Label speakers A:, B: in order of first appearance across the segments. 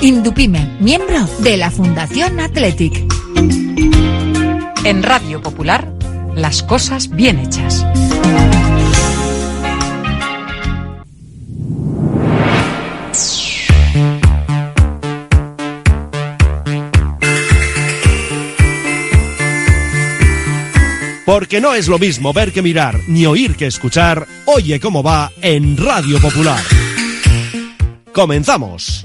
A: Indupime, miembro de la Fundación Athletic.
B: En Radio Popular, las cosas bien hechas.
C: Porque no es lo mismo ver que mirar, ni oír que escuchar. Oye cómo va en Radio Popular. Comenzamos.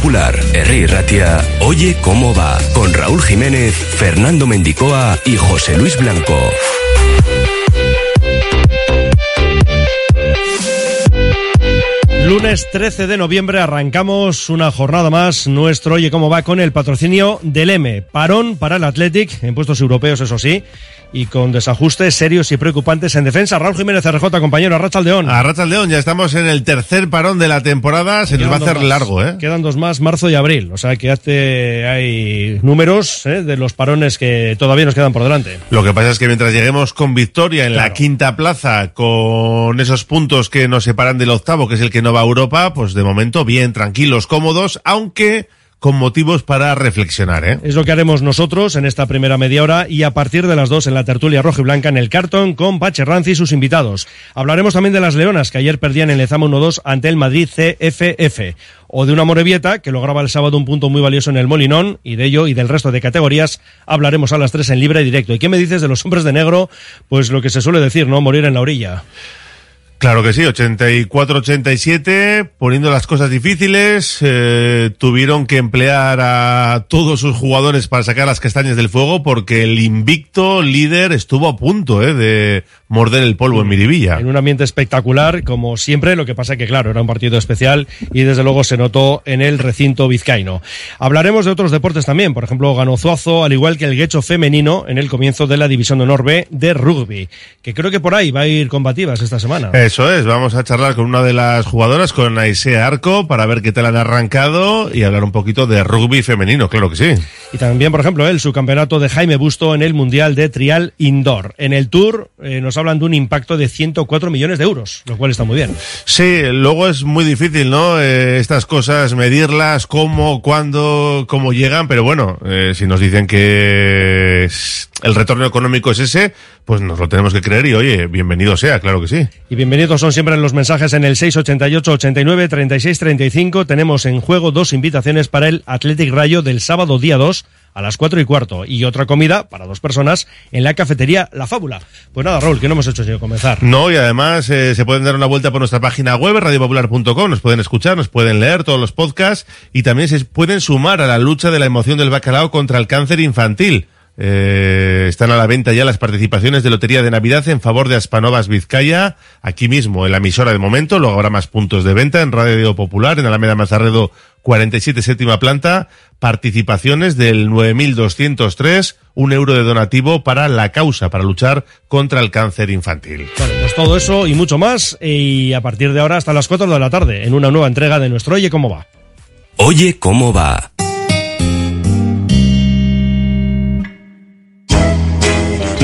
D: Popular, Herri Ratia, Oye cómo va, con Raúl Jiménez, Fernando Mendicoa y José Luis Blanco.
C: Lunes 13 de noviembre arrancamos una jornada más. Nuestro Oye cómo va con el patrocinio del M. Parón para el Athletic, en puestos europeos, eso sí, y con desajustes serios y preocupantes en defensa. Raúl Jiménez RJ, compañero, Arracha León.
E: A Racha León, ya estamos en el tercer parón de la temporada, se nos va a hacer largo, ¿eh?
C: Quedan dos más, marzo y abril. O sea que hace, hay números ¿eh? de los parones que todavía nos quedan por delante.
E: Lo que pasa es que mientras lleguemos con victoria en la quinta plaza, con esos puntos que nos separan del octavo, que es el que no va a Europa, pues de momento bien, tranquilos, cómodos, aunque con motivos para reflexionar, ¿eh?
C: Es lo que haremos nosotros en esta primera media hora y a partir de las dos en la tertulia roja y blanca en el cartón con Pache Ranzi y sus invitados. Hablaremos también de las Leonas que ayer perdían en Lezama 1-2 ante el Madrid CFF o de una Morevieta que lograba el sábado un punto muy valioso en el Molinón y de ello y del resto de categorías hablaremos a las tres en libre directo. ¿Y qué me dices de los hombres de negro? Pues lo que se suele decir, ¿no? Morir en la orilla.
E: Claro que sí, 84-87, poniendo las cosas difíciles, eh, tuvieron que emplear a todos sus jugadores para sacar las castañas del fuego porque el invicto líder estuvo a punto eh, de morder el polvo en Miribilla.
C: En un ambiente espectacular, como siempre, lo que pasa que, claro, era un partido especial y desde luego se notó en el recinto vizcaíno. Hablaremos de otros deportes también, por ejemplo, Ganozuazo, al igual que el Guecho femenino en el comienzo de la División de Honor B de rugby, que creo que por ahí va a ir combativas esta semana.
E: Eso es, vamos a charlar con una de las jugadoras, con Aisea Arco, para ver qué tal han arrancado y hablar un poquito de rugby femenino, claro que sí.
C: Y también, por ejemplo, el subcampeonato de Jaime Busto en el Mundial de Trial Indoor. En el Tour eh, nos hablan de un impacto de 104 millones de euros, lo cual está muy bien.
E: Sí, luego es muy difícil, ¿no? Eh, estas cosas, medirlas, cómo, cuándo, cómo llegan, pero bueno, eh, si nos dicen que el retorno económico es ese, pues nos lo tenemos que creer y oye, bienvenido sea, claro que sí.
C: Y bienvenidos son siempre los mensajes en el 688 89 36 35. Tenemos en juego dos invitaciones para el Athletic Rayo del sábado día 2 a las 4 y cuarto y otra comida para dos personas en la cafetería La Fábula. Pues nada, Raúl, que no hemos hecho sino comenzar.
E: No, y además eh, se pueden dar una vuelta por nuestra página web, radiopopular.com, nos pueden escuchar, nos pueden leer todos los podcasts y también se pueden sumar a la lucha de la emoción del bacalao contra el cáncer infantil. Eh, están a la venta ya las participaciones de Lotería de Navidad en favor de Aspanovas Vizcaya, aquí mismo en la emisora de momento, luego habrá más puntos de venta en Radio Popular, en Alameda Mazarredo 47 séptima planta, participaciones del 9.203, un euro de donativo para la causa, para luchar contra el cáncer infantil.
C: Bueno, pues todo eso y mucho más y a partir de ahora hasta las 4 de la tarde en una nueva entrega de nuestro Oye cómo va.
D: Oye cómo va.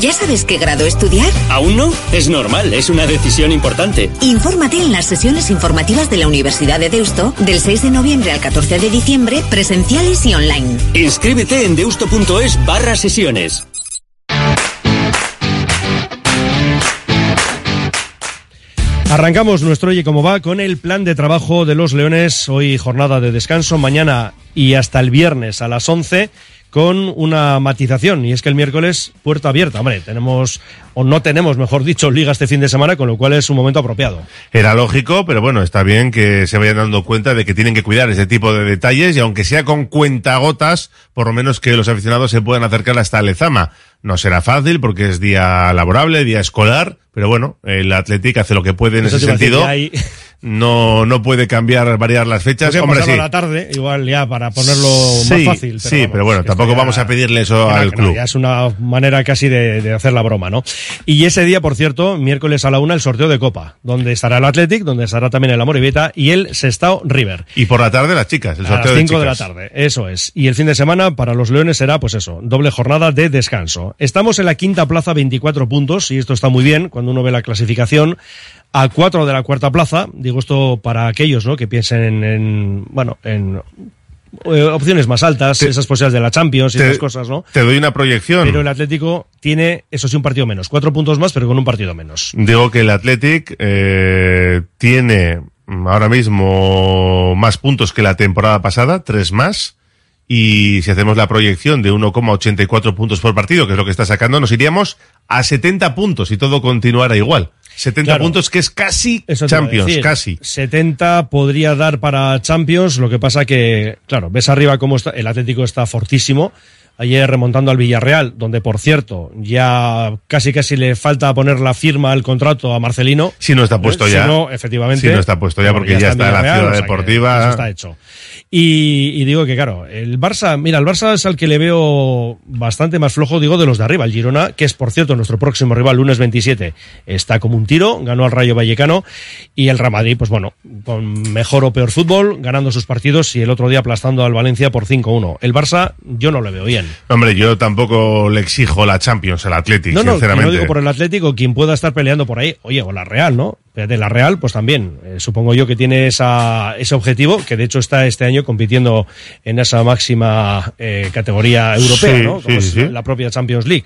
F: ¿Ya sabes qué grado estudiar?
G: ¿Aún no? Es normal, es una decisión importante.
F: Infórmate en las sesiones informativas de la Universidad de Deusto del 6 de noviembre al 14 de diciembre, presenciales y online.
G: Inscríbete en deusto.es barra sesiones.
C: Arrancamos nuestro Oye Cómo Va con el plan de trabajo de los Leones. Hoy jornada de descanso, mañana y hasta el viernes a las 11 con una matización y es que el miércoles puerta abierta. Hombre, tenemos o no tenemos, mejor dicho, liga este fin de semana, con lo cual es un momento apropiado.
E: Era lógico, pero bueno, está bien que se vayan dando cuenta de que tienen que cuidar ese tipo de detalles y aunque sea con cuentagotas, por lo menos que los aficionados se puedan acercar hasta Lezama. No será fácil porque es día laborable, día escolar, pero bueno, el Athletic hace lo que puede en
C: Eso
E: ese sentido. No, no puede cambiar, variar las fechas. Hombre, sí.
C: a la tarde, igual ya para ponerlo
E: Sí,
C: más fácil.
E: sí, pero bueno, tampoco
C: ya-
E: vamos a pedirle eso
C: no,
E: al
C: no,
E: club.
C: ya es una manera casi de, de hacer la broma, ¿no? Y ese día, por cierto, miércoles a la una, el sorteo de Copa, donde estará el Athletic, donde estará también el Amorebieta y el Sestao River.
E: Y por la tarde las chicas, el
C: A las
E: sorteo de
C: 5 de, la tarde, eso es. Y el fin de semana para los Leones será, pues eso, doble jornada de descanso. Estamos en la quinta plaza, 24 puntos, y esto está muy bien cuando uno ve la clasificación. A cuatro de la cuarta plaza, digo esto para aquellos ¿no? que piensen en, en, bueno, en eh, opciones más altas, esas posibilidades de la Champions y
E: te-
C: esas cosas, ¿no?
E: Te doy una proyección.
C: Pero el Atlético tiene, eso sí, un partido menos. Cuatro puntos más, pero con un partido menos.
E: Digo que el Athletic eh, tiene ahora mismo más puntos que la temporada pasada, tres más. Y si hacemos la proyección de 1,84 puntos por partido, que es lo que está sacando, nos iríamos a 70 puntos y todo continuara igual. 70
C: Claro.
E: puntos que es casi Champions,
C: decir.
E: casi.
C: 70 podría dar para Champions, lo que pasa que, claro, ves arriba cómo está, el Atlético está fortísimo. Ayer remontando al Villarreal, donde por cierto, ya casi casi le falta poner la firma al contrato a Marcelino.
E: Si no está puesto
C: ¿Eh?
E: ya.
C: Si no, efectivamente.
E: Si no está puesto ya, porque ya está en la ciudad
C: o sea que
E: deportiva.
C: eso está hecho. Y, y digo que, claro, el Barça, mira, el Barça es al que le veo bastante más flojo, digo, de los de arriba. El Girona, que es, por cierto, nuestro próximo rival, lunes 27, está como un tiro, ganó al Rayo Vallecano. Y el Real Madrid, pues bueno, con mejor o peor fútbol, ganando sus partidos y el otro día aplastando al Valencia por 5-1. El Barça, yo no le veo bien.
E: Hombre, yo tampoco le exijo la Champions al Athletic,
C: No, no,
E: sinceramente.
C: no digo por el Atlético, quien pueda estar peleando por ahí, oye, o la Real, ¿no? De la Real, pues también, eh, supongo yo que tiene esa, ese objetivo, que de hecho está este año compitiendo en esa máxima eh, categoría europea,
E: Sí,
C: ¿no? Como
E: sí,
C: es
E: sí, sí.
C: la propia Champions League.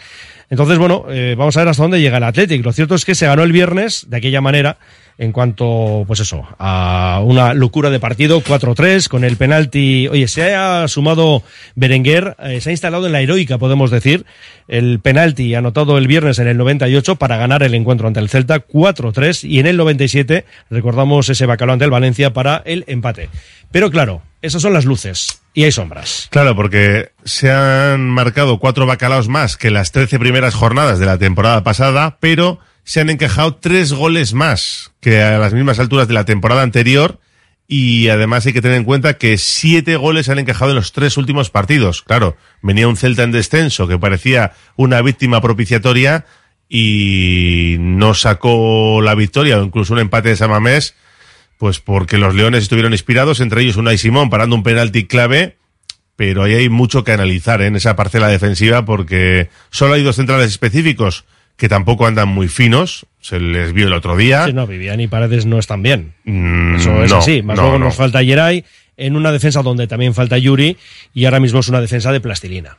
C: Entonces, bueno, eh, vamos a ver hasta dónde llega el Athletic. Lo cierto es que se ganó el viernes de aquella manera, en cuanto, pues eso, a una locura de partido, 4-3, con el penalti. Oye, se ha sumado Berenguer, eh, se ha instalado en la heroica, podemos decir, el penalti anotado el viernes en el 98 para ganar el encuentro ante el Celta, 4-3, y en el 97 recordamos ese bacalao ante el Valencia para el empate. Pero claro, esas son las luces, y hay sombras.
E: Claro, porque se han marcado cuatro bacalaos más que las 13 primeras jornadas de la temporada pasada, pero se han encajado tres goles más que a las mismas alturas de la temporada anterior. Y además hay que tener en cuenta que siete goles han encajado en los tres últimos partidos. Claro, venía un Celta en descenso que parecía una víctima propiciatoria y no sacó la victoria o incluso un empate de Samamés, pues porque los Leones estuvieron inspirados, entre ellos Unai Simón parando un penalti clave pero ahí hay mucho que analizar ¿eh? en esa parcela defensiva porque solo hay dos centrales específicos que tampoco andan muy finos, se les vio el otro día.
C: Sí, no, Vivian y Paredes no están bien.
E: Mm,
C: Eso es
E: no,
C: así. Más
E: no,
C: luego
E: no.
C: nos falta Geray. en una defensa donde también falta Yuri y ahora mismo es una defensa de plastilina.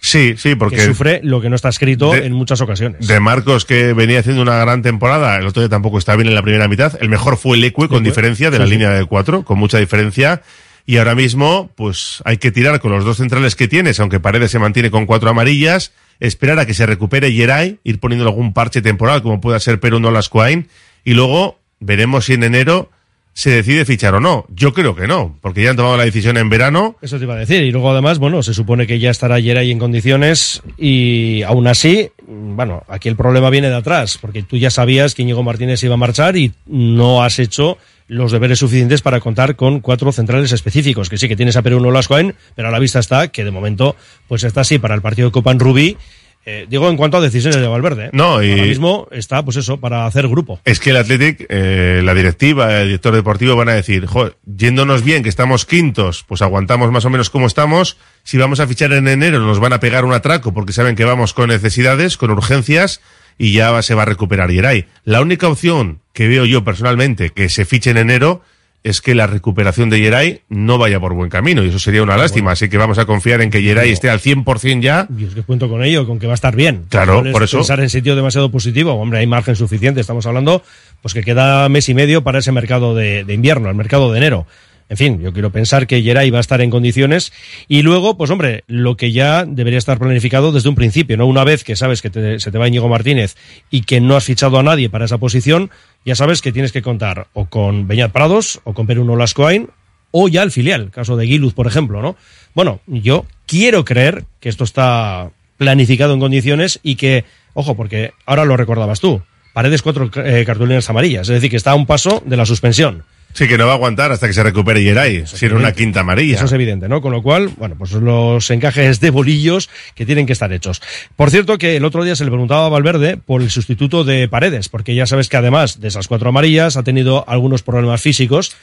E: Sí, sí, porque...
C: Que sufre lo que no está escrito en muchas ocasiones.
E: De Marcos, que venía haciendo una gran temporada, el otro día tampoco está bien en la primera mitad. El mejor fue el Ecue, con diferencia de la línea de cuatro, con mucha diferencia. Y ahora mismo, pues hay que tirar con los dos centrales que tienes, aunque Paredes se mantiene con cuatro amarillas, esperar a que se recupere Yeray, ir poniendo algún parche temporal, como pueda ser Perú no Lascoain, y luego veremos si en enero se decide fichar o no. Yo creo que no, porque ya han tomado la decisión en verano.
C: Eso te iba a decir. Y luego además, bueno, se supone que ya estará Yeray en condiciones y aún así, bueno, aquí el problema viene de atrás, porque tú ya sabías que Íñigo Martínez iba a marchar y no has hecho los deberes suficientes para contar con cuatro centrales específicos, que sí que tienes a Perú Lascoain, pero a la vista está que de momento pues está así para el partido de Copa en Rubí eh, digo en cuanto a decisiones de Valverde. ¿eh?
E: No, y
C: ahora mismo está, pues eso, para hacer grupo.
E: Es que el Athletic, eh, la directiva, el director deportivo van a decir, joder, yéndonos bien, que estamos quintos, pues aguantamos más o menos como estamos. Si vamos a fichar en enero, nos van a pegar un atraco porque saben que vamos con necesidades, con urgencias y ya se va a recuperar Yeray. La única opción que veo yo personalmente que se fiche en enero es que la recuperación de Yeray no vaya por buen camino y eso sería una lástima. Así que vamos a confiar en que Yeray esté al 100% ya.
C: Y es que cuento con ello, con que va a estar bien.
E: Claro, por eso.
C: Pensar en sitio demasiado positivo, hombre, hay margen suficiente. Estamos hablando, pues que queda mes y medio para ese mercado de, de invierno, el mercado de enero. En fin, yo quiero pensar que Geray va a estar en condiciones y luego, pues hombre, lo que ya debería estar planificado desde un principio, ¿no? Una vez que sabes que te, se te va Íñigo Martínez y que no has fichado a nadie para esa posición, ya sabes que tienes que contar o con Beñat Prados o con Perú Lascoain o ya el filial, caso de Guiluz, por ejemplo, ¿no? Bueno, yo quiero creer que esto está planificado en condiciones y que, ojo, porque ahora lo recordabas tú, paredes cuatro eh, cartulinas amarillas, es decir, que está a un paso de la suspensión.
E: Sí, que no va a aguantar hasta que se recupere Yeray, si era una quinta amarilla.
C: Eso es evidente, ¿no? Con lo cual, bueno, pues los encajes de bolillos que tienen que estar hechos. Por cierto, que el otro día se le preguntaba a Valverde por el sustituto de Paredes, porque ya sabes que además de esas cuatro amarillas ha tenido algunos problemas físicos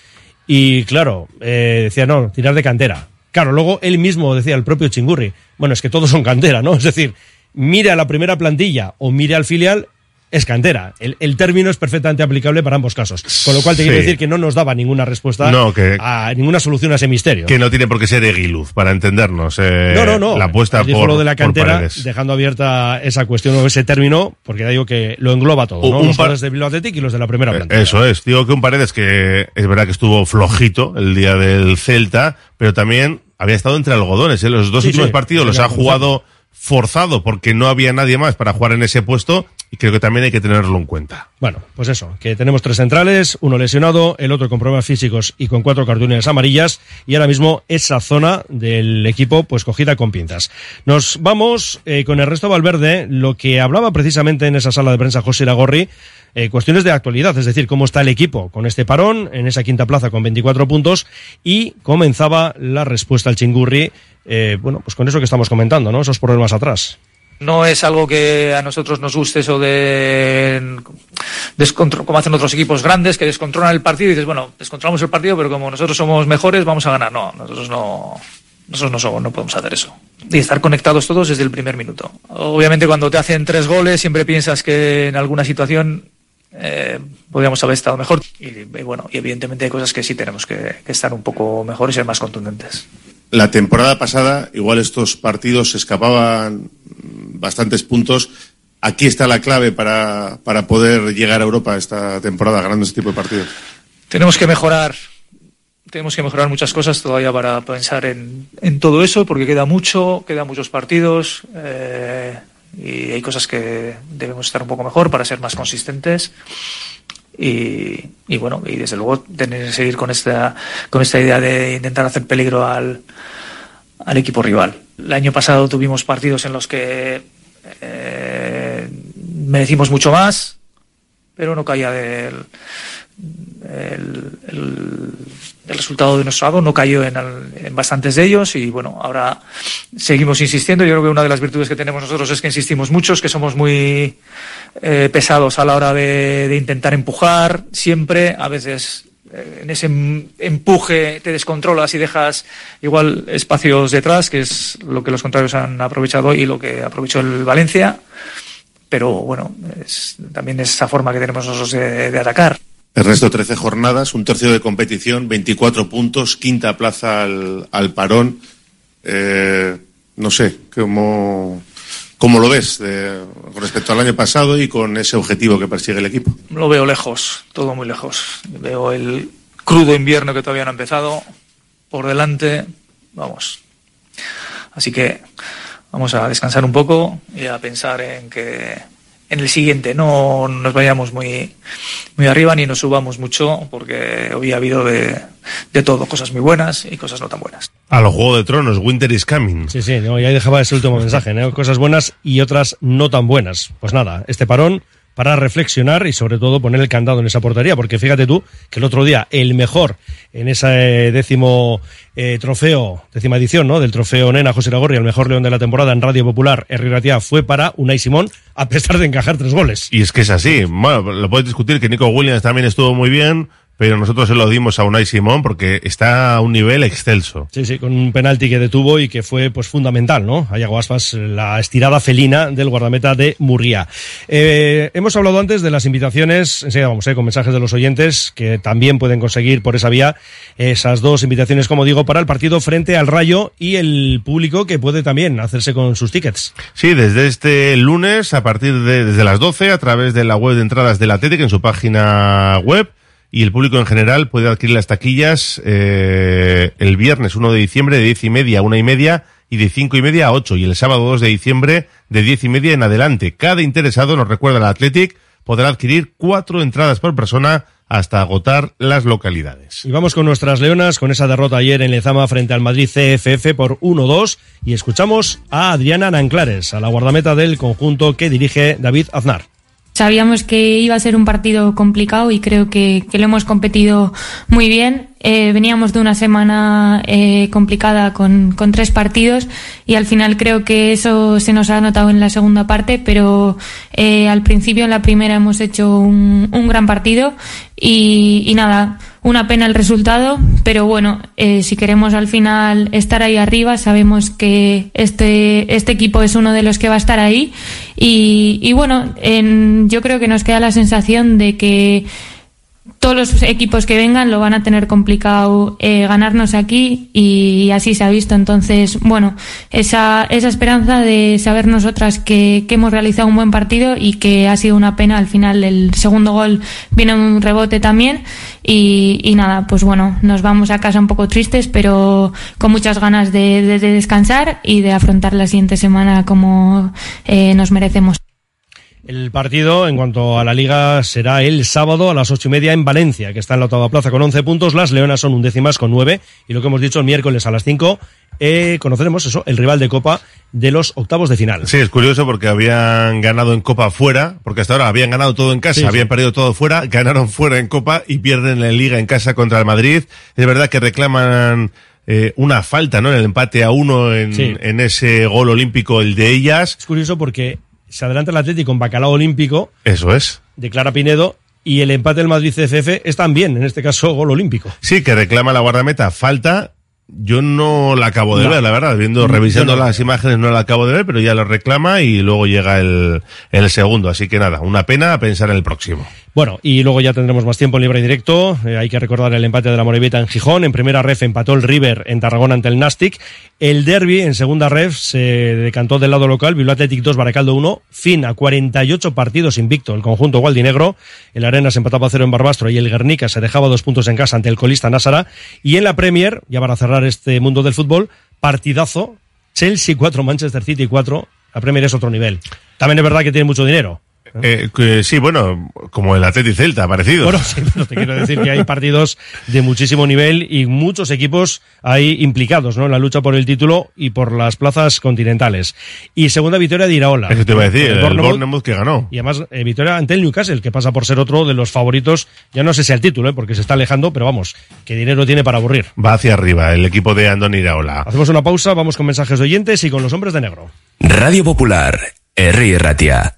C: y claro, eh, decía, no, tirar de cantera. Claro, luego él mismo decía, el propio Chingurri, bueno, es que todos son cantera, ¿no? Es decir, mire a la primera plantilla o mire al filial es cantera. El, el, término es perfectamente aplicable para ambos casos. Con lo cual te sí. quiero decir que no nos daba ninguna respuesta
E: no, que,
C: a ninguna solución a ese misterio.
E: Que no tiene por qué ser Eguiluz, para entendernos. Eh,
C: no, no, no.
E: La apuesta por,
C: lo de la cantera, dejando abierta esa cuestión o ese término, porque ya digo que lo engloba todo, ¿no?
E: Un
C: los
E: par...
C: de Bilbao Athletic y los de la primera plantilla.
E: Eso es. Digo que un Paredes que es verdad que estuvo flojito el día del Celta, pero también había estado entre algodones. ¿eh? Los dos
C: Sí,
E: últimos
C: sí.
E: partidos los ha jugado forzado porque no había nadie más para jugar en ese puesto y creo que también hay que tenerlo en cuenta.
C: Bueno, pues eso, que tenemos tres centrales, uno lesionado, el otro con problemas físicos y con cuatro cartulinas amarillas y ahora mismo esa zona del equipo pues cogida con pinzas. Nos vamos eh, con el resto de Valverde, lo que hablaba precisamente en esa sala de prensa José Lagorri, eh, cuestiones de actualidad, es decir, cómo está el equipo con este parón en esa quinta plaza con 24 puntos y comenzaba la respuesta al Chingurri, eh, bueno, pues con eso que estamos comentando, ¿no? Esos problemas atrás.
H: No es algo que a nosotros nos guste eso de como hacen otros equipos grandes que descontrolan el partido y dices, bueno, descontrolamos el partido, pero como nosotros somos mejores, vamos a ganar. No, nosotros no, nosotros no somos, no podemos hacer eso. Y estar conectados todos desde el primer minuto. Obviamente cuando te hacen tres goles siempre piensas que en alguna situación eh, podríamos haber estado mejor. Y, y, bueno, y evidentemente hay cosas que sí tenemos que, que estar un poco mejor y ser más contundentes.
I: La temporada pasada, igual estos partidos se escapaban bastantes puntos. Aquí está la clave para, para poder llegar a Europa esta temporada ganando este tipo de partidos.
H: Tenemos que mejorar, tenemos que mejorar muchas cosas todavía para pensar en, en todo eso, porque queda mucho, quedan muchos partidos eh, y hay cosas que debemos estar un poco mejor para ser más consistentes. Y, y, bueno, y desde luego tener que seguir con esta, con esta idea de intentar hacer peligro al, al equipo rival. El año pasado tuvimos partidos en los que eh, merecimos mucho más, pero no caía del el, el, el, resultado de nuestro lado, no cayó en, el, en, bastantes de ellos y bueno, ahora seguimos insistiendo. Yo creo que una de las virtudes que tenemos nosotros es que insistimos muchos, que somos muy eh, pesados a la hora de, intentar empujar siempre, a veces eh, en ese empuje te descontrolas y dejas igual espacios detrás, que es lo que los contrarios han aprovechado y lo que aprovechó el Valencia. Pero bueno, es, también es esa forma que tenemos nosotros de atacar.
I: Ernesto, 13 jornadas, un tercio de competición, 24 puntos, quinta plaza al, al parón. Eh, no sé, ¿cómo, cómo lo ves eh, respecto al año pasado y con ese objetivo que persigue el equipo?
H: Lo veo lejos, todo muy lejos. Veo el crudo invierno que todavía no ha empezado por delante, vamos. Así que vamos a descansar un poco y a pensar en que en el siguiente no nos vayamos muy, muy arriba ni nos subamos mucho, porque hoy ha habido de, de todo, cosas muy buenas y cosas no tan buenas.
E: A los Juegos de Tronos, Winter is Coming.
C: Sí, sí, no, y ahí dejaba ese último mensaje, ¿no? Cosas buenas y otras no tan buenas. Pues nada, este parón para reflexionar y sobre todo poner el candado en esa portería, porque fíjate tú que el otro día el mejor en ese décimo eh, trofeo, décima edición, ¿no? Del trofeo Nena José Lagorri, el mejor león de la temporada en Radio Popular, Herri Ratia, fue para Unai Simón, a pesar de encajar tres goles.
E: Y es que es así. Bueno, lo puedes discutir que Nico Williams también estuvo muy bien, pero nosotros se lo dimos a Unai Simón porque está a un nivel excelso.
C: Sí, sí, con un penalti que detuvo y que fue pues fundamental, ¿no? Hay Aspas, la estirada felina del guardameta de Murría. Eh, hemos hablado antes de las invitaciones, enseguida vamos, eh, con mensajes de los oyentes que también pueden conseguir por esa vía esas dos invitaciones, como digo, para el partido frente al Rayo y el público que puede también hacerse con sus tickets.
E: Sí, desde este lunes, a partir de desde las 12, a través de la web de entradas del Atlético en su página web, y el público en general puede adquirir las taquillas eh, el viernes 1 de diciembre de 10 y media a 1 y media y de 5 y media a 8 y el sábado 2 de diciembre de 10 y media en adelante. Cada interesado, nos recuerda el Athletic, podrá adquirir cuatro entradas por persona hasta agotar las localidades.
C: Y vamos con nuestras leonas, con esa derrota ayer en Lezama frente al Madrid CFF por 1-2 y escuchamos a Adriana Nanclares, a la guardameta del conjunto que dirige David Aznar.
J: Sabíamos que iba a ser un partido complicado y creo que, lo hemos competido muy bien. Eh, veníamos de una semana eh, complicada con, con, tres partidos y al final creo que eso se nos ha notado en la segunda parte, pero eh, al principio en la primera hemos hecho un, un gran partido y, y, nada, una pena el resultado, pero bueno, eh, si queremos al final estar ahí arriba, sabemos que este, este equipo es uno de los que va a estar ahí y, y bueno, en, yo creo que nos queda la sensación de que todos los equipos que vengan lo van a tener complicado eh, ganarnos aquí y así se ha visto. Entonces, bueno, esa, esa esperanza de saber nosotras que, que, hemos realizado un buen partido y que ha sido una pena al final el segundo gol viene un rebote también y, y nada, pues bueno, nos vamos a casa un poco tristes pero con muchas ganas de, de, de descansar y de afrontar la siguiente semana como eh, nos merecemos.
C: El partido, en cuanto a la liga, será el sábado a las ocho y media en Valencia, que está en la octava plaza con once puntos. Las Leonas son undécimas con nueve. Y lo que hemos dicho, el miércoles a las cinco, eh, conoceremos eso, el rival de Copa de los octavos de final.
E: Sí, es curioso porque habían ganado en Copa fuera, porque hasta ahora habían ganado todo en casa, sí, habían sí. perdido todo fuera, ganaron fuera en Copa y pierden en Liga en casa contra el Madrid. Es verdad que reclaman eh, una falta, ¿no? En el empate a uno en, sí. en ese gol olímpico, el de ellas.
C: Es curioso porque se adelanta el Atlético en bacalao olímpico.
E: Eso es.
C: De Clara Pinedo. Y el empate del Madrid CFF es también, en este caso, gol olímpico.
E: Sí, que reclama la guardameta falta. Yo no la acabo de no. ver, la verdad. Viendo, revisando no, no. las imágenes no la acabo de ver, pero ya lo reclama y luego llega el, el segundo. Así que nada, una pena a pensar en el próximo.
C: Bueno, y luego ya tendremos más tiempo en libre y directo. Eh, hay que recordar el empate de la Morevita en Gijón. En primera ref empató el River en Tarragona ante el Nastic. El derby en segunda ref se decantó del lado local. Bilbao Athletic 2, Baracaldo 1. Fin a 48 partidos invicto el conjunto gualdinegro. El Arena se empataba a cero en Barbastro y el Guernica se dejaba dos puntos en casa ante el colista Násara. Y en la Premier, ya para cerrar este mundo del fútbol, partidazo. Chelsea 4, Manchester City 4. La Premier es otro nivel. También es verdad que tiene mucho dinero.
E: Eh, que, sí, bueno, como el Atleti Celta, parecido.
C: Bueno, sí, pero te quiero decir que hay partidos de muchísimo nivel y muchos equipos ahí implicados, ¿no? En la lucha por el título y por las plazas continentales. Y segunda victoria de Iraola.
E: Eso te iba a decir, el, el Bournemouth, Bournemouth que ganó.
C: Y además, eh, victoria ante el Newcastle, que pasa por ser otro de los favoritos, ya no sé si al título, ¿eh? porque se está alejando, pero vamos, que dinero tiene para aburrir.
E: Va hacia arriba el equipo de Andoni Iraola.
C: Hacemos una pausa, vamos con mensajes de oyentes y con los hombres de negro.
D: Radio Popular, R. Ratia.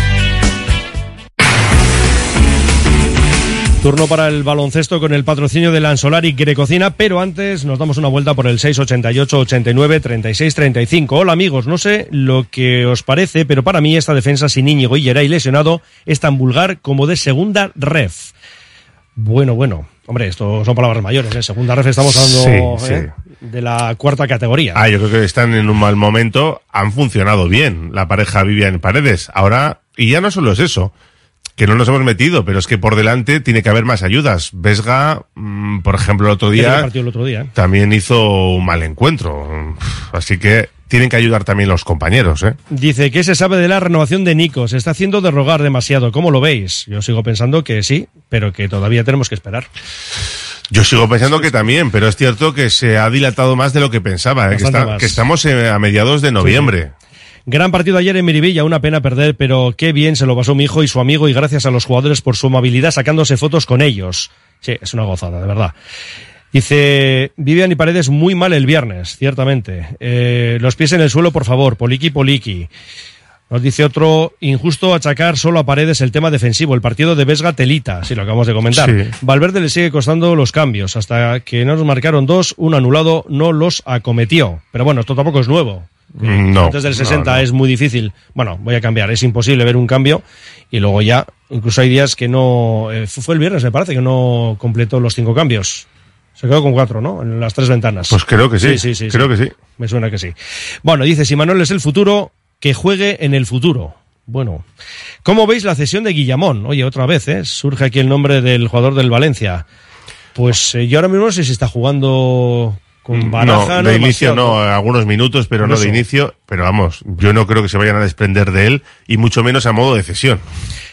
C: Turno para el baloncesto con el patrocinio de Lansolari Grecocina, pero antes nos damos una vuelta por el 688 89 36 35. Hola amigos, no sé lo que os parece, pero para mí esta defensa sin Íñigo y Geray lesionado es tan vulgar como de segunda ref. Bueno, bueno. Hombre, esto son palabras mayores, ¿eh? Segunda ref estamos hablando
E: Sí,
C: ¿eh? de la cuarta categoría.
E: Ah, yo creo que están en un mal momento. Han funcionado bien la pareja Vivian Paredes. Ahora, y ya no solo es eso, que no nos hemos metido, pero es que por delante tiene que haber más ayudas. Vesga, mm, por ejemplo, el otro día
C: partido el otro día. ¿eh?
E: también hizo un mal encuentro. Así que tienen que ayudar también los compañeros, ¿eh?
C: Dice, ¿qué se sabe de la renovación de Nico? Se está haciendo de rogar demasiado. ¿Cómo lo veis? Yo sigo pensando que sí, pero que todavía tenemos que esperar.
E: Yo sigo pensando que también, pero es cierto que se ha dilatado más de lo que pensaba, ¿eh? está- que estamos eh, a mediados de noviembre.
C: Gran partido ayer en Miribilla, una pena perder, pero qué bien se lo pasó mi hijo y su amigo y gracias a los jugadores por su amabilidad sacándose fotos con ellos. Sí, es una gozada, de verdad. Dice Vivian y Paredes muy mal el viernes, ciertamente. Eh, los pies en el suelo, por favor, Poliki Poliki. Nos dice otro, injusto achacar solo a Paredes el tema defensivo, el partido de Vesga Telita, si lo acabamos de comentar.
E: Sí.
C: Valverde le sigue costando los cambios, hasta que no nos marcaron dos, un anulado no los acometió. Pero bueno, esto tampoco es nuevo.
E: Mm, No.
C: Antes del
E: no,
C: 60
E: no.
C: es muy difícil. Bueno, voy a cambiar. Es imposible ver un cambio. Y luego ya, incluso hay días que no. eh, fue el viernes, me parece, que no completó los cinco cambios. Se quedó con cuatro, ¿no? En las tres ventanas.
E: Pues creo que sí,
C: Sí, sí, sí.
E: creo que sí.
C: Me suena que sí. Bueno, dice, si Manuel es el futuro, que juegue en el futuro. Bueno, ¿cómo veis la cesión de Guillamón? Oye, otra vez, ¿eh? Surge aquí el nombre del jugador del Valencia. Pues eh, yo ahora mismo no sé si está jugando con Baraja.
E: no, de inicio no, algunos minutos, pero no de inicio. Pero vamos, yo no creo que se vayan a desprender de él y mucho menos a modo de cesión.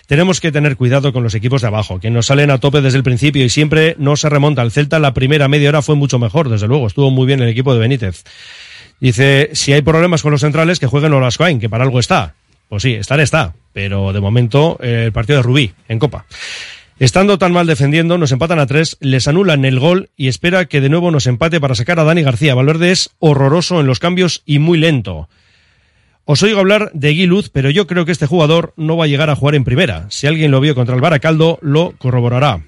C: Tenemos que tener cuidado con los equipos de abajo, que nos salen a tope desde el principio y siempre no se remonta. El Celta la primera media hora fue mucho mejor, desde luego, estuvo muy bien el equipo de Benítez. Dice, si hay problemas con los centrales, que jueguen Olascoain, que para algo está. Pues sí, estar está, pero de momento eh, el partido de Rubí, en Copa. Estando tan mal defendiendo, nos empatan a tres, les anulan el gol y espera que de nuevo nos empate para sacar a Dani García. Valverde es horroroso en los cambios y muy lento. Os oigo hablar de Guiluz, pero yo creo que este jugador no va a llegar a jugar en primera. Si alguien lo vio contra el Baracaldo, lo corroborará.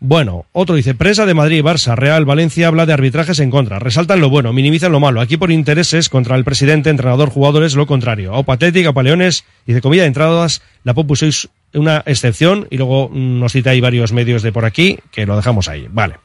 C: Bueno, otro dice, prensa de Madrid, Barça, Real, Valencia habla de arbitrajes en contra. Resaltan lo bueno, minimizan lo malo. Aquí por intereses contra el presidente, entrenador, jugadores, lo contrario. A Patética, Paleones, dice, comida de entradas, la Popu sois una excepción y luego nos cita ahí varios medios de por aquí que lo dejamos ahí. Vale.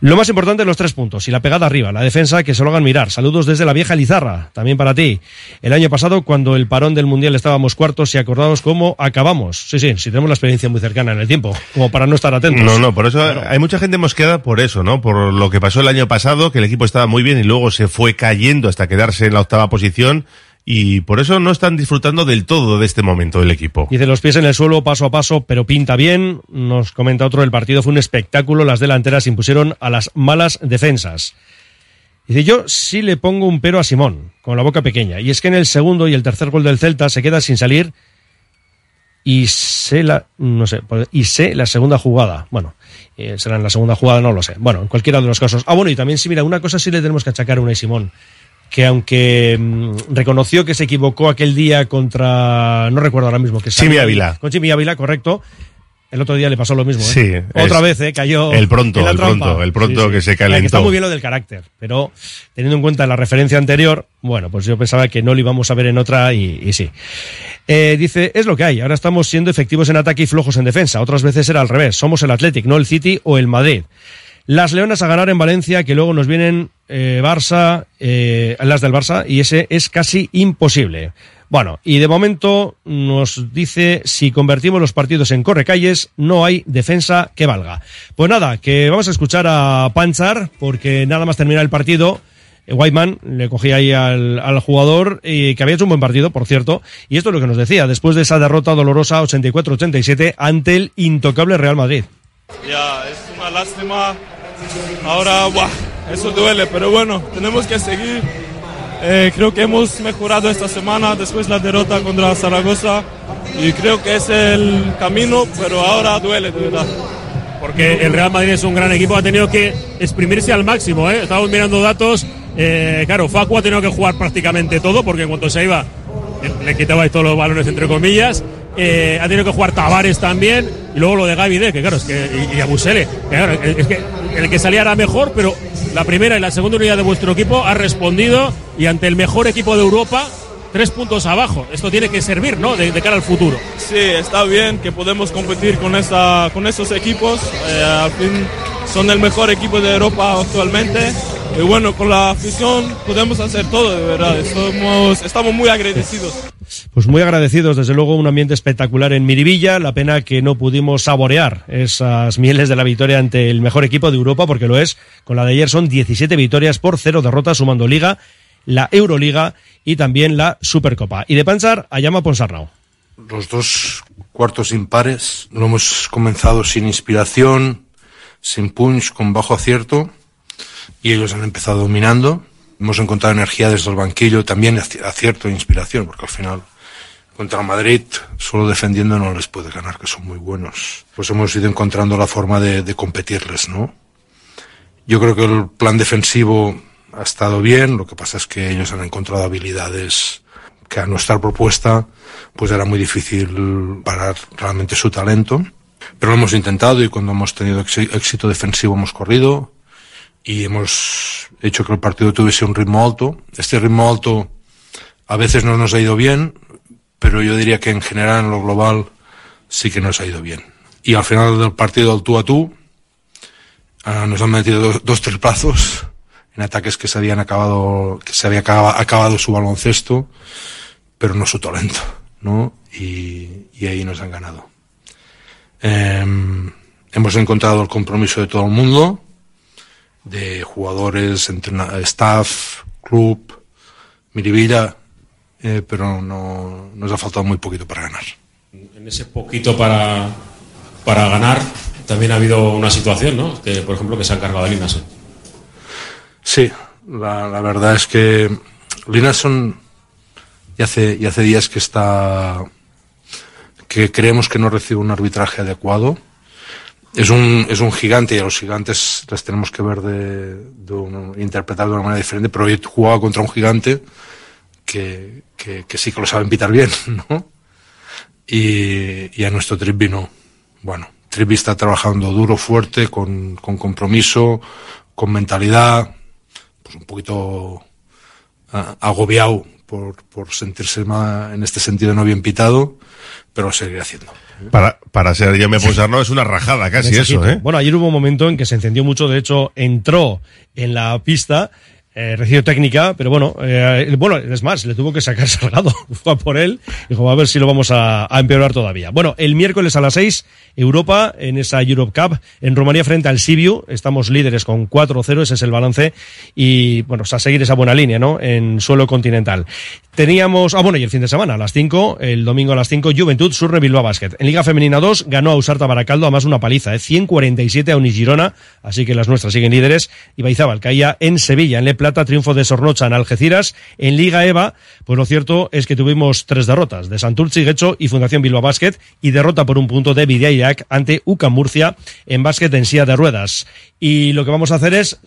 C: Lo más importante, los tres puntos y la pegada arriba, la defensa, que se lo hagan mirar. Saludos desde la vieja Lizarra, también para ti. El año pasado, cuando el parón del Mundial estábamos cuartos, si acordados cómo acabamos. Sí, sí, sí tenemos la experiencia muy cercana en el tiempo, como para no estar atentos.
E: No, no, por eso hay mucha gente mosqueada por eso, ¿no? Por lo que pasó el año pasado, que el equipo estaba muy bien y luego se fue cayendo hasta quedarse en la octava posición y por eso no están disfrutando del todo de este momento el equipo.
C: Dice los pies en el suelo, paso a paso, pero pinta bien. Nos comenta otro, el partido fue un espectáculo, las delanteras impusieron a las malas defensas. Dice, yo sí le pongo un pero a Simón, con la boca pequeña. Y es que en el segundo y el tercer gol del Celta se queda sin salir y sé la, no sé, pues, y sé la segunda jugada. Bueno, eh, será en la segunda jugada, no lo sé. Bueno, en cualquiera de los casos. Ah, bueno, y también sí, mira, una cosa sí le tenemos que achacar a Unai Simón que aunque mm, reconoció que se equivocó aquel día contra, no recuerdo ahora mismo, que
E: Chimi Ávila.
C: Con Chimi Ávila, correcto. El otro día le pasó lo mismo. ¿eh?
E: Sí.
C: Otra vez, ¿eh? Cayó.
E: El pronto,
C: en la
E: el
C: trampa.
E: pronto, el pronto
C: Sí, sí.
E: que se calentó.
C: está muy bien lo del carácter, pero teniendo en cuenta la referencia anterior, bueno, pues yo pensaba que no lo íbamos a ver en otra y, y sí. Eh, dice, es lo que hay. Ahora estamos siendo efectivos en ataque y flojos en defensa. Otras veces era al revés. Somos el Athletic, no el City o el Madrid. Las Leonas a ganar en Valencia, que luego nos vienen eh, Barça, eh, las del Barça, y ese es casi imposible. Bueno, y de momento nos dice, si convertimos los partidos en correcalles, no hay defensa que valga. Pues nada, que vamos a escuchar a Panchar, porque nada más terminar el partido, eh, Whiteman le cogía ahí al, jugador y que había hecho un buen partido, por cierto, y esto es lo que nos decía, después de esa derrota dolorosa 84-87 ante el intocable Real Madrid.
K: Ya, lástima. Ahora, eso duele, pero bueno, tenemos que seguir. Eh, creo que hemos mejorado esta semana después de la derrota contra Zaragoza y creo que es el camino, pero ahora duele, de verdad.
L: porque el Real Madrid es un gran equipo, ha tenido que exprimirse al máximo. ¿eh? Estamos mirando datos. eh, claro, Facu ha tenido que jugar prácticamente todo, porque en cuanto se iba, le quitabais todos los balones, entre comillas. Eh, ha tenido que jugar Tavares también. Y luego lo de Gaby D, que claro, es que. Y, y que claro, es que el que salía era mejor, pero la primera y la segunda unidad de vuestro equipo ha respondido. Y ante el mejor equipo de Europa, tres puntos abajo. Esto tiene que servir, ¿no? De, de cara al futuro.
K: Sí, está bien que podemos competir con, esa, con esos equipos. Eh, al fin son el mejor equipo de Europa actualmente. Y bueno, con la afición podemos hacer todo, de verdad. Somos, estamos muy agradecidos.
C: Pues muy agradecidos, desde luego, un ambiente espectacular en Miribilla. La pena que no pudimos saborear esas mieles de la victoria ante el mejor equipo de Europa, porque lo es. Con la de ayer son 17 victorias por cero derrotas, sumando Liga, la Euroliga y también la Supercopa. Y de Panchar a Llama Ponsarnau.
M: Los dos cuartos impares lo hemos comenzado sin inspiración, sin punch, con bajo acierto, y ellos han empezado dominando. Hemos encontrado energía desde el banquillo, también aci- acierto e inspiración, porque al final contra Madrid solo defendiendo no les puede ganar, que son muy buenos. Pues hemos ido encontrando la forma de, de competirles, ¿no? Yo creo que el plan defensivo ha estado bien, lo que pasa es que ellos han encontrado habilidades que a nuestra propuesta pues era muy difícil parar realmente su talento. Pero lo hemos intentado y cuando hemos tenido éxi- éxito defensivo hemos corrido y hemos hecho que el partido tuviese un ritmo alto. Este ritmo alto a veces no nos ha ido bien, pero yo diría que en general en lo global sí que nos ha ido bien. Y al final del partido al tú a tú ah, nos han metido dos, dos triplazos en ataques que se habían acabado, que se había acaba- acabado su baloncesto, pero no su talento, ¿no? Y, y ahí nos han ganado. Em, hemos encontrado el compromiso de todo el mundo, de jugadores, staff, club, Miribilla, eh, pero no, nos ha faltado muy poquito para ganar.
N: En ese poquito para, para ganar, también ha habido una situación, ¿no? Que, por ejemplo, que se han cargado a Linason.
M: Sí, la, verdad es que Linason ya hace, ya hace días que está que creemos que no recibe un arbitraje adecuado. Es un, es un gigante y a los gigantes les tenemos que ver de, un- interpretar de una manera diferente, pero hoy jugaba contra un gigante que, que, que sí que lo saben pitar bien, ¿no? Y, y a nuestro Trippi no. Bueno, Trippi está trabajando duro, fuerte, con, con compromiso, con mentalidad, pues un poquito ah, agobiado por, por sentirse ma- en este sentido no bien pitado, pero lo seguiré haciendo.
E: Para, para ser Jaume Ponsarnau es una rajada casi
C: Mensajito.
E: eso, ¿eh?
C: Bueno, ayer hubo un momento en que se encendió mucho, de hecho, entró en la pista, eh, recibió técnica, pero bueno, eh, bueno, es más, le tuvo que sacar Salgado, fue por él, dijo, a ver si lo vamos a, a empeorar todavía. Bueno, el miércoles a las 6, Europa, en esa Europe Cup, en Rumanía frente al Sibiu, estamos líderes con 4-0, ese es el balance, y bueno, a seguir esa buena línea, ¿no? En suelo continental. Teníamos, ah bueno, y el fin de semana, a las 5, el domingo a las 5, Juventud Surre Bilbao Basket. En Liga Femenina 2 ganó a Usarta Baracaldo, además una paliza, ¿eh? 147 a Unigirona, así que las nuestras siguen líderes. Y Baizabal caía en Sevilla, en Le triunfo de Sornocha en Algeciras. En Liga EVA, pues lo cierto es que tuvimos tres derrotas, de Santurci, Guecho y Fundación Bilbao Basket, y derrota por un punto de Vidiayac ante UCA Murcia en básquet en silla de ruedas. Y lo que vamos a hacer es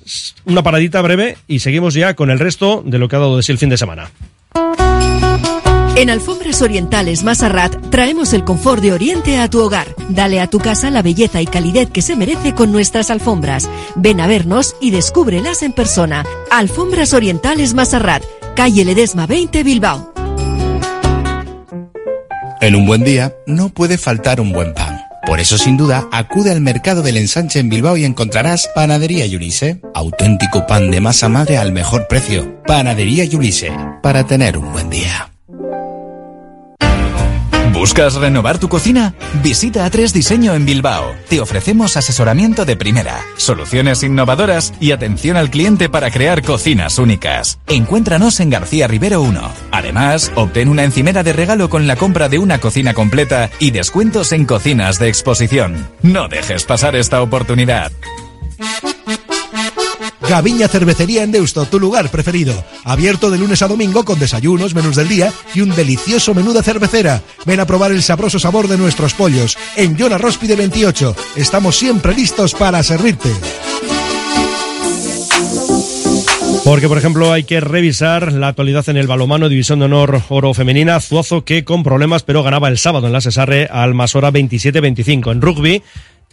C: una paradita breve y seguimos ya con el resto de lo que ha dado de sí el fin de semana.
O: En Alfombras Orientales Masarrat traemos el confort de Oriente a tu hogar. Dale a tu casa la belleza y calidez que se merece con nuestras alfombras. Ven a vernos y descúbrelas en persona. Alfombras Orientales Masarrat, calle Ledesma 20 Bilbao.
P: En un buen día no puede faltar un buen pan. Por eso, sin duda, acude al mercado del ensanche en Bilbao y encontrarás Panadería Yulise. Auténtico pan de masa madre al mejor precio. Panadería Yulise. Para tener un buen día.
Q: ¿Buscas renovar tu cocina? Visita A3 Diseño en Bilbao. Te ofrecemos asesoramiento de primera, soluciones innovadoras y atención al cliente para crear cocinas únicas. Encuéntranos en García Rivero 1. Además, obtén una encimera de regalo con la compra de una cocina completa y descuentos en cocinas de exposición. No dejes pasar esta oportunidad.
R: Gaviña Cervecería en Deusto, tu lugar preferido. Abierto de lunes a domingo con desayunos, menús del día y un delicioso menú de cervecera. Ven a probar el sabroso sabor de nuestros pollos. En Yona Róspide 28. Estamos siempre listos para servirte.
C: Porque, por ejemplo, hay que revisar la actualidad en el balomano División de Honor Oro Femenina. Zuazo que con problemas, pero ganaba el sábado en la Cesarre al Masora 27-25. En rugby,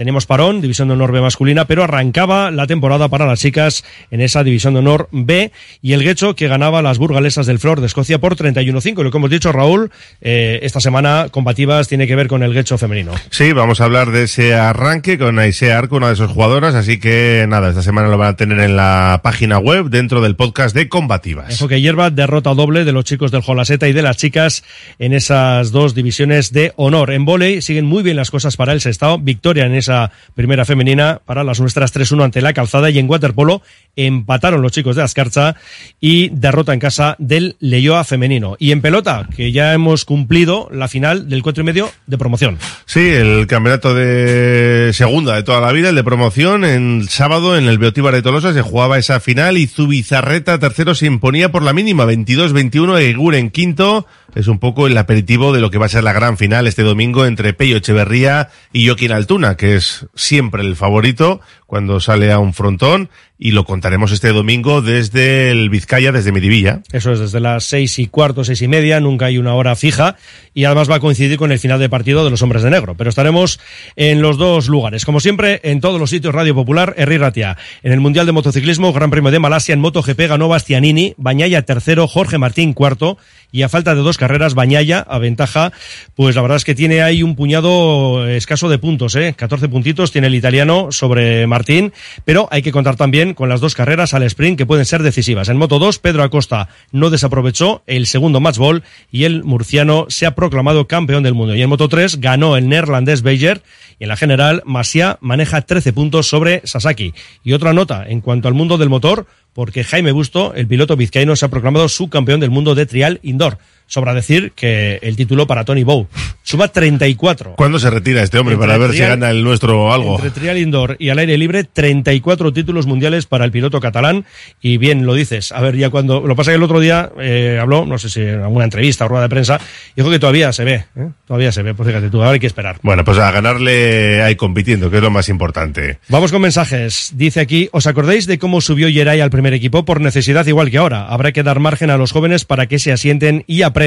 C: Teníamos parón, división de honor B masculina, pero arrancaba la temporada para las chicas en esa división de honor B y el Guecho que ganaba las burgalesas del Flor de Escocia por 31-5. Lo que hemos dicho, Raúl, eh, esta semana combativas tiene que ver con el Guecho femenino.
E: Sí, vamos a hablar de ese arranque con Aisea Arco, una de sus jugadoras, así que nada, esta semana lo van a tener en la página web dentro del podcast de combativas.
C: Eso que hierba, derrota doble de los chicos del Jolaseta y de las chicas en esas dos divisiones de honor. En volei siguen muy bien las cosas para el Sestao, victoria en esa primera femenina para las nuestras 3-1 ante la calzada y en waterpolo empataron los chicos de Ascarcha y derrota en casa del Leyoa femenino. Y en pelota, que ya hemos cumplido la final del cuatro y medio de promoción.
E: Sí, el campeonato de segunda de toda la vida, el de promoción, en sábado en el Beotíbar de Tolosa se jugaba esa final y Zubizarreta tercero se imponía por la mínima, 22-21, Egur en quinto, es un poco el aperitivo de lo que va a ser la gran final este domingo entre Pello Echeverría y Joaquín Altuna, que siempre el favorito cuando sale a un frontón y lo contaremos este domingo desde el Vizcaya, desde Miribilla.
C: Eso es, desde las seis y cuarto, seis y media, nunca hay una hora fija y además va a coincidir con el final de partido de los Hombres de Negro. Pero estaremos en los dos lugares, como siempre, en todos los sitios Radio Popular, Herri Ratia. En el Mundial de Motociclismo, Gran Premio de Malasia, en MotoGP ganó Bastianini, Bañaya tercero, Jorge Martín cuarto y a falta de dos carreras, Bañaya a ventaja, pues la verdad es que tiene ahí un puñado escaso de puntos, ¿eh? 14 puntitos tiene el italiano sobre Martín, pero hay que contar también con las dos carreras al sprint que pueden ser decisivas. En Moto 2, Pedro Acosta no desaprovechó el segundo match ball y el murciano se ha proclamado campeón del mundo. Y en Moto 3 ganó el neerlandés Beyer y en la general Masia maneja 13 puntos sobre Sasaki. Y otra nota en cuanto al mundo del motor, porque Jaime Busto, el piloto vizcaíno, se ha proclamado subcampeón del mundo de trial indoor. Sobra decir que el título para Tony Bow. Suma 34.
E: ¿Cuándo se retira este hombre
C: Entre
E: para ver si gana el nuestro algo?
C: Entre trial indoor y al aire libre, 34 títulos mundiales para el piloto catalán. Y bien lo dices. A ver, ya cuando. Lo pasa que el otro día eh, habló, no sé si en alguna entrevista o rueda de prensa, dijo que todavía se ve. ¿eh? Todavía se ve. Pues fíjate tú, ahora hay que esperar.
E: Bueno, pues a ganarle hay compitiendo, que es lo más importante.
C: Vamos con mensajes. Dice aquí, ¿os acordáis de cómo subió Yeray al primer equipo? Por necesidad igual que ahora. Habrá que dar margen a los jóvenes para que se asienten y aprendan.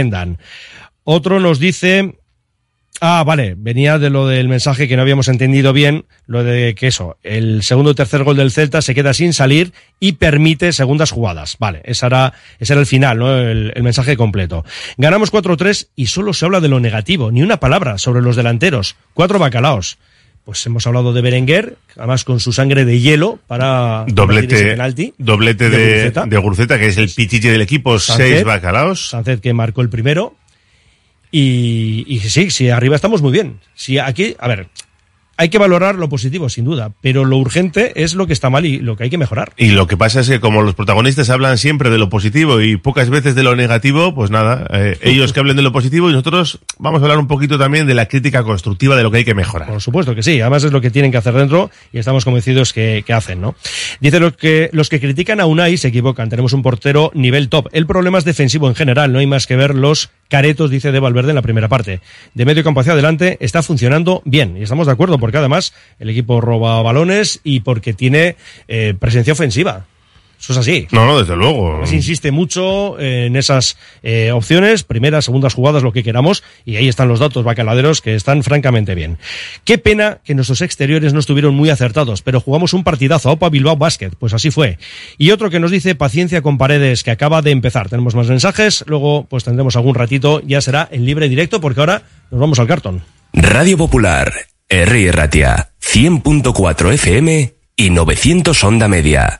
C: Otro nos dice, ah, vale, venía de lo del mensaje que no habíamos entendido bien, lo de que eso, el segundo y tercer gol del Celta se queda sin salir y permite segundas jugadas. Vale, ese era, ese era el final, ¿no? El, el mensaje completo. Ganamos 4-3 y solo se habla de lo negativo, ni una palabra sobre los delanteros. Cuatro bacalaos. Pues hemos hablado de Berenguer, además con su sangre de hielo para convertir ese
E: Doblete,
C: penalti.
E: doblete
C: de
E: de,
C: Guruceta.
E: de Guruceta, que es el pichiche del equipo,
C: Sánchez.
E: seis bacalaos.
C: Sánchez que marcó el primero. Y, y sí, sí, arriba estamos muy bien. Si aquí, a ver, hay que valorar lo positivo, sin duda, pero lo urgente es lo que está mal y lo que hay que mejorar.
E: Y lo que pasa es que como los protagonistas hablan siempre de lo positivo y pocas veces de lo negativo, pues nada, eh, ellos que hablen de lo positivo y nosotros vamos a hablar un poquito también de la crítica constructiva de lo que hay que mejorar.
C: Por supuesto que sí, además es lo que tienen que hacer dentro y estamos convencidos que, que hacen, ¿no? Dice lo que los que critican a Unai se equivocan, tenemos un portero nivel top. El problema es defensivo en general, no hay más que ver los caretos, dice de Valverde en la primera parte. De medio campo hacia adelante está funcionando bien y estamos de acuerdo porque además el equipo roba balones y porque tiene eh, presencia ofensiva. Eso es así.
E: No, no, desde luego.
C: Además, insiste mucho en esas eh, opciones, primeras, segundas jugadas, lo que queramos, y ahí están los datos bacaladeros que están francamente bien. Qué pena que nuestros exteriores no estuvieron muy acertados, pero jugamos un partidazo, Opa Bilbao Basket, pues así fue. Y otro que nos dice paciencia con paredes, que acaba de empezar. Tenemos más mensajes, luego pues tendremos algún ratito, ya será en libre directo, porque ahora nos vamos al cartón.
D: Radio Popular, R. Ratia, 100.4 FM y 900 Onda Media.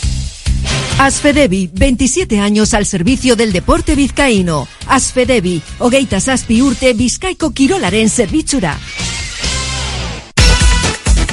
O: Asfedevi, 27 años al servicio del deporte vizcaíno. Asfedevi, Ogeitas Aspi Urte, Vizcaico Kirolaren zerbitzura.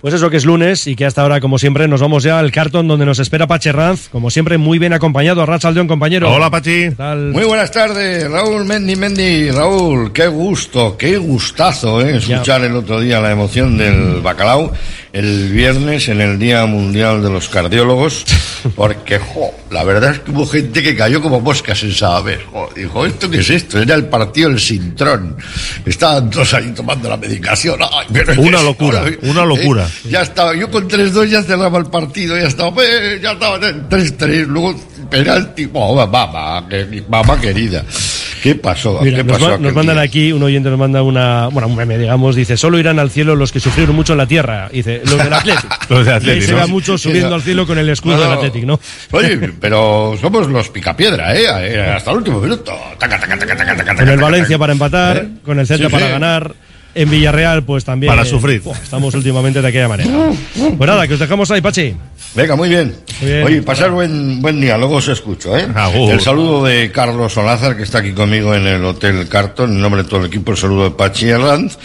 C: Pues eso que es lunes y que hasta ahora, como siempre, nos vamos ya al cartón donde nos espera Pache Ranz, como siempre, muy bien acompañado. Rachaldeón, compañero.
E: Hola, Pachi.
S: Muy buenas tardes, Raúl Mendy Mendy. Raúl, qué gusto, qué gustazo, ¿eh? Escuchar el otro día la emoción del bacalao, el viernes en el Día Mundial de los Cardiólogos, porque, jo, la verdad es que hubo gente que cayó como moscas sin saber. Jo, dijo, ¿esto qué es esto? Era el partido del Sintrón. Estaban todos ahí tomando la medicación. Ay, pero
E: Una
S: es-
E: locura,
S: ahora,
E: una locura.
S: ¿eh? Ya estaba, yo con 3-2 ya cerraba el partido, ya estaba, pues, ya estaba 3-3, luego penalti, oh, mamá, mamá querida. ¿Qué pasó?
C: Mira,
S: ¿Qué
C: nos,
S: pasó aquel
C: nos mandan aquí, un oyente nos manda una, bueno, un meme, digamos, dice, solo irán al cielo los que sufrieron mucho en la tierra. Dice, los del Atlético.
E: Los del
C: Y ahí se
E: ¿no?
C: ve a muchos
S: Sí,
C: subiendo al cielo con el escudo
S: No,
C: del. Atlético, ¿no?
S: Oye, pero somos los picapiedra, ¿eh? Eh, Hasta el último minuto. Taca, taca, taca,
C: Con el Valencia para empatar,
S: ¿Eh?
C: con el Celta
S: Sí,
C: para
S: sí.
C: ganar. En Villarreal, pues también.
E: Para sufrir.
C: Uf, estamos últimamente de aquella manera. Pues nada, que os dejamos ahí, Pachi.
S: Venga, muy bien.
C: Muy bien.
S: Oye, pasar buen, buen día, luego os escucho, ¿eh?
E: Agur.
S: El saludo de Carlos Olázar, que está aquí conmigo en el Hotel Carton, en nombre de todo el equipo, el saludo de Pachi Herranz.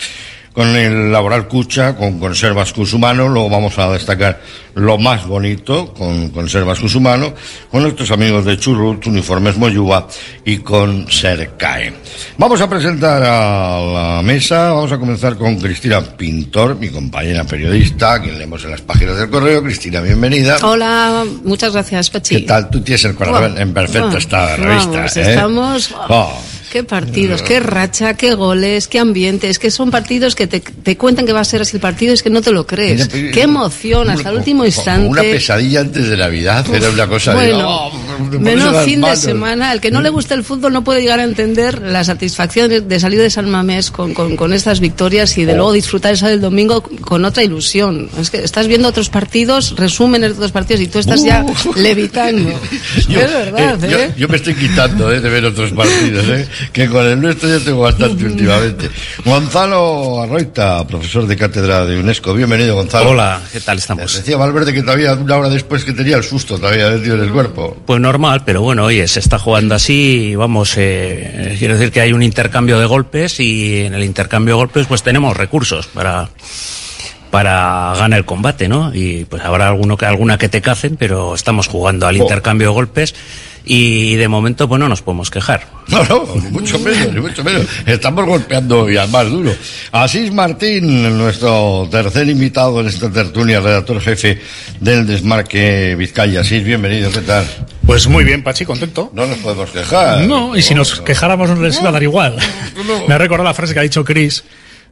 S: Con el Laboral Cucha, con Conservas Cusumano, luego vamos a destacar lo más bonito con Conservas Cusumano, con nuestros amigos de Churrut, Uniformes Moyuba y con Sercae. Vamos a presentar a la mesa, vamos a comenzar con Cristina Pintor, mi compañera periodista, quien leemos en las páginas del correo. Cristina, bienvenida.
T: Hola, muchas gracias, Pachi.
S: ¿Qué tal? Tú tienes el corazón en perfecto estado de revista.
T: Vamos,
S: ¿eh?
T: estamos...
S: Oh.
T: Qué partidos, qué racha, qué goles, qué ambiente. Es que son partidos que te, te cuentan que va a ser así el partido, es que no te lo crees. Qué emoción, hasta el último instante.
S: Una pesadilla antes de Navidad, era una cosa
T: Bueno,
S: de... oh, me
T: Menos fin de semana. El que no le gusta el fútbol no puede llegar a entender la satisfacción de, salir de San Mamés con, con, con estas victorias y de
S: Oh.
T: luego disfrutar esa del domingo con otra ilusión. Es que estás viendo otros partidos, resúmenes de otros partidos y tú estás ya
S: Uh.
T: levitando.
S: Yo,
T: es verdad,
S: eh, yo-
T: ¿eh?
S: yo me estoy quitando eh, de ver otros partidos, eh, que con el nuestro ya tengo bastante últimamente. Gonzalo Arroita, profesor de cátedra de UNESCO. Bienvenido, Gonzalo.
U: Hola, ¿qué tal estamos?
S: Decía Valverde que todavía una hora después que tenía el susto todavía metido en el cuerpo.
U: Pues normal, pero bueno, oye, se está jugando así y vamos, eh, quiero decir que hay un intercambio de golpes y en el intercambio de golpes pues tenemos recursos para para ganar el combate, ¿no? Y pues habrá alguno que alguna que te cacen, pero estamos jugando al
S: Oh.
U: intercambio de golpes y de momento pues no nos podemos quejar.
S: No, no, ni mucho menos, ni mucho menos. Estamos golpeando ya más duro. Asís Martín, nuestro tercer invitado en esta tertulia, redactor jefe del Desmarque Vizcaya. Asís, bienvenido, ¿qué tal?
V: Pues muy bien, Pachi, contento.
S: No nos podemos quejar.
V: No, y si nos quejáramos no les iba a dar igual. Me ha recordado la frase que ha dicho Chris,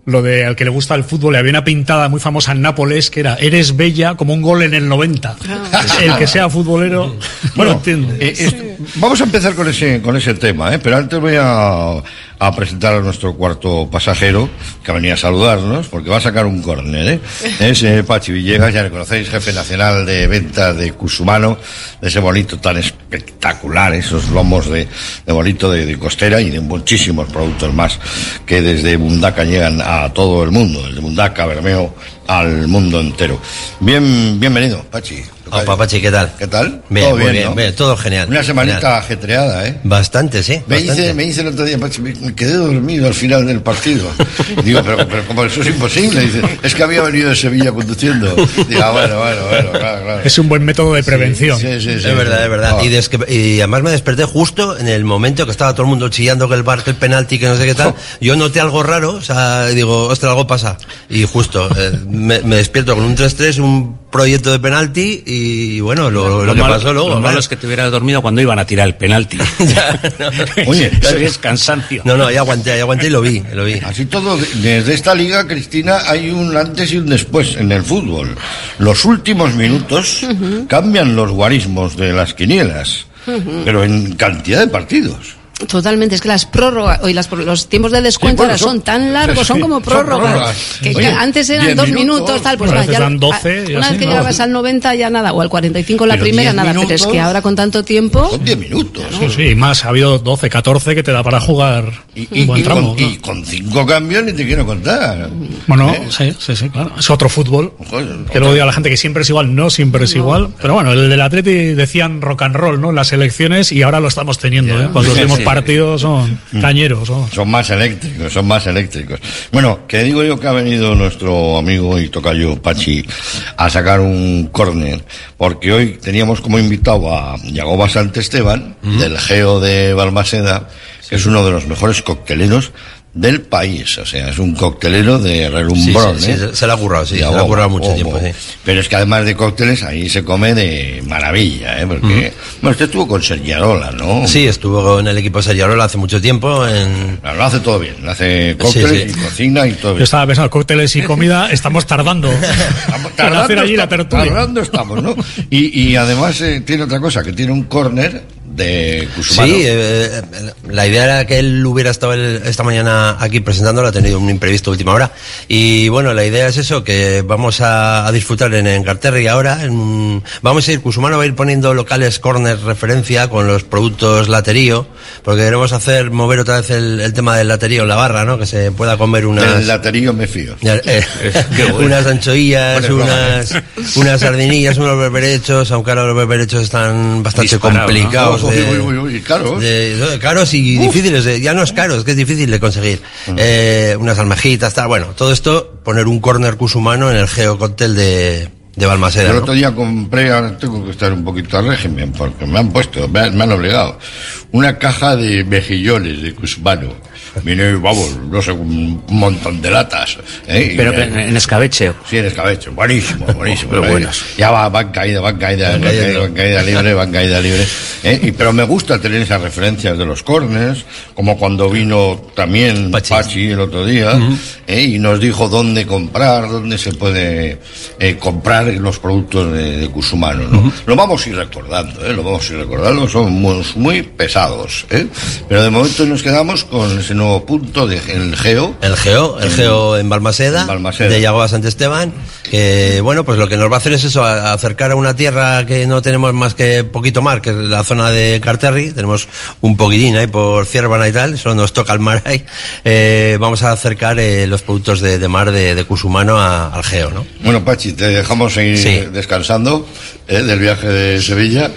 V: lo de al que le gusta el fútbol, le había una pintada muy famosa en Nápoles que era, eres bella como un gol en el 90. El que sea futbolero, bueno, entiendo.
S: Eh, eh, Vamos a empezar con ese, con ese tema, ¿eh? pero antes voy a, a presentar a nuestro cuarto pasajero, que venía a saludarnos, porque va a sacar un córner. ¿eh? Es eh, Pachi Villegas, ya le conocéis, jefe nacional de ventas de Cusumano, de ese bonito tan espectacular, esos lomos de, de bonito de, de costera y de muchísimos productos más que desde Mundaca llegan a todo el mundo, desde Mundaca, Bermeo, al mundo entero. Bien, bienvenido, Pachi.
W: Opa, Pachi, ¿qué tal?
S: ¿Qué tal?
W: Bien,
S: Todo bien,
W: bien,
S: ¿no?
W: bien, todo genial.
S: Una semanita
W: genial.
S: ajetreada, ¿eh?
W: Bastante, sí.
S: Me
W: bastante.
S: dice, me dice el otro día, Pachi, me quedé dormido al final del partido. Digo, pero, pero como eso es imposible. Dice, es que había venido de Sevilla conduciendo. Digo, ah, bueno, bueno, bueno, claro, claro.
V: Es un buen método de prevención.
S: Sí, sí, sí.
W: es verdad, es verdad.
S: Ah.
W: Y, además me desperté justo en el momento que estaba todo el mundo chillando que el bar, que el penalti, que no sé qué tal. Yo noté algo raro, o sea, digo, ostras, algo pasa. Y justo, eh, me, me despierto con un 3-3, un proyecto de penalti y bueno, lo, lo que
U: malo,
W: pasó luego.
U: lo malo es que te hubieras dormido cuando iban a tirar el penalti.
S: Oye,
U: eso es cansancio.
W: No, no, ahí aguanté, ahí aguanté y lo vi, lo vi.
S: Así todo, de- desde esta liga, Cristina, hay un antes y un después en el fútbol. Los últimos minutos cambian los guarismos de las quinielas, pero en cantidad de partidos.
T: Totalmente, es que las prórrogas, hoy las, los tiempos de descuento
S: Sí, bueno,
T: ahora son,
S: son-
T: tan largos, son
S: sí,
T: como
S: son
T: prórrogas.
S: prórrogas.
T: Que
S: Oye,
T: ya antes eran
S: 10
T: dos
S: minutos,
T: minutos, tal, pues
S: a
T: ya-
S: dan 12 y
T: una vez que
S: ¿no?
T: llegabas al 90 ya nada, o al 45 la
V: Pero
T: primera
V: 10
T: nada, pero es
V: minutos.
T: que ahora con tanto tiempo...
S: Son 10 minutos.
V: Sí, sí, y más, ha habido 12, 14 que te da para jugar
S: Y,
V: un buen
S: y
V: tramo.
S: con, y con cinco cambios ni te quiero contar.
V: Bueno,
S: ¿Eh?
V: sí, sí, sí, claro. Es otro fútbol.
S: Joder,
V: Que luego diga la gente que siempre es igual, no siempre es igual. Pero bueno, el del Atleti decían rock and roll, ¿no? Las elecciones y ahora lo estamos teniendo, ¿eh? Los
S: Sí,
V: últimos
S: sí.
V: Partidos son cañeros. ¿no?
S: Son más eléctricos, son más eléctricos. Bueno, que digo yo que ha venido nuestro amigo y tocayo Pachi a sacar un córner, porque hoy teníamos como invitado a Yagoba Santesteban, del Geo de Balmaseda, que es uno de los mejores cocteleros del país, o sea, es un coctelero de relumbrón,
W: Sí, sí, sí,
S: ¿eh?
W: se- se le ha currado, sí, se le ha currado mucho tiempo, sí.
S: Pero es que además de cócteles, ahí se come de maravilla, ¿eh? Porque, bueno, usted estuvo con Sergiarola, ¿no?
W: Sí, estuvo en el equipo Seriarola hace mucho tiempo. En...
S: Lo hace todo bien, lo hace cócteles
W: Sí, sí.
S: y cocina y todo
V: Yo
S: bien.
V: estaba pensando, cócteles y comida, estamos tardando hacer allí la
S: estamos,
V: tertulia.
S: tardando estamos, ¿no? Y, y además eh, tiene otra cosa, que tiene un córner de Cusumano.
W: Sí, eh, eh, la idea era que él hubiera estado el- esta mañana aquí presentándolo, ha tenido un imprevisto última hora. Y bueno, la idea es eso, que vamos a, a disfrutar en Encarterri ahora. en vamos a ir, Cusumano va a ir poniendo locales corner referencia con los productos laterío, porque queremos hacer, mover otra vez el, el tema del laterío en la barra, ¿no? Que se pueda comer unas...
S: Del laterío me fío.
W: Ya, eh, unas anchoillas,
S: Bueno,
W: unas, unas sardinillas, unos berberechos, aunque ahora los berberechos están bastante
U: Disparados, ¿no?
W: complicados
S: Ojo, Uy, uy, caros.
W: de- caros y difíciles, de- ya no es caro, es que es difícil de conseguir. Eh, unas almejitas, tal, bueno, todo esto, poner un corner cusumano en el Geocóctel de, de Balmaseda.
S: El
W: ¿no?
S: otro día compré, ahora tengo que estar un poquito al régimen, porque me han puesto, me han, me han obligado, una caja de mejillones de cusmano. Vine, vamos, no sé, un montón de latas. ¿eh?
U: Pero en, en escabeche.
S: Sí, en escabeche, buenísimo, buenísimo.
U: Pero
S: ¿eh?
U: buenos.
S: Ya va, van caída, van caída, van caída, van caída libre, van caída libre. ¿eh? Y, pero me gusta tener esas referencias de los corners, como cuando vino también Pachi, el otro día, ¿eh? y nos dijo dónde comprar, dónde se puede eh, comprar los productos de, de Cusumano. ¿no? Lo vamos a ir recordando, ¿eh? lo vamos a ir recordando, somos muy pesados. ¿eh? Pero de momento nos quedamos con ese nuevo punto del el Geo.
W: El Geo, el Geo en Balmaseda, de Yagoba Sant Esteban, que bueno, pues lo que nos va a hacer es eso, a- acercar a una tierra que no tenemos más que poquito mar, que es la zona de Carterri, tenemos un poquitín ahí por Ciervana y tal, solo nos toca el mar ahí, Eh, vamos a acercar eh, los productos de, de mar de, de Cusumano a- al Geo, ¿no?
S: Bueno, Pachi, te dejamos seguir descansando ¿eh? del viaje de Sevilla.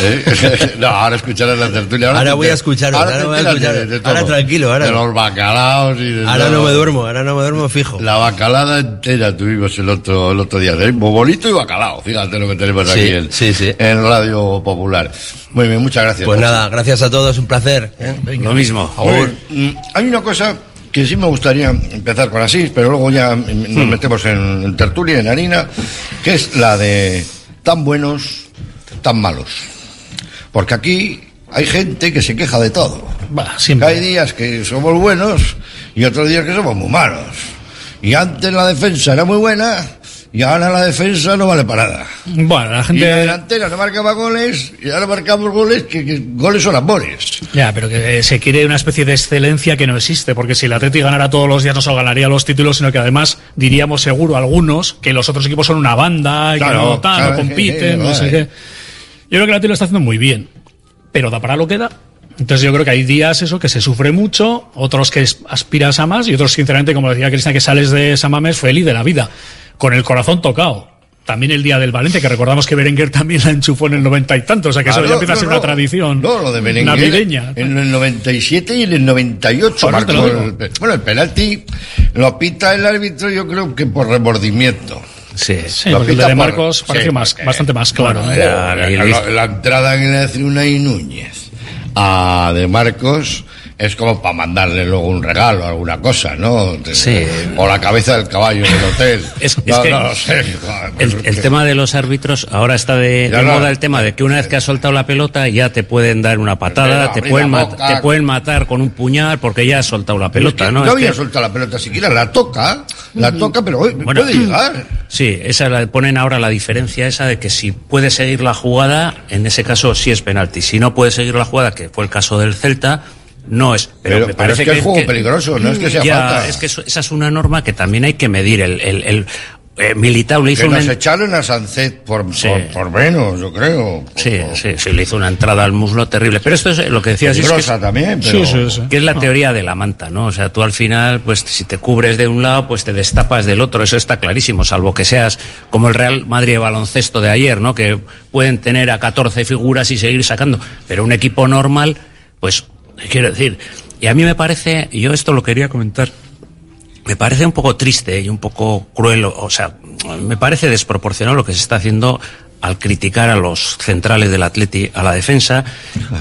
S: ¿Eh? no, ahora escucharás la tertulia.
W: Ahora voy a escucharos, ahora
S: te
W: voy a escuchar.
S: de- de
W: Ahora
S: todo.
W: tranquilo, ahora.
S: De los bacalaos y de
W: Ahora
S: todo.
W: no me duermo, ahora no me duermo fijo.
S: La bacalada entera tuvimos el otro, el otro día. Bobolito y bacalao. Fíjate lo que tenemos
W: Sí,
S: aquí en,
W: sí, sí.
S: en Radio Popular. Muy bien, muchas gracias.
W: Pues nada, gracias a todos, un placer. ¿eh?
U: Lo mismo.
S: Bien. Mm, Hay una cosa que sí me gustaría empezar con así, pero luego ya mm,
W: Hmm.
S: nos metemos en, en tertulia, en harina, que es la de tan buenos, tan malos. Porque aquí hay gente que se queja de todo. Hay días que somos buenos y otros días que somos muy malos. Y antes la defensa era muy buena y ahora la defensa no vale para nada.
V: Bueno, la
S: Y la
V: gente...
S: delantera no marcaba goles y ahora marcamos goles que, que goles son amores.
V: Ya, pero que eh, se quiere una especie de excelencia que no existe, porque si el Atleti ganara todos los días no solo ganaría los títulos, sino que además diríamos seguro algunos que los otros equipos son una banda, y que no, tal, no compiten,
S: sí,
V: no sé qué. Yo creo que el Atleti lo está haciendo muy bien, pero da para lo que da. Entonces yo creo que hay días eso que se sufre mucho, otros que aspiras a más y otros sinceramente, como decía Cristian, que sales de Samames feliz de la vida, con el corazón tocado. También el día del Valencia, que recordamos que Berenguer también la enchufó en el noventa y tanto, o sea que eso ya empieza a ser
S: no.
V: una tradición
S: No, lo de Berenguer
V: navideña.
S: En el 97 y en el 98
V: Por eso te
S: marcó el Bueno, el penalti lo pita el árbitro yo creo que por remordimiento.
U: Sí,
V: Sí,
S: Lo
V: porque el
S: pita
V: de
S: por-
V: Marcos
S: sí,
V: pareció más,
S: porque-
V: bastante más claro.
S: Bueno,
V: ¿no?
S: la, la- la entrada que le hace Unai Núñez a De Marcos es como para mandarle luego un regalo, alguna cosa, ¿no?
U: Sí.
S: O la cabeza del caballo del hotel.
U: Es, es
S: no,
U: que
S: no lo sé.
U: el, el tema de los árbitros, ahora está de, de
S: no.
U: moda el tema de que una vez que has soltado la pelota ya te pueden dar una patada, te pueden,
S: boca.
U: te pueden matar con un puñal porque ya has soltado la pelota, ¿no?
S: No
U: Es
S: había
U: que-
S: soltado la pelota siquiera, la toca, la toca, pero oye,
U: Bueno,
S: puede llegar.
U: Sí, esa la, ponen ahora la diferencia esa de que si puede seguir la jugada, en ese caso sí es penalti. Si no puede seguir la jugada, que fue el caso del Celta, no es. Pero,
S: Pero-
U: me
S: pero
U: parece
S: es que es juego peligroso, no es que sea
U: Ya,
S: falta.
U: Es que eso- esa es una norma que también hay que medir. El, el, el eh, Militao le hizo
S: Que
U: una
S: nos echaron a Sancet por, por, por menos, yo creo.
U: Sí, sí, sí, le hizo una entrada al muslo terrible. Pero esto es lo que decías. es que
S: Peligrosa
U: es-
S: también, pero- Sí, sí, sí.
U: Que es la
S: No.
U: teoría de la manta, ¿no? O sea, tú al final, pues si te cubres de un lado, pues te destapas del otro. Eso está clarísimo, salvo que seas como el Real Madrid de baloncesto de ayer, ¿no? Que pueden tener a 14 figuras y seguir sacando. Pero un equipo normal, pues, quiero decir. Y a mí me parece, y yo esto lo quería comentar, me parece un poco triste y un poco cruel, o sea, me parece desproporcionado lo que se está haciendo al criticar a los centrales del Atleti, a la defensa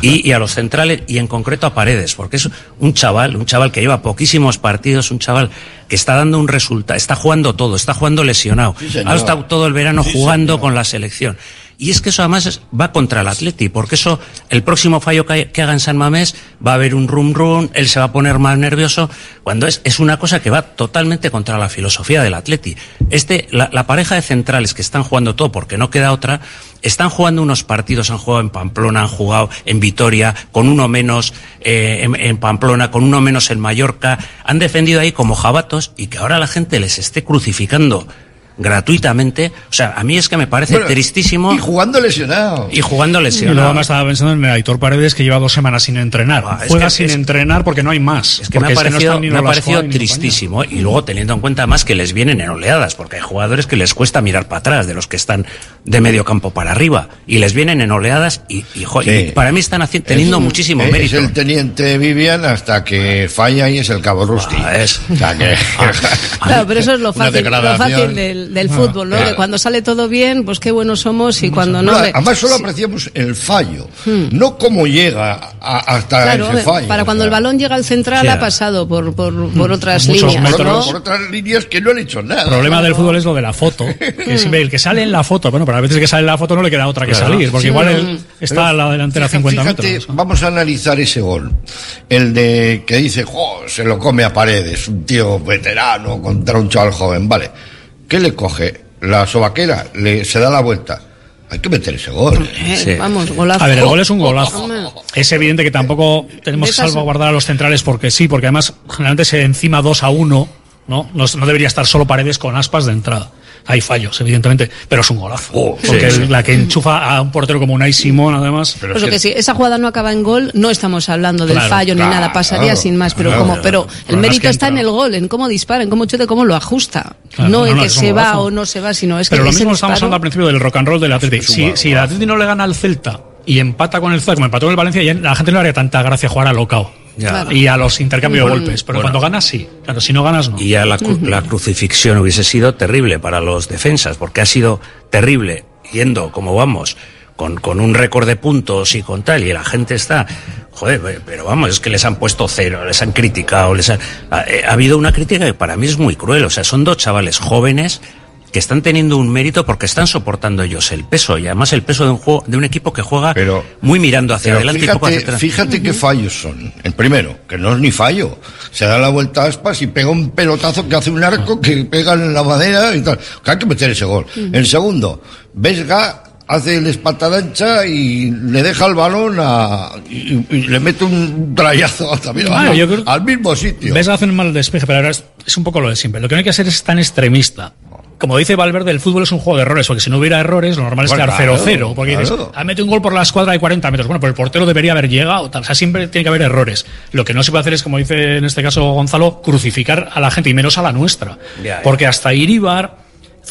U: y, y a los centrales y en concreto a Paredes, porque es un chaval, un chaval que lleva poquísimos partidos, un chaval que está dando un resultado, está jugando todo, está jugando lesionado,
S: Sí,
U: ha estado todo el verano
S: Sí,
U: jugando con la selección. Y es que eso además va contra el Atleti, porque eso, el próximo fallo que, haga en San Mamés, va a haber un rum rum, él se va a poner más nervioso, cuando es, es una cosa que va totalmente contra la filosofía del Atleti. Este, la, pareja de centrales que están jugando todo, porque no queda otra, están jugando unos partidos, han jugado en Pamplona, han jugado en Vitoria, con uno menos eh, en Pamplona, con uno menos en Mallorca, han defendido ahí como jabatos y que ahora la gente les esté crucificando gratuitamente. O sea, a mí es que me parece
S: Bueno,
U: tristísimo.
S: Y jugando lesionado.
U: Y jugando
V: Y luego
U: lesionado.
V: me estaba pensando en Aitor Paredes que lleva dos semanas sin entrenar.
U: Ah, es
V: Juega
U: que-
V: sin
U: es-
V: entrenar porque no hay más.
U: Es que me ha parecido, me ha tristísimo. Y luego teniendo en cuenta más que les vienen en oleadas, porque hay jugadores que les cuesta mirar para atrás, de los que están de medio campo para arriba. Y les vienen en oleadas y, y, jo- y
S: Sí.
U: para mí están haci- teniendo
S: Es-
U: muchísimo
S: es
U: mérito.
S: el teniente Vivian hasta que falla y es el cabo Rusty. O sea que...
T: Claro, pero eso es lo fácil, lo
S: degradación.
T: fácil del, del
S: Ah,
T: fútbol, ¿no?
S: claro.
T: Que cuando sale todo bien, pues qué buenos somos y cuando no...
S: Claro, además solo
T: Sí. Hmm.
S: apreciamos el fallo, no cómo llega a- hasta
T: Claro,
S: ese fallo.
T: para cuando el balón llega al central
S: Sí.
T: ha pasado por, por, por otras
V: Muchos
T: líneas,
S: por,
T: ¿no?
S: otras, por otras líneas que no han hecho nada.
V: El problema del fútbol es lo de la foto. Que siempre el que sale en la foto, bueno, pero a veces el que sale en la foto no le queda otra que
S: Claro.
V: salir, porque
S: Sí,
V: igual él está a la delantera a
S: Fíjate,
V: 50
S: fíjate,
V: metros.
S: Vamos a analizar ese gol. El de que dice, "Jo, se lo come a paredes, un tío veterano contra un chaval joven. Vale. ¿Qué le coge? La sobaquera, le, se da la vuelta. Hay que meter ese gol.
T: Eh, Vamos, golazo.
V: A ver, el gol es un golazo. Es evidente que tampoco tenemos que salvaguardar a los centrales porque sí, porque además generalmente se encima 2 a 1, ¿no? No, no debería estar solo paredes con aspas de entrada. Hay fallos, evidentemente, pero es un golazo. porque
T: sí, sí.
V: la que enchufa a un portero como Unai Simón, además.
T: Pues lo que si esa jugada no acaba en gol, no estamos hablando del
V: Claro,
T: fallo ni nada, pasaría
V: claro,
T: sin más, pero
V: claro,
T: como,
V: claro.
T: pero
V: El es
T: mérito está en el gol, en cómo dispara, en cómo chute, cómo lo ajusta.
V: Claro,
T: no
V: no,
T: en
V: no,
T: que
V: es
T: se va o no se va, sino es
V: Pero
T: que
V: lo
T: ese
V: mismo estamos hablando al principio del rock and roll del Atleti. Si, si el Atleti no le gana al Celta y empata con el Celta, como empató con el Valencia, ya la gente no le haría tanta gracia jugar a locao.
U: Ya. Claro.
V: Y a los intercambios de
U: Bueno,
V: golpes. Pero
U: bueno.
V: cuando ganas, sí. Claro, si no ganas, no.
U: Y ya la, cru- la crucifixión hubiese sido terrible para los defensas, porque ha sido terrible yendo como vamos, con, con un récord de puntos y con tal, y la gente está, joder, pe- pero vamos, es que les han puesto cero, les han criticado, les han, ha, eh, ha habido una crítica que para mí es muy cruel, o sea, son dos chavales jóvenes que están teniendo un mérito porque están soportando ellos el peso y además el peso de un juego de un equipo que juega muy mirando hacia
S: Pero
U: adelante y poco hacia
S: fíjate,
U: atrás.
S: fíjate qué fallos son. El primero, que no es ni fallo. Se da la vuelta a aspas y pega un pelotazo que hace un arco que pega en la madera y tal. Que hay que meter ese gol. El segundo, Vesga hace el espatadancha y le deja el balón a, y, y le mete un trayazo también
V: Bueno,
S: al,
V: creo-
S: al mismo sitio.
V: Ves hacen un mal despeje, pero ahora es, es un poco lo de siempre. Lo que no hay que hacer es tan extremista. Como dice Valverde, el fútbol es un juego de errores, porque si no hubiera errores, lo normal es
S: Bueno,
V: quedar
S: claro,
V: 0-0. porque dices,
S: claro.
V: ha metido un gol por la escuadra de 40 metros. Bueno, pero el portero debería haber llegado. O sea, siempre tiene que haber errores. Lo que no se puede hacer es, como dice en este caso Gonzalo, crucificar a la gente, y menos a la nuestra.
U: Ya, ya.
V: Porque hasta Iríbar,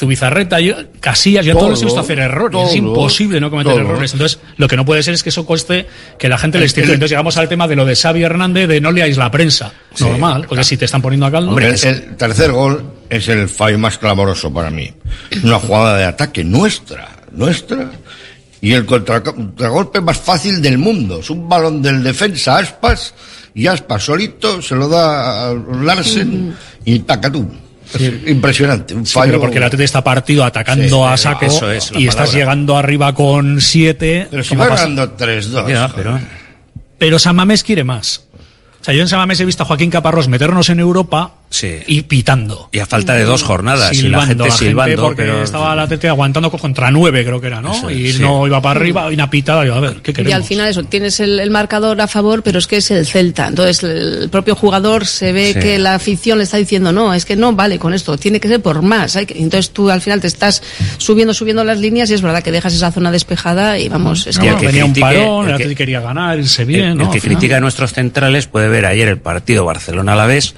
V: Zubizarreta, yo- Casillas, yo a todos les he visto
S: Todo,
V: hacer errores.
S: todo,
V: es imposible no cometer
S: todo.
V: errores. Entonces, lo que no puede ser es que eso cueste que la gente les
S: el-
V: Entonces llegamos al tema de lo de Xavi Hernández de no leáis la prensa. Normal, porque si te están poniendo a caldo.
S: el, el tercer gol es el fallo más clamoroso para mí. Una jugada de ataque nuestra, nuestra, y el contra- contragolpe más fácil del mundo. Es un balón del defensa Aspas, y Aspas solito se lo da a Larsen y tacatú. Es impresionante, un
V: Sí,
S: fallo.
V: pero porque el Atleti está partido atacando
S: Sí,
V: a saco
S: eso es la
V: y estás llegando arriba con siete.
S: Pero se
V: como
S: va
V: pasa-
S: ganando 3-2.
V: Ya, pero, pero San Mamés quiere más. O sea, yo en San Mamés he visto a Joaquín Caparrós meternos en Europa y pitando.
U: Y a falta de dos jornadas, y la
V: Silbando,
U: gente silbando,
V: porque
U: pero...
V: estaba la Atleti aguantando co- contra nueve, creo que era, ¿no?
U: Eso
V: y
U: sí.
V: no iba para arriba, y una pitada, yo, a ver, ¿qué
T: Y
V: queremos?
T: al final eso, tienes el, el marcador a favor, pero es que es el Celta. Entonces el propio jugador se ve
V: Sí.
T: que la afición le está diciendo, no, es que no vale con esto, tiene que ser por más. Hay que-". Entonces tú al final te estás subiendo, subiendo las líneas y es verdad que dejas esa zona despejada y vamos, es
V: No,
T: que...
V: no, venía un parón, el
U: el que-
V: quería ganar, irse bien,
U: el,
V: ¿no?
U: el que critica a nuestros centrales puede ver ayer el partido Barcelona a la vez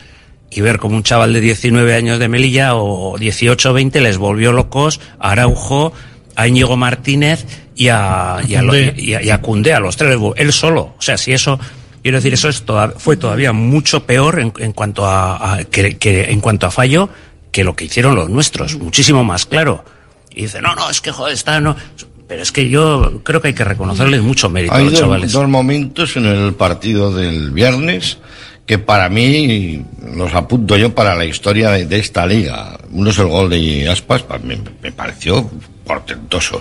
U: y ver como un chaval de 19 años de Melilla o 18 o 20 les volvió locos a Araujo, a Íñigo Martínez y a, y a, lo-
V: Koundé.
U: y a- y a a los tres, él solo. O sea, si eso, quiero decir, eso es toda- fue todavía mucho peor en, en cuanto a, a- que, que en cuanto a fallo que lo que hicieron los nuestros, muchísimo más claro. Y dice, no, no, es que joder, está, no. Pero es que yo creo que hay que reconocerles mucho mérito a
S: Hay
U: los
S: dos,
U: chavales.
S: dos momentos en el partido del viernes que para mí los apunto yo para la historia de, de esta liga. Uno es el gol de Aspas, pa- me, me pareció portentoso.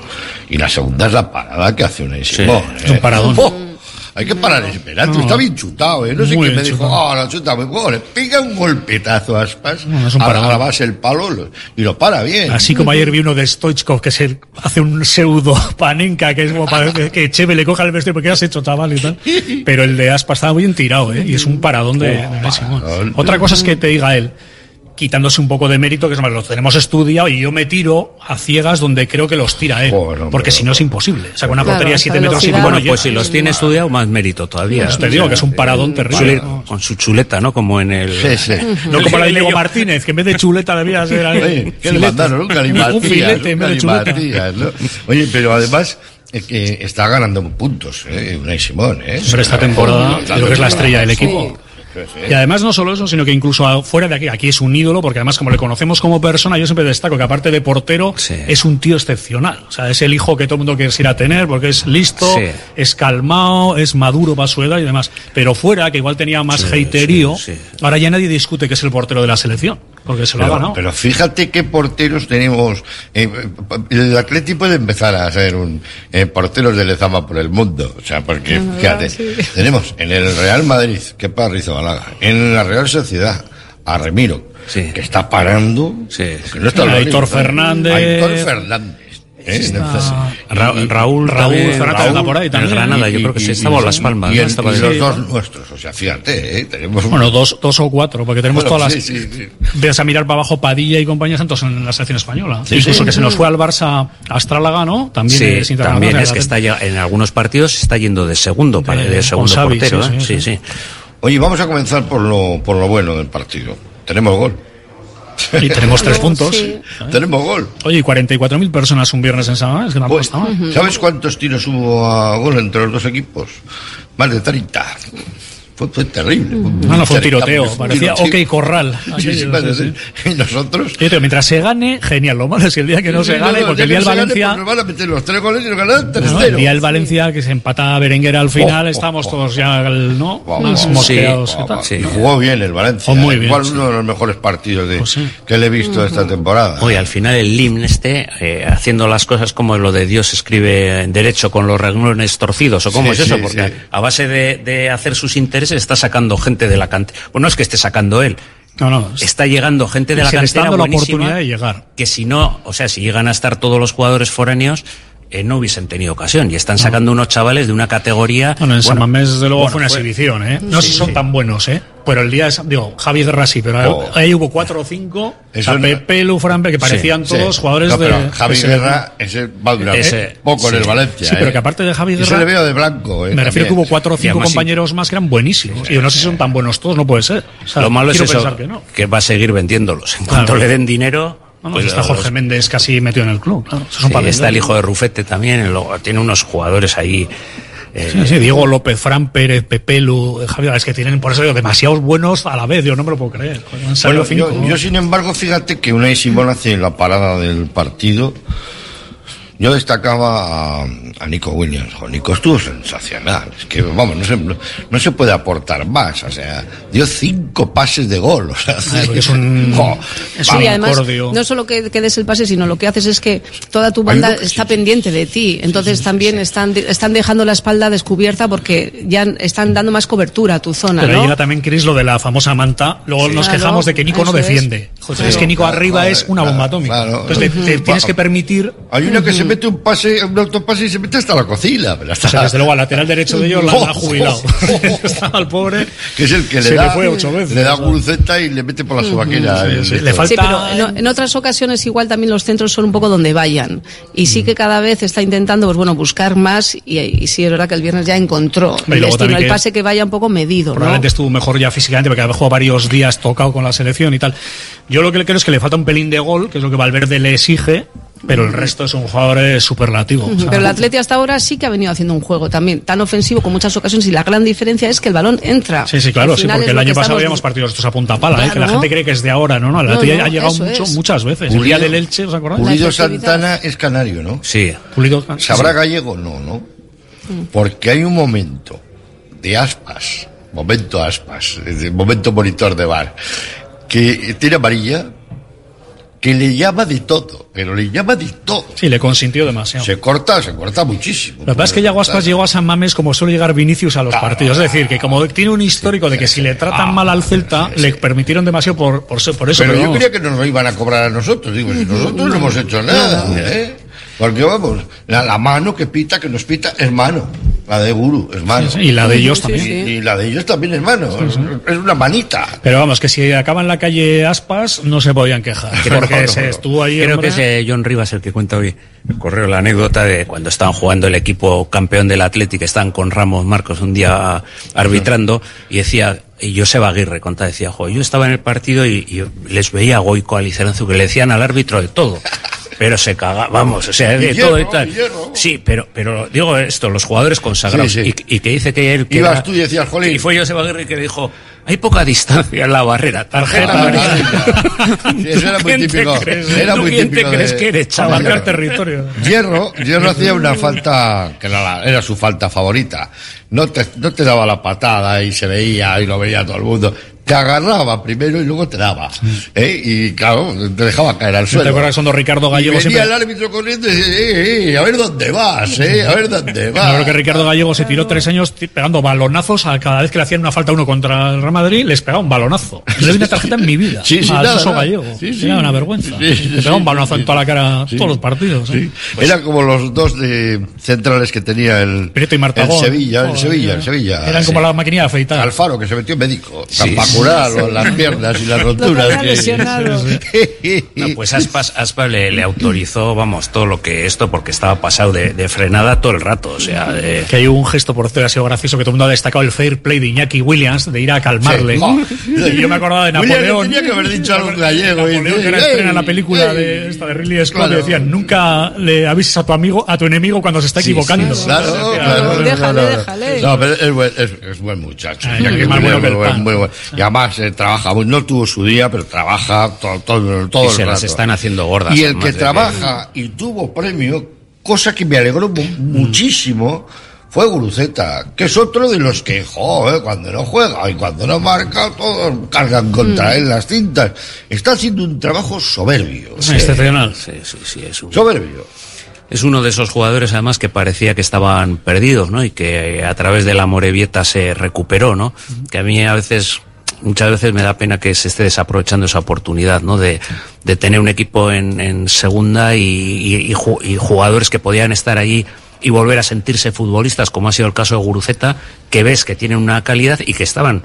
S: Y la segunda es la parada que hace un Simón.
V: es un paradón.
S: Hay que parar esperando.
V: No,
S: Está bien chutado, ¿eh? No sé quién me dijo, ah, la chuta muy bueno. Le pega un golpetazo a Aspas
V: No, es un
S: a,
V: paradón.
S: a la base del palo lo- y lo para bien.
V: Así como ayer vi uno de Stoichkov que se hace un pseudo panenka, que es como para que, que Cheve le coja el vestido porque has hecho chaval y tal. Pero el de Aspa estaba bien tirado, ¿eh? Y es un paradón de, de Messi. Otra cosa es que te diga él. Quitándose un poco de mérito, que es más, lo tenemos estudiado y yo me tiro a ciegas donde creo que los tira él. porque si no es imposible. O sea, con una
U: Claro,
V: portería de
U: esa
V: 7 metros y bueno,
U: Bueno, pues si los tiene estudiado, más mérito todavía.
V: Pues te digo que es un paradón terrible.
U: Con su chuleta, ¿no? Como en el...
V: Sí, sí. No como la de Diego Martínez, que en vez de chuleta debía ser.
S: Oye, ¿qué le mandaron? Un
V: filete en vez de chuleta.
S: ¿no? Oye, pero además es que está ganando puntos, ¿eh? Unai Simón, ¿eh?
V: Pero esta temporada creo que es la estrella del equipo.
S: Sí, sí.
V: Y además no solo eso, sino que incluso a- fuera de aquí, aquí es un ídolo, porque además como le conocemos como persona, yo siempre destaco que aparte de portero, es un tío excepcional. O sea, es el hijo que todo el mundo quisiera tener, porque es listo,
U: Sí.
V: es calmado, es maduro para su edad y demás. Pero fuera, que igual tenía más haterío, ahora ya nadie discute que es el portero de la selección, porque se lo ha
S: Pero,
V: ganado.
S: pero fíjate qué porteros tenemos. eh, el Atleti puede empezar a ser un eh, porteros de Lezama por el mundo. O sea, porque, fíjate,
T: sí.
S: tenemos en el Real Madrid, que Rizzo Balaga, en la Real Sociedad, a Remiro, que está parando. que no está
V: Aitor. Fernández.
S: Aitor Fernández. ¿Eh?
U: Ra- Raúl,
V: Raúl Fernández anda por ahí
U: en
V: también.
U: Granada, yo
S: Y-
U: creo que
S: y-
U: sí, estaba en Las Palmas.
S: Y,
U: ¿no?
S: el-
U: Estaba
S: y los dos nuestros, o sea, fíjate, ¿eh? tenemos
V: Bueno, dos, dos o cuatro, porque tenemos
S: Bueno,
V: todas las.
S: sí, sí, sí.
V: Ves a mirar para abajo Padilla y compañía Santos en la selección española.
U: Sí,
V: Incluso
U: sí.
V: que se nos fue al Barça Astrálaga, ¿no? También
U: Sí,
V: es
U: también es que está ya, en algunos partidos está yendo de segundo, para,
S: De-
U: segundo
S: Xavi,
U: portero.
S: sí,
U: ¿eh?
S: sí,
U: sí, sí.
S: Oye, vamos a comenzar por lo, por lo bueno del partido. Tenemos gol.
V: Y tenemos tres puntos.
S: Sí. Tenemos gol.
V: Oye, y 44.000 personas un viernes en San es que tampoco
S: Pues,
V: está mal.
S: ¿Sabes cuántos tiros hubo a gol entre los dos equipos? Más de 30. Fue, fue terrible.
V: No, no, fue un tiroteo.
S: Fue
V: Parecía
S: tiroteo.
V: OK Corral.
S: Sí, sí,
V: Aquello,
S: vale,
V: sí,
S: sí. Y nosotros.
V: Mientras se gane, genial. Lo malo es que el día que no se gane,
S: no,
V: porque el día del
S: gane,
V: Valencia.
S: pues nos van a meter los tres goles y nos ganan
V: No, el
S: 3-0.
V: día del Valencia que se empata a Berenguer al final,
S: Oh, oh,
V: estamos
S: oh.
V: todos ya ¿no? Más mosqueados
S: Sí,
V: y
S: jugó bien el Valencia.
V: Oh, muy bien,
S: Igual
V: sí.
S: uno de los mejores partidos de,
V: Pues
S: que le he visto esta temporada.
U: Oye, al final el Limn este, eh, haciendo las cosas como lo de Dios escribe en derecho con los renglones torcidos, o cómo
S: Sí,
U: es eso,
S: sí,
U: porque
S: sí.
U: a base de, de hacer sus intereses está sacando gente de la cantera. Bueno, no es que esté sacando él.
V: No, no.
U: Está llegando gente de la
V: Se le está
U: cantera
V: dando la oportunidad de llegar.
U: que si no, o sea, si llegan a estar todos los jugadores foráneos, eh, no hubiesen tenido ocasión. Y están sacando unos chavales de una categoría.
V: Bueno, en San
U: bueno,
V: Mamés, desde luego,
U: bueno,
V: fue una
U: fue-
V: exhibición, ¿eh? No sé si son tan buenos, ¿eh? Pero el día, es, digo, Javi Guerra sí, pero
S: Oh.
V: ahí hubo cuatro o cinco,
S: Eso no-
V: Pepe, Fran, que parecían
S: Sí,
V: todos
S: sí.
V: jugadores
S: No,
V: de...
S: pero Javi
V: de ese-
S: Guerra, ese va a durar
V: Ese-
S: poco en el Valencia.
V: Sí, pero
S: ¿eh?
V: que aparte de Javi
S: Yo se
V: Guerra-
S: le veo de blanco. ¿eh?
V: Me refiero que hubo cuatro o cinco compañeros más que eran buenísimos. Y yo no sé si son tan buenos todos, no puede ser. O sea,
U: lo malo es eso,
V: que no.
U: que va a seguir vendiéndolos. En cuanto
V: Claro.
U: le den dinero. Pues
V: está
U: los-
V: Jorge Méndez casi metido en el club. Claro, eso es un
U: Sí,
V: papel.
U: está el hijo de Rufete también, luego tiene unos jugadores ahí. eh,
V: Sí, sí, Diego López, Fran Pérez, Pepelu, eh, Javier, es que tienen, por eso digo, demasiados buenos a la vez, yo no me lo puedo creer.
S: Bueno, yo, sin embargo, fíjate que Unai Simón hace la parada del partido. Yo destacaba a, a Nico Williams. Jo, Nico estuvo sensacional. Es que, vamos, no se, no, no se puede aportar más. O sea, dio cinco pases de gol. O sea,
V: porque es un-
S: jo,
V: es
T: Sí,
V: un
T: y además, no solo que, que des el pase, sino lo que haces es que toda tu banda está pendiente de ti. Entonces también están, están dejando la espalda descubierta porque ya están dando más cobertura a tu zona,
V: Pero ahí
T: ¿no?
V: llega también, Chris, lo de la famosa manta. Luego nos
T: Claro,
V: quejamos de que Nico no
T: eso es.
V: defiende. Joder,
S: Claro,
V: es que Nico
S: claro,
V: arriba
S: claro,
V: es una bomba atómica.
S: claro.
V: Entonces te
S: Ujú.
V: tienes que permitir.
S: Hay uno que se mete un pase, un autopase y se mete hasta la cocina. Pero hasta
V: O sea, desde luego al lateral derecho de ellos la, la ha jubilado. Estaba el pobre.
S: que es el que le
V: Se
S: da,
V: le fue ocho veces.
S: le da guruceta y le mete por la sobaquera.
V: Sí,
S: el-
V: sí,
S: el-
V: le falta-
T: Sí, pero en, en otras ocasiones igual también los centros son un poco donde vayan. Y sí que cada vez está intentando, pues bueno, buscar más y, y sí es verdad que el viernes ya encontró
V: Y
T: el destino, el pase que vaya un poco medido, ¿no?
V: Probablemente estuvo mejor ya físicamente porque había jugado varios días tocado con la selección y tal. Yo lo que le creo es que le falta un pelín de gol, que es lo que Valverde le exige, pero el resto es un jugador eh, superlativo. O sea,
T: Pero el Atleti hasta ahora sí que ha venido haciendo un juego también tan ofensivo con muchas ocasiones y la gran diferencia es que el balón entra.
V: Sí, sí, claro, sí, porque el año pasado habíamos partidos estos a punta pala, ¿eh? que la gente cree que es de ahora, ¿no? no el
T: No,
V: Atleti
T: no,
V: ha llegado mucho, muchas veces. El día del Elche, ¿os acordáis?
S: Pulido. Santana es canario, ¿no?
U: Sí.
V: Pulido,
S: ¿Sabrá
V: sí.
S: gallego? No, ¿no? Porque hay un momento de aspas, momento aspas, de momento monitor de bar, que tiene amarilla, que le llama de todo, pero le llama de todo.
V: Sí, le consintió demasiado.
S: Se corta, se corta muchísimo.
V: Lo que pasa es que ya Guaspas llegó a San Mames como suele llegar Vinicius a los partidos. Es decir, que como tiene un histórico de que si le tratan mal al Celta, le permitieron demasiado por, por, eso- por eso.
S: Pero yo creía que nos lo iban a cobrar a nosotros. Digo, si nosotros no hemos hecho nada, ¿eh? Porque vamos, la, la mano que pita, que nos pita, es mano. La de Guru es mano.
V: Sí, sí, y la de ellos también.
S: sí. Y, la de ellos también es mano. Es una manita.
V: Pero vamos, que si acaba en la calle Aspas, no se podían quejar. porque
U: No, no,
V: se
U: no.
V: estuvo ahí.
U: Creo
V: hombre,
U: que es John Rivas el que cuenta hoy correo la anécdota de cuando estaban jugando el equipo campeón del Atlético, estaban con Ramos Marcos un día arbitrando y decía, y Joseba Aguirre contaba, decía, "Jo, yo estaba en el partido y, y les veía a Goico, a Liceranzu, que le decían al árbitro de todo. Pero se caga, vamos, o sea, de todo y tal. Sí, pero, pero digo esto, los jugadores consagrados.
S: Sí, sí.
U: Y, y que dice que él. Que
S: Ibas
U: era-
S: tú y decías, jolín.
U: Y fue Joseba Aguirre que dijo, hay poca distancia en la barrera. Tarjeta amarilla.
S: Sí, eso era muy
U: ¿Quién te
S: típico.
U: crees?
S: Era
U: ¿Tú
S: muy
U: quién te crees
S: de-
U: que eres, chaval?
S: Hierro.
V: territorio.
S: Hierro, Hierro hacía una falta que era, la- era su falta favorita. No te, no te daba la patada y se veía y lo veía todo el mundo. Te agarraba primero y luego te daba. ¿eh? Y claro, te dejaba caer al
V: ¿No
S: suelo.
V: te acuerdas cuando Ricardo
S: Y
V: Gallego
S: venía
V: siempre...
S: el árbitro corriendo y decía, eh, eh, a ver dónde vas, eh, a ver dónde vas.
V: acuerdo que Ricardo Gallego se tiró tres años pegando balonazos a cada vez que le hacían una falta uno contra el Real Madrid, les pegaba un balonazo. No le vi una tarjeta en mi vida.
S: Sí, sí, nada, nada.
V: Gallego.
S: Sí, sí.
V: Era una vergüenza.
S: Sí, sí,
V: le pegaba un balonazo en toda la cara todos los partidos. ¿eh?
S: Era como los dos de centrales que tenía el,
V: y
S: el
V: Martagón.
S: Sevilla, el Sevilla,
V: eh.
S: el Sevilla.
V: Eran como la maquinilla de afeitar.
S: Alfaro, que se metió en médico. Para las piernas y las roturas. que-
U: lesionado. No, pues Aspas, Aspas le, le autorizó, vamos, todo lo que esto, porque estaba pasado de, de frenada todo el rato. O sea, de-
V: Que hay un gesto, por cierto, ha sido gracioso, que todo el mundo ha destacado el fair play de Iñaki Williams, de ir a calmarle.
S: Sí. Oh.
V: Y yo me acordaba de Napoleón.
S: tenía que haber dicho algo gallego. y-
V: Napoleón, que era estrena en la película de, esta de Ridley Scott,
S: Claro.
V: decían, nunca le avises a tu amigo, a tu enemigo cuando se está equivocando.
S: sí, claro,
T: Déjale,
S: claro.
T: déjale.
S: No, pero es buen, es, es buen muchacho.
V: Ay,
S: Iñaki Williams
V: bueno
S: muy muy buen. Además eh, trabaja, no tuvo su día, pero trabaja todo, todo, todo
U: y
S: el
U: se las están haciendo gordas.
S: Y el que trabaja y tuvo premio, cosa que me alegró mu- muchísimo, fue Guruceta, que es otro de los que, joder, cuando no juega y cuando no marca, todos cargan contra él las cintas. Está haciendo un trabajo soberbio.
U: Sí.
V: Excepcional.
U: Sí, sí, sí, es un-
S: Soberbio.
U: Es uno de esos jugadores, además, que parecía que estaban perdidos, ¿no? Y que a través de la Morevieta se recuperó, ¿no? Que a mí a veces, muchas veces me da pena que se esté desaprovechando esa oportunidad, ¿no? De, tener un equipo en, en segunda y, y- y ju- y jugadores que podían estar allí y volver a sentirse futbolistas, como ha sido el caso de Guruceta, que ves que tienen una calidad y que estaban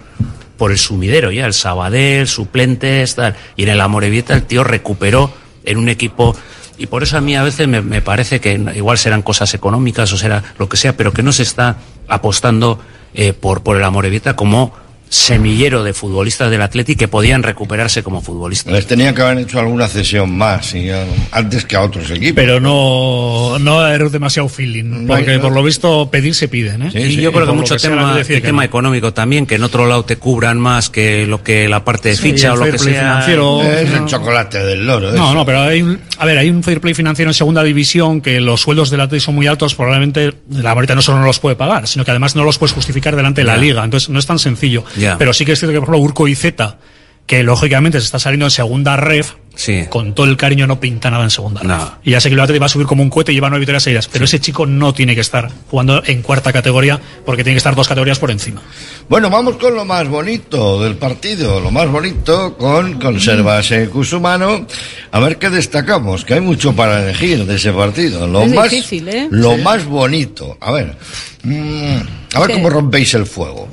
U: por el sumidero ya, el Sabadell, suplentes, tal. Y en el Amorebieta el tío recuperó en un equipo. Y por eso a mí a veces me, me parece que igual serán cosas económicas o será lo que sea, pero que no se está apostando eh, por, por el Amorebieta como semillero de futbolistas del Atleti que podían recuperarse como futbolistas.
S: Les tenían que haber hecho alguna cesión más, y, antes que a otros equipos.
V: Pero no, no era demasiado feeling, porque
S: no-
V: por lo visto pedir se piden, ¿eh?
U: y yo creo que mucho
V: sea,
U: tema, el
V: que
U: tema
V: no.
U: económico también, que en otro lado te cubran más que lo que la parte de
V: Sí,
U: ficha
V: el
U: o lo que sea.
V: financiero.
S: Es el
V: no.
S: chocolate del loro.
V: No,
S: eso.
V: no, pero hay un, a ver, hay un fair play financiero en segunda división que los sueldos del Atleti son muy altos, probablemente la Morita no solo no los puede pagar, sino que además no los puedes justificar delante de la liga, entonces no es tan sencillo. Pero sí que es cierto que, por ejemplo, Urco y Zeta, que lógicamente se está saliendo en segunda ref,
U: Sí.
V: con todo el cariño no pinta nada en segunda.
U: No.
V: Y ya sé que el Atleti va a subir como un cohete y lleva nueve victorias seguidas, pero ese chico no tiene que estar jugando en cuarta categoría porque tiene que estar dos categorías por encima.
S: Bueno, vamos con lo más bonito del partido, lo más bonito con Conservas en Cusumano. A ver qué destacamos, que hay mucho para elegir de ese partido. Lo
T: Es
S: más,
T: difícil, ¿eh?
S: Lo
T: Sí.
S: más bonito. A ver, mm, a ver cómo rompéis el fuego.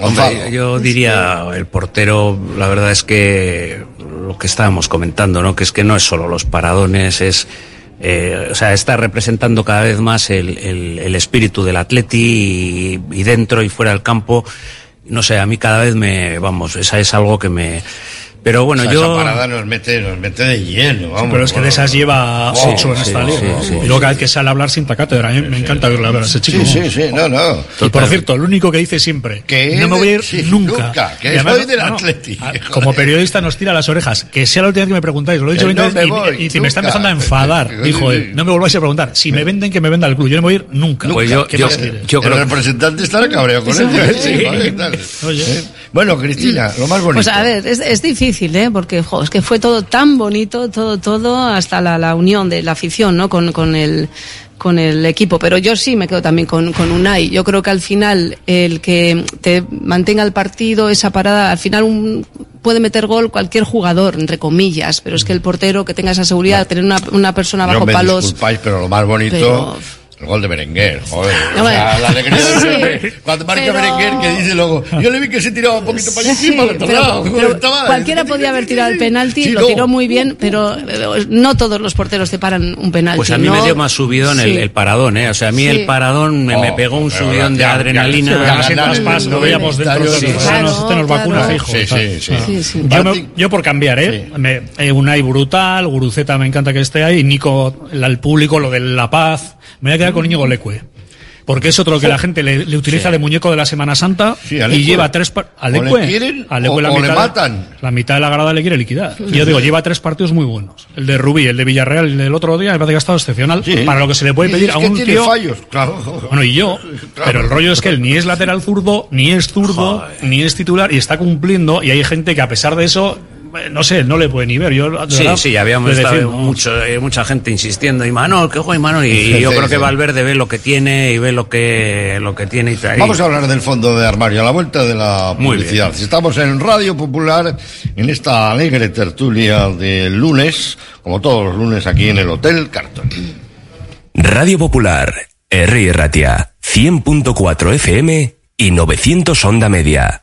U: Hombre, yo diría, el portero, la verdad es que lo que estábamos comentando, ¿no? Que es que no es solo los paradones, es, eh, o sea, está representando cada vez más el, el- espíritu del atleti y, y dentro y fuera del campo. No sé, a mí cada vez me, vamos, esa es algo que me, pero bueno,
S: O sea,
U: yo...
S: Esa parada nos mete, nos mete de lleno. Vamos,
V: pero es que de esas lleva
S: Sí,
V: ocho en
S: sí,
V: esta liga.
S: sí, sí,
V: y luego cada vez que sale a hablar sin cátedra, a mí me encanta oírle hablar a ese chico.
S: Sí, sí, sí, no, no.
V: Y por cierto, lo único que dice siempre,
S: Que
V: no me voy a ir
S: sí,
V: nunca.
S: nunca, que
V: Y además,
S: soy del
V: no, no,
S: Atleti.
V: a- Como periodista nos tira las orejas. Que sea la última vez que me preguntáis, lo he dicho
S: Que
V: 20
S: no
V: veces
S: me
V: y- y, si me está empezando a enfadar,
S: Sí,
V: dijo
S: sí,
V: él.
S: sí.
V: No me volváis a preguntar. Si me venden, que me venda el club. Yo no me voy a ir nunca.
U: Pues yo-
V: ¿Qué
U: yo- yo creo
S: el
U: que-
S: representante estará cabreado con
V: Sí,
S: él.
V: sí.
S: Sí. Eh, Bueno, Cristina, lo más bonito.
T: Pues a ver, es, es difícil, ¿eh? Porque jo, es que fue todo tan bonito, todo, todo, hasta la, la unión de la afición, ¿no? Con, con el con el equipo, pero yo sí me quedo también con, con Unai. Yo creo que al final el que te mantenga el partido, esa parada, al final un, puede meter gol cualquier jugador, entre comillas, pero es que el portero que tenga esa seguridad, tener una, una persona bajo
S: me
T: palos.
S: disculpáis, pero lo más bonito,
T: Pero-
S: El gol de Berenguer, joder.
T: No,
S: o sea,
T: bueno.
S: la alegría de
T: Sí.
S: Cuando marca
T: pero-
S: Berenguer, que dice luego, yo le vi que se tiraba un poquito para allá
T: Sí,
S: encima,
T: pero-
S: lado,
T: pero
S: estaba-
T: cualquiera podía haber tirado el penalti,
S: Sí,
T: lo
S: no.
T: tiró muy bien, pero eh, no todos los porteros te paran un penalti.
U: Pues a mí
T: ¿no?
U: me dio más subidón el,
T: Sí.
U: el paradón, ¿eh? O sea, a mí
T: Sí.
U: el paradón me, me
S: Oh,
U: pegó un subidón de adrenalina.
S: Ganar
V: traspas lo veíamos dentro de
S: sí.
V: nos- este nos vacuna fijo. Yo, por cambiar, ¿eh? Eh, Unai brutal, Guruceta me encanta que esté ahí, Nico, el, público, lo de La Paz. Me voy a quedar con Íñigo Leque. Porque es otro que la gente le, le utiliza de muñeco de la Semana Santa
S: Sí,
V: y lleva tres par- a
S: O le
V: Leque,
S: quieren
V: a Leque
S: o-
V: la
S: o
V: mitad
S: matan.
V: la mitad de la grada le quiere liquidar. Y yo digo, lleva tres partidos muy buenos. El de Rubí, el de Villarreal, el del otro día, me parece que ha estado excepcional.
S: Sí.
V: Para lo que se le puede pedir a un
S: tiene
V: tío.
S: fallos, claro.
V: Bueno, y yo.
S: Claro.
V: Pero el rollo es que él ni es lateral zurdo, ni es zurdo, ni es titular y está cumpliendo. Y hay gente que a pesar de eso, no sé, no le puede ni ver. Yo, de
U: Sí,
V: verdad,
U: sí, habíamos estado mucho, eh, mucha gente insistiendo. Y Manol, que y Manol. Y,
S: Sí,
U: yo
S: sí,
U: creo que
S: sí.
U: Valverde ve lo que tiene y ve lo que, lo que tiene y trae.
S: Vamos a hablar del fondo de armario a la vuelta de la publicidad. Estamos en Radio Popular en esta alegre tertulia del lunes, como todos los lunes aquí en el Hotel Carton.
D: Radio Popular, R. Ratia, 100.4 FM y 900 Onda Media.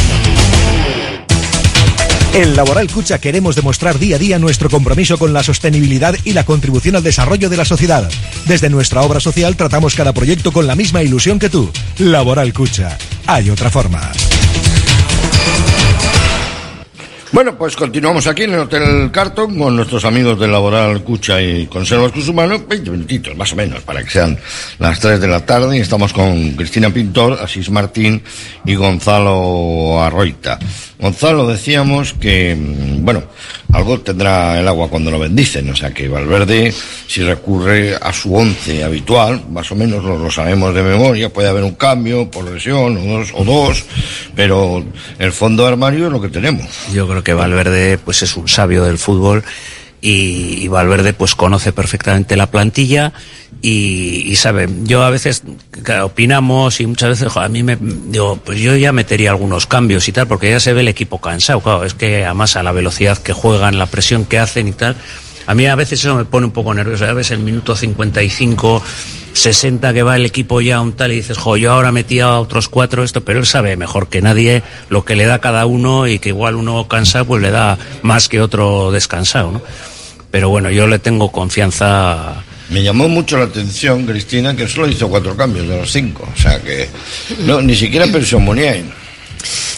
R: En Laboral Cucha queremos demostrar día a día nuestro compromiso con la sostenibilidad y la contribución al desarrollo de la sociedad. Desde nuestra obra social tratamos cada proyecto con la misma ilusión que tú. Laboral Cucha. Hay otra forma.
S: Bueno, pues continuamos aquí en el Hotel Carton con nuestros amigos del Laboral Cucha y Conservas Cusumano, 20 minutitos más o menos para que sean las 3 de la tarde y estamos con Cristina Pintor, Asís Martín y Gonzalo Arroita. Gonzalo, decíamos que, mm, bueno, algo tendrá el agua cuando lo bendicen, o sea que Valverde, si recurre a su once habitual, más o menos lo, sabemos de memoria, puede haber un cambio por lesión o dos, o dos, pero el fondo de armario es lo que tenemos.
U: Yo creo que Valverde pues es un sabio del fútbol y, y Valverde pues conoce perfectamente la plantilla y, y sabe, yo a veces opinamos y muchas veces a mí me digo, pues yo ya metería algunos cambios y tal porque ya se ve el equipo cansado, claro, es que además a la velocidad que juegan, la presión que hacen y tal, a mí a veces eso me pone un poco nervioso, a veces el minuto 55 60 que va el equipo ya un tal y dices, jo, yo ahora metía a otros cuatro esto, pero él sabe mejor que nadie lo que le da cada uno y que igual uno cansado pues le da más que otro descansado, ¿no? Pero bueno, yo le tengo confianza.
S: Me llamó mucho la atención, Cristina, que solo hizo cuatro cambios de los cinco. O sea que no, ni siquiera pensó.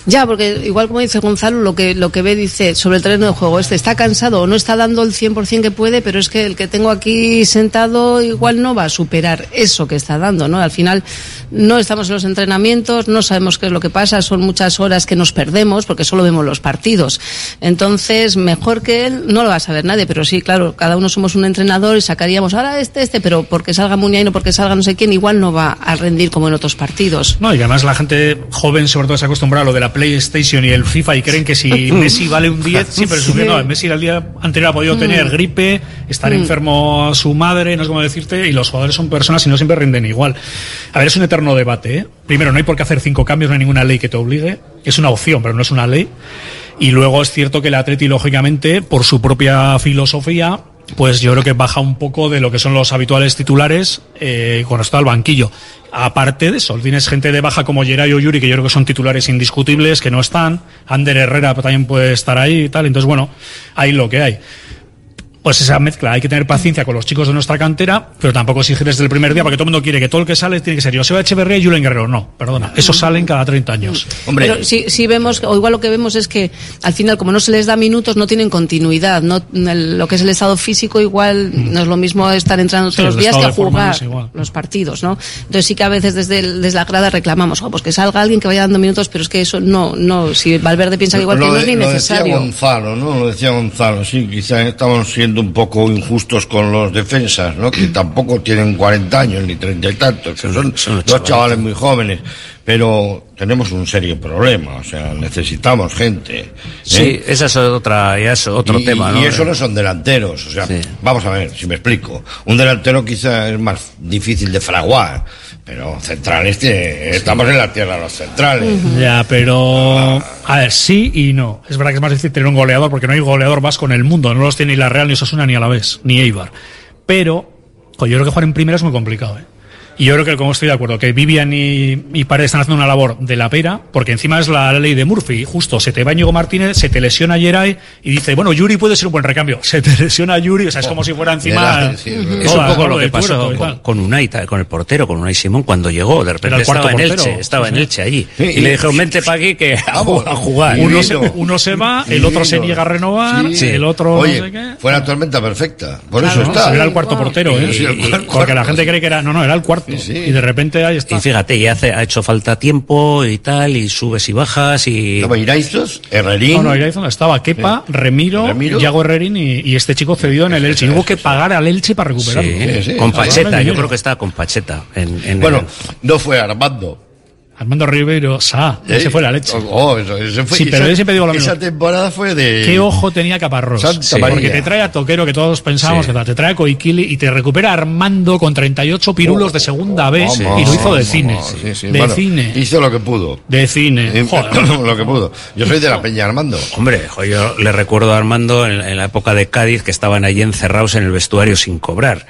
T: Ya, porque igual como dice Gonzalo, lo que, lo que ve dice sobre el terreno de juego, este está cansado o no está dando el 100% que puede, pero es que el que tengo aquí sentado igual no va a superar eso que está dando, ¿no? Al final no estamos en los entrenamientos, no sabemos qué es lo que pasa, son muchas horas que nos perdemos porque solo vemos los partidos. Entonces, mejor que él no lo va a saber nadie, pero sí, claro, cada uno somos un entrenador y sacaríamos ahora este, este, pero porque salga Muñain o porque salga no sé quién, igual no va a rendir como en otros partidos.
V: No, y además la gente joven sobre todo se acostumbra a lo de la PlayStation y el FIFA y creen que si Messi vale un 10, sí, pero es que no, Messi el día anterior ha podido tener gripe, estar
T: Mm.
V: enfermo su madre, no sé cómo decirte, y los jugadores son personas y no siempre rinden igual. A ver, es un eterno debate, ¿eh? Primero, no hay por qué hacer cinco cambios, no hay ninguna ley que te obligue, es una opción, pero no es una ley. Y luego es cierto que el Atleti, lógicamente, por su propia filosofía, pues yo creo que baja un poco de lo que son los habituales titulares eh, con respecto al banquillo. Aparte de eso, tienes gente de baja como Geray o Yuri, que yo creo que son titulares indiscutibles, que no están. Ander Herrera también puede estar ahí y tal. Entonces, bueno, ahí lo que hay. Pues esa mezcla, hay que tener paciencia con los chicos de nuestra cantera, pero tampoco exigir desde el primer día, porque todo el mundo quiere que todo el que sale tiene que ser Joseba Echeverría y Julen Guerrero. No, perdona, esos salen cada 30 años.
T: Pero sí, sí vemos, o igual lo que vemos es que al final, como no se les da minutos, no tienen continuidad. No, el- lo que es el estado físico, igual no es lo mismo estar entrando
V: Sí,
T: todos los días que
V: no
T: jugar los partidos, ¿no? Entonces sí que a veces desde, el- desde la grada reclamamos, "Oh, pues que salga alguien que vaya dando minutos, pero es que eso no, no, si Valverde piensa que igual que no es ni
S: lo
T: necesario.
S: decía Gonzalo, ¿no? Lo decía Gonzalo, sí, quizá estamos siendo un poco injustos con los defensas, ¿no? Que tampoco tienen 40 años ni 30 y tantos, que son, dos chavales muy jóvenes, pero tenemos un serio problema, o sea, necesitamos gente. ¿eh?
U: Sí, esa es otra, ya es otro
S: y,
U: tema, ¿no?
S: Y eso no son delanteros, o sea, vamos a ver, si me explico. Un delantero quizá es más difícil de fraguar, pero centrales, tiene- estamos en la tierra de los centrales.
V: Ya, pero. A ver, sí y no. Es verdad que es más difícil tener un goleador porque no hay goleador vasco en el mundo. No los tiene ni la Real, ni Osasuna, ni a la vez, ni Eibar. Pero, yo creo que jugar en primera es muy complicado, ¿eh? Y yo creo que, como estoy de acuerdo, que Vivian y, y Paredes están haciendo una labor de la pera, porque encima es la ley de Murphy. Justo, se te va Íñigo Martínez, se te lesiona Yeray y dice, bueno, Yuri puede ser un buen recambio. Se te lesiona Yuri, o sea, es como si fuera encima.
U: Es un poco lo que pasó con, con Unai, con el portero, con Unai Simón, cuando llegó. De repente
V: estaba en portero. Elche,
U: estaba en
V: sí.
U: Elche allí.
V: Sí,
U: y
V: y-
U: le dijeron, vente para aquí que a, ju- a jugar.
V: Uno se, uno se va, el otro se niega a renovar,
S: Sí.
V: el otro
S: Oye,
V: no sé qué.
S: fue la tormenta perfecta, por
V: Claro,
S: eso está.
V: Era el cuarto portero, ¿eh?
S: Sí, el cuarto.
V: Porque la gente cree que era. No, no, era el cuarto. Y de repente ahí está.
U: Y fíjate, ya hace, ha hecho falta tiempo y tal, y subes y bajas y...
S: Estaba Iraizos, Herrerín.
V: No, no, Iraizón estaba Kepa, Remiro,
S: Remiro.
V: Yago Herrerín y, y este chico cedido en el Elche. Y hubo que pagar al Elche para recuperarlo.
U: Sí, con Pacheta, yo creo que estaba con Pacheta. En, en
S: Bueno,
U: el-
S: no fue Armando.
V: Armando Ribeiro, Sa,
S: ¿Eh?
V: ese fue la leche.
S: Oh, eso, ese fue-
V: Sí, pero
S: esa-
V: yo siempre digo lo mismo.
S: Esa temporada fue de.
V: ¿Qué ojo tenía Caparrós?
S: Santa
V: Sí,
S: María.
V: Porque te trae a Toquero, que todos pensábamos
S: Sí.
V: que tal, te trae a Coiquili y te recupera Armando con 38 pirulos de segunda
S: Vamos,
V: y lo hizo de
S: vamos,
V: cine.
S: sí, sí.
V: De
S: Bueno,
V: cine.
S: Hizo lo que pudo.
V: De cine. Joder.
S: lo que pudo. Yo soy de la Peña Armando.
U: Hombre, yo le recuerdo a Armando en, en la época de Cádiz que estaban allí encerrados en el vestuario sin cobrar.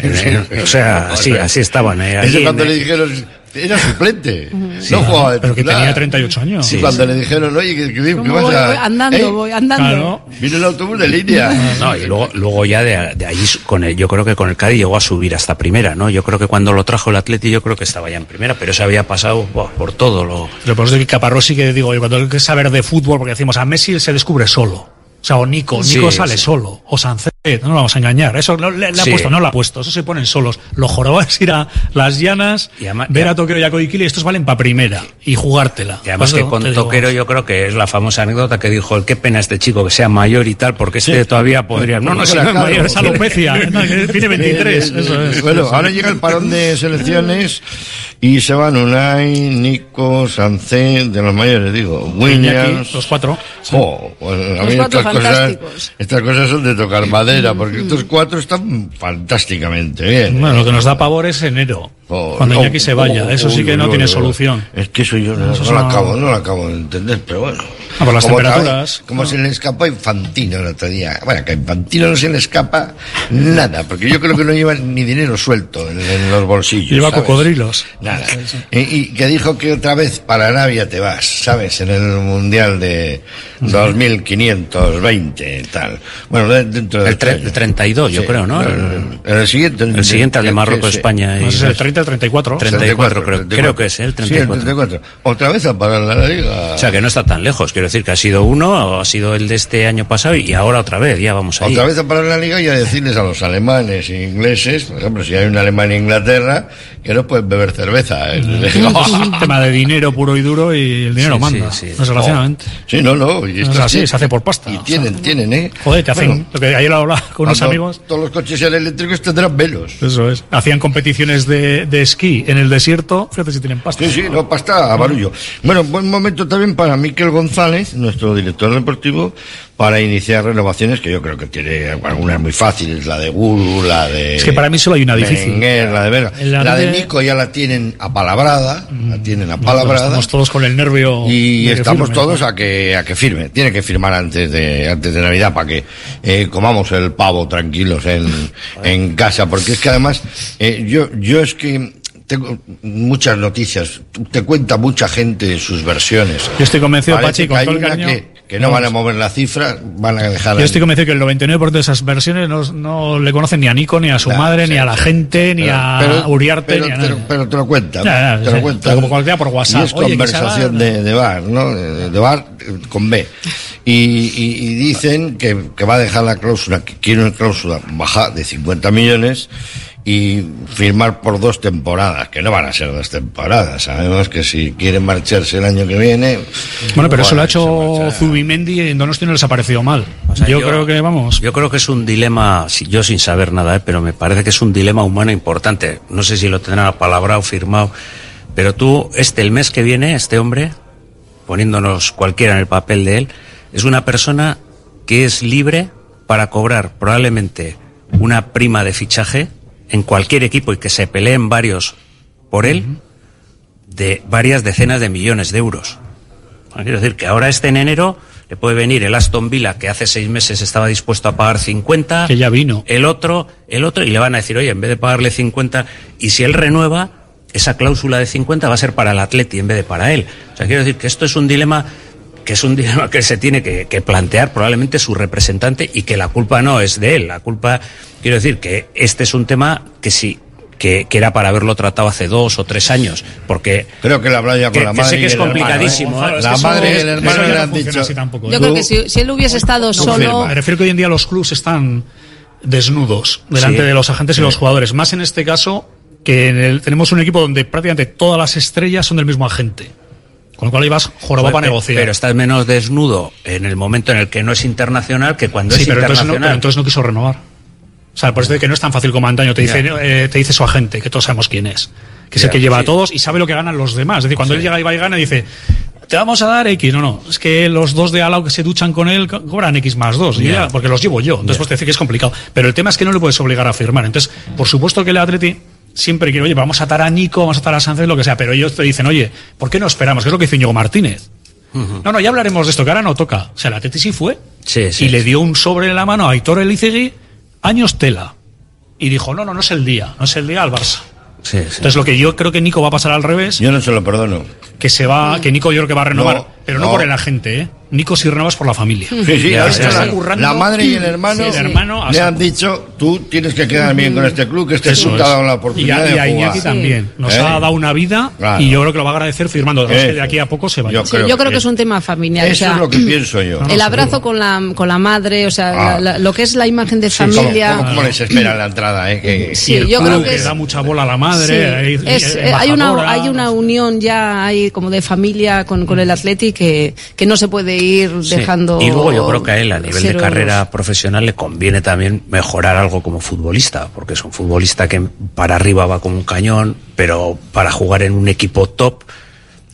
U: En- en- o sea, así, así estaban. eh, allí
S: Ese
U: en-
S: cuando le dijeron. Era suplente.
V: Sí,
S: no jugaba de
V: pero que tenía 38 años.
S: Sí, cuando le dijeron, oye, ¿qué, qué, qué
T: ¿Cómo
S: vas
T: voy?
S: a-
T: andando,
S: ¿Eh?
T: voy andando.
V: Claro.
S: Vino el autobús de línea.
U: No, y luego, luego ya de, de allí, su- con el, yo creo que con el Cádiz llegó a subir hasta primera, ¿no? Yo creo que cuando lo trajo el Atleti, yo creo que estaba ya en primera, pero se había pasado por todo lo.
V: Pero por eso que Caparrós sí que digo, yo cuando hay que saber de fútbol, porque decimos a Messi se descubre solo. O sea, o Nico,
U: Sí,
V: Nico sale
U: sí.
V: solo. O Sancet. No nos vamos a engañar. Eso no, le, le ha puesto, no lo ha puesto. Eso se ponen solos. Los jorobas ir a las llanas, ver a Toquero y a Koikili, estos valen para primera y jugártela.
U: Y además
V: Por
U: que con
V: digo,
U: Toquero yo creo que es la famosa anécdota que dijo, el qué pena este chico que sea mayor y tal, porque este
S: Sí.
U: todavía podría... No, no, si no es
S: Claro.
U: mayor, es alopecia.
V: tiene 23, eso es.
S: Bueno, ahora llega el parón de selecciones y se van Unai, Nico, Sancé, de los mayores, digo, Williams.
V: Los cuatro.
S: Pues a
V: Los
S: mí
V: cuatro
S: estas cosas,
V: fantásticos.
S: estas cosas son de tocar madera, porque estos cuatro están fantásticamente bien.
V: Bueno, lo que nos da pavor es enero.
S: Oh,
V: cuando
S: no,
V: Iñaki se vaya.
S: oh,
V: eso sí
S: uy,
V: que no
S: uy,
V: tiene
S: uy,
V: solución.
S: Es que eso yo no, lo acabo, no lo acabo de entender, pero bueno.
V: Ah, por las
S: Como
V: temperaturas.
S: tal- como se le escapó a Infantino el otro día. Bueno, que a Infantino no se le escapa nada, porque yo creo que no lleva ni dinero suelto en, en los bolsillos.
V: Lleva
S: ¿sabes?
V: cocodrilos.
S: Nada. Y, y que dijo que otra vez para Arabia te vas, ¿sabes? En el Mundial de 2520 tal. Bueno, de- dentro del
U: El, tre- el 32, yo
S: Sí,
U: creo, ¿no?
S: El, el siguiente.
U: El siguiente, el de Marruecos, España. y-
V: No sé, es el 30 el 34.
U: 34, creo, creo que es el
S: Sí, el
U: 34.
S: 34. Otra vez a parar la liga.
U: O sea, que no está tan lejos. Quiero decir que ha sido uno, ha sido el de este año pasado y ahora otra vez, ya vamos ahí.
S: Otra vez a parar la liga y a decirles a los alemanes e ingleses, por ejemplo, si hay un alemán en Inglaterra, que no pueden beber cerveza. ¿eh?
V: Es un tema de dinero puro y duro y el dinero
S: Sí,
V: manda,
S: sí, sí.
V: desgraciadamente.
S: Sí, no, no. Y
V: Es así, se hace por pasta.
S: Y tienen, tienen, ¿eh?
V: Joder, te hacen,
S: Bueno,
V: lo que ayer hablaba con unos amigos.
S: Todos los coches eléctricos tendrán velos.
V: Eso es. Hacían competiciones de, de esquí en el desierto. Fíjate si tienen pasta.
S: Sí, sí, no, pasta a barullo. Bueno, buen momento también para Miquel González, nuestro director deportivo, para iniciar renovaciones que yo creo que tiene algunas muy fáciles, la de Guru, la de...
V: Es que para mí solo hay una difícil.
S: La de Vega.
V: La
S: La, de
V: de-
S: Nico ya la tienen apalabrada, la tienen apalabrada.
V: Estamos todos con el nervio.
S: Y estamos
V: firme.
S: todos a que a que firme. Tiene que firmar antes de antes de Navidad para que eh, comamos el pavo tranquilos en, en casa. Porque es que además eh, yo yo es que tengo muchas noticias. Te cuenta mucha gente sus versiones.
V: Yo estoy convencido,
S: Parece
V: Pachi, con todo el
S: una
V: cariño.
S: que, que no van a mover la cifra, van a dejar.
V: Yo estoy convencido que el 99% de esas versiones no, no le conocen ni a Nico, ni a su madre,
S: sí,
V: ni a la
S: sí.
V: gente, ni a
S: pero-
X: Uriarte
S: pero,
X: ni a nadie.
S: pero te lo cuentan. Te
X: sí.
S: lo cuentan.
X: Pero como cualquiera por WhatsApp.
S: Y es
X: Oye,
S: conversación de, de bar, ¿no? De, bar con B. Y, y- y dicen que, que va a dejar la cláusula, que quiere una cláusula baja de 50 millones y firmar por dos temporadas, que no van a ser dos temporadas. Sabemos que si quieren marcharse el año que viene.
V: Bueno, pero eso lo ha hecho. Zubimendi y en Donosti no les ha parecido mal.
U: O sea,
V: yo, creo que, vamos.
U: Yo creo que es un dilema, si- yo sin saber nada, ¿eh? pero me parece que es un dilema humano importante. No sé si lo tendrán apalabrado, firmado, pero tú, este, el mes que viene, este hombre, poniéndonos cualquiera en el papel de él, es una persona que es libre para cobrar probablemente una prima de fichaje en cualquier equipo y que se peleen varios por él de varias decenas de millones de euros. Quiero decir que ahora este en enero le puede venir el Aston Villa que hace seis meses estaba dispuesto a pagar 50.
V: Que ya vino.
U: El otro, el otro, y le van a decir, oye, en vez de pagarle 50, y si él renueva, esa cláusula de 50 va a ser para el Atleti en vez de para él. O sea, quiero decir que esto es un dilema que es un dilema que se tiene que, que plantear probablemente su representante y que la culpa no es de él. La culpa, quiero decir que este es un tema que sí, que, que era para haberlo tratado hace dos o tres años, porque
S: Creo que la hablado ya con
U: que,
S: la
U: que
S: madre
U: sé
S: y
U: que es
S: el hermano,
U: complicadísimo.
S: ¿eh?
U: ¿eh?
S: La
V: eso-
S: madre y el hermano le
V: no
S: han dicho.
V: así tampoco.
T: Yo creo que si, si él hubiese estado solo.
V: Me refiero que hoy en día los clubs están desnudos delante
U: Sí.
V: de los agentes y los jugadores. Más en este caso que en el- tenemos un equipo donde prácticamente todas las estrellas son del mismo agente. Con lo cual vas jorobado para negociar.
U: Pero estás menos desnudo en el momento en el que no es internacional que cuando
V: sí,
U: es
V: pero entonces, no,
U: internacional.
V: pero entonces no quiso renovar. O sea, por eso de que no es tan fácil como antaño. Te dice, eh, te dice su agente, que todos sabemos quién es. Que es el que lleva
U: sí.
V: a todos y sabe lo que ganan los demás. Es decir, cuando él llega y va y gana, dice, te vamos a dar X. No, no. Es que los dos de Alao que se duchan con él co- cobran X más dos.
U: Ya.
V: porque los llevo yo. Entonces, pues te dice que es complicado. Pero el tema es que no le puedes obligar a firmar. Entonces, por supuesto que el Atleti siempre quiere, oye, vamos a atar a Nico, vamos a atar a Sánchez, lo que sea. Pero ellos te dicen, oye, ¿por qué no esperamos? Que es lo que dice Íñigo Martínez. No, no, ya hablaremos de esto, que ahora no toca. O sea, el Atleti sí fue.
U: Sí, sí,
V: y le dio un sobre en la mano a Aitor Elizegui, años tela. Y dijo, no, no, no es el día, no es el día al Barça. Entonces lo que yo creo que Nico va a pasar al revés,
S: Yo no se lo perdono.
V: que se va, que Nico yo creo que va a renovar,
S: No,
V: pero no,
S: no.
V: por el agente, ¿eh? Nico Sirnavas por la familia.
S: Sí, sí,
V: Ya, ya, ya.
S: la, madre y el hermano,
V: Sí, el hermano,
S: le han dicho, tú tienes que quedar bien con este club, que este
V: Eso
S: club te ha dado la
V: Y
S: oportunidad
V: a, y a
S: de jugar.
V: también. Nos
S: ¿Eh?
V: ha dado una vida
S: Claro.
V: y yo creo que lo va a agradecer firmando. De aquí a poco se va
S: Yo
T: Sí, yo creo que es un tema familiar.
S: Eso
T: o sea,
S: es lo que pienso yo.
T: El abrazo con la, con la madre, o sea,
S: Ah.
T: la- la- lo que es la imagen de
S: ¿Cómo,
T: familia.
S: cómo- cómo les espera la entrada? Eh? Que,
T: Sí,
V: Y el
T: yo
V: club
T: creo que es-
V: da mucha bola a la madre. Hay, hay
T: eh, hay una
V: embajadora.
T: hay una unión ya hay como de familia con, con el Atleti que, que no se puede ir
U: Sí.
T: dejando
U: Y luego yo creo que a él a nivel de carrera profesional le conviene también mejorar algo como futbolista, porque es un futbolista que para arriba va como un cañón, pero para jugar en un equipo top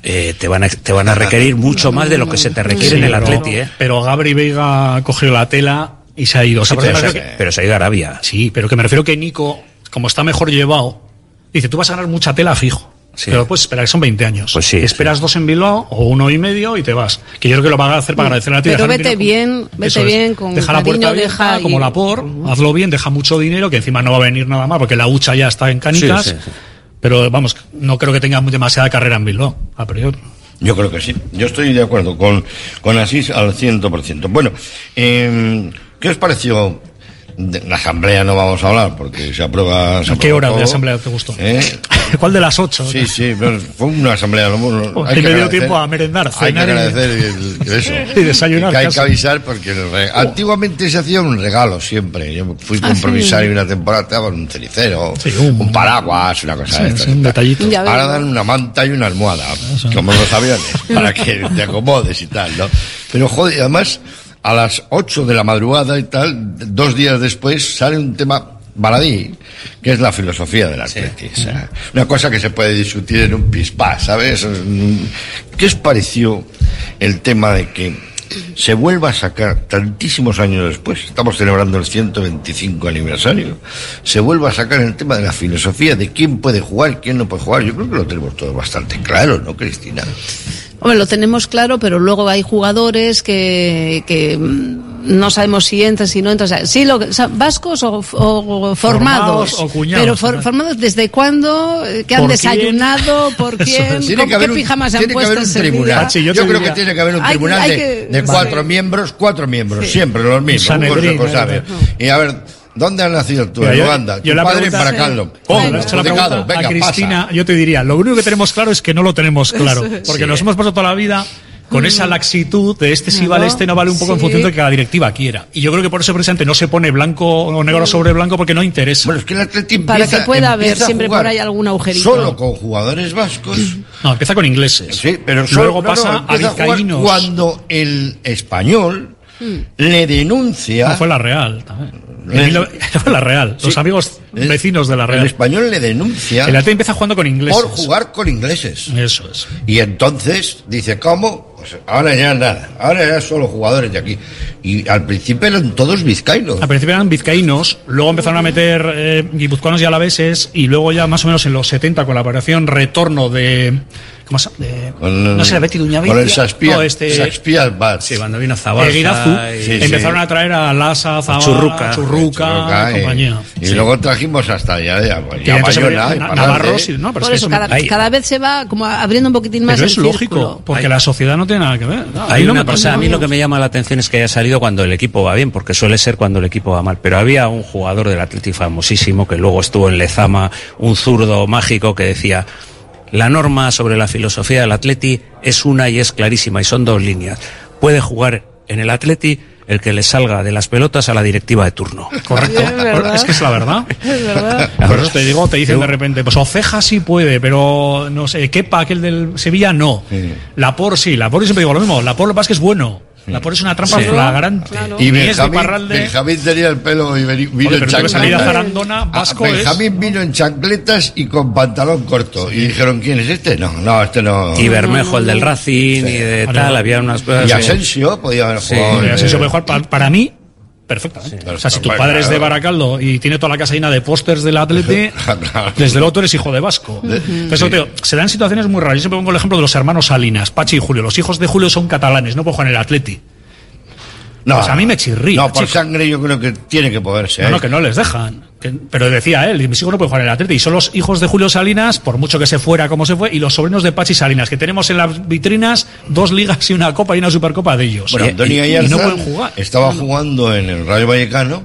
U: eh, te van a, te van a requerir mucho más de lo que se te requiere en el
V: pero-
U: Atleti, ¿eh?
V: Pero Gabri Veiga cogió la tela y se ha ido. O sea,
U: Sí,
V: porque
U: pero, se,
V: que-
U: pero se ha ido a Arabia.
V: Sí, pero que me refiero que Nico, como está mejor llevado, dice, tú vas a ganar mucha tela fijo. Pero puedes esperar, que son 20 años.
U: Pues sí,
V: Esperas dos en Bilbao o uno y medio y te vas. Que yo creo que lo van a hacer para agradecer a ti.
T: Pero vete bien, vete bien, con
V: Deja la puerta abierta,
T: deja y-
V: como la por, hazlo bien, deja mucho dinero, que encima no va a venir nada más porque la hucha ya está en canicas.
S: Sí, sí, sí.
V: Pero vamos, no creo que tenga demasiada carrera en Bilbao, a priori.
S: Yo creo que sí. Yo estoy de acuerdo con, con Asís al 100%. Bueno, eh, ¿qué os pareció? De la asamblea no vamos a hablar porque se aprueba. se
V: ¿A qué hora de
S: todo.
V: asamblea te gustó?
S: ¿Eh?
V: ¿Cuál de las ocho?
S: Sí, sí, pero fue una asamblea. no, no,
V: Oh,
S: hay
V: que me dio
S: agradecer-
V: tiempo a merendar,
S: Hay que
V: cenar y-
S: agradecer el- eso.
V: Y desayunar
S: Que hay que avisar porque re- antiguamente se hacía un regalo siempre. Yo fui
V: Ah,
S: compromisario
V: sí.
S: una temporada, te daban un cenicero,
V: un-
S: un paraguas, una cosa
V: Sí,
S: de estas
V: sí, un
S: y tal.
V: detallito.
S: Ahora dan una manta y una almohada, como en los aviones, para que te acomodes y tal, ¿no? Pero joder, además, a las 8 de la madrugada y tal, dos días después, sale un tema baladí, que es la filosofía del Atleti. O sea, una cosa que se puede discutir en un pispá, ¿sabes? ¿Qué os pareció el tema de que se vuelva a sacar tantísimos años después, estamos celebrando el 125 aniversario, se vuelva a sacar el tema de la filosofía de quién puede jugar, quién no puede jugar? Yo creo que lo tenemos todo bastante claro, ¿no, Cristina?
T: Hombre, lo tenemos claro, pero luego hay jugadores que, que mm, no sabemos si entran, si no entran. O sea, sí, lo, que- o sea, vascos o, o formados.
V: Formados o cuñados,
T: pero formados desde cuándo, que han
V: ¿Por
T: desayunado, por quién,
S: Tiene
T: con
S: que haber
T: qué
S: un-
T: pijamas se han
S: tiene que
T: puesto
S: haber un tribunal. yo creo que tiene que haber un tribunal
T: hay
S: de,
T: que-
S: de cuatro miembros, cuatro miembros,
T: Sí.
S: siempre los mismos. Un consejo sabio. Y a ver, ¿dónde has nacido tú?
V: Mira,
S: en
V: yo-
S: Uganda.
V: yo
S: tu
V: la
S: padre en
V: pregunta-
S: Baracaldo.
V: Pregunta
S: Venga,
V: a Cristina,
S: pasa.
V: yo te diría, lo único que tenemos claro es que no lo tenemos claro. Porque
S: Sí.
V: nos hemos pasado toda la vida con esa laxitud de este sí vale, este no vale, un poco en
S: Sí.
V: función de que la directiva quiera. Y yo creo que por eso precisamente no se pone blanco o negro sobre blanco porque no interesa.
S: Bueno, es que el Atleti
T: Para que pueda haber
S: a
T: siempre por ahí algún agujerito.
S: Solo con jugadores vascos.
V: No, empieza con ingleses.
S: Sí, pero solo,
V: Luego
S: no, no,
V: pasa a
S: empieza jugar
V: vizcaínos.
S: cuando el español le denuncia.
V: No, fue la Real también. No- la Real. Los amigos
S: El-
V: vecinos de la
S: El
V: Real.
S: español le denuncia.
V: El Atleti empieza jugando con ingleses.
S: Por jugar con ingleses.
V: Eso es.
S: Y entonces dice, ¿cómo? Pues ahora ya nada, ahora ya solo jugadores de aquí. Y al principio eran todos vizcaínos.
V: Al principio eran vizcaínos, luego empezaron a meter eh, guipuzcoanos y alaveses, y luego ya más o menos en los 70 con la operación retorno de. ¿Cómo se de,
S: Con-
V: No sé, Betty Duñavicia.
S: Con el Saspia,
V: No, este,
S: Saspia Bats.
U: Sí, cuando vino y-
S: Sí,
V: empezaron
S: sí.
V: a traer a Lasa, Zavala,
U: Churruca.
V: Churruca,
S: Churruca, y-
V: compañía.
S: Y,
V: Sí.
S: luego trajimos hasta allá, ya, pues,
V: Y
S: ya Bayona,
V: habría-
S: y
V: Navarro, no, pero
T: Por
V: es
T: eso, cada,
V: Hay-
T: cada vez se va como abriendo un poquitín más
V: pero
T: el
V: es lógico,
T: círculo.
V: porque la sociedad no tiene nada que ver. No,
U: Hay
V: no
U: una cosa, a mí lo que me llama la atención es que haya salido cuando el equipo va bien, porque suele ser cuando el equipo va mal. Pero había un jugador del Atleti famosísimo que luego estuvo en Lezama, un zurdo mágico que decía, la norma sobre la filosofía del Atleti es una y es clarísima y son dos líneas. Puede jugar en el Atleti el que le salga de las pelotas a la directiva de turno.
V: Correcto.
T: Es
V: que es la verdad.
T: Es verdad.
V: Por eso te digo, te dicen de repente, pues Oceja sí puede, pero no sé, Kepa, aquel del Sevilla, no. Lapor sí, Lapor yo siempre digo lo mismo, Lapor lo que pasa es que es bueno. Lapor es una trampa
S: Sí.
V: flagrante.
S: Y
V: es de
S: Benjamín,
V: Parralde.
S: Benjamín tenía el pelo y vino
V: Joder,
S: en chancletas.
V: Zarandona, vasco
S: Ah,
V: es-
S: Benjamín vino en chancletas y con pantalón corto. Y dijeron, ¿quién es este? No, no, este no.
U: Y Bermejo, el del Racing, y de tal, había unas cosas.
S: Y Asensio podía haber
U: Sí.
S: jugado.
V: Y se puede jugar para, para mí perfectamente. o sea, si tu padre es de. Baracaldo y tiene toda la casa llena de pósters del Atleti,
S: Claro.
V: desde luego tú eres hijo de Vasco. Tío, se dan situaciones muy raras. Yo siempre pongo el ejemplo de los hermanos Salinas, Pachi y Julio. Los hijos de Julio son catalanes, no pueden jugar en el Atleti.
S: No,
V: pues a mí me chirría.
S: No, por sangre yo creo que tiene que poderse.
V: No,
S: ¿eh?
V: que no les dejan. Pero decía él, mis hijos no pueden jugar en el Atleti. Y son los hijos de Julio Salinas, por mucho que se fuera como se fue, y los sobrinos de Pachi Salinas, que tenemos en las vitrinas dos ligas y una copa y una supercopa de ellos.
S: Bueno, Antonio
V: no pueden jugar.
S: Estaba jugando en el Rayo Vallecano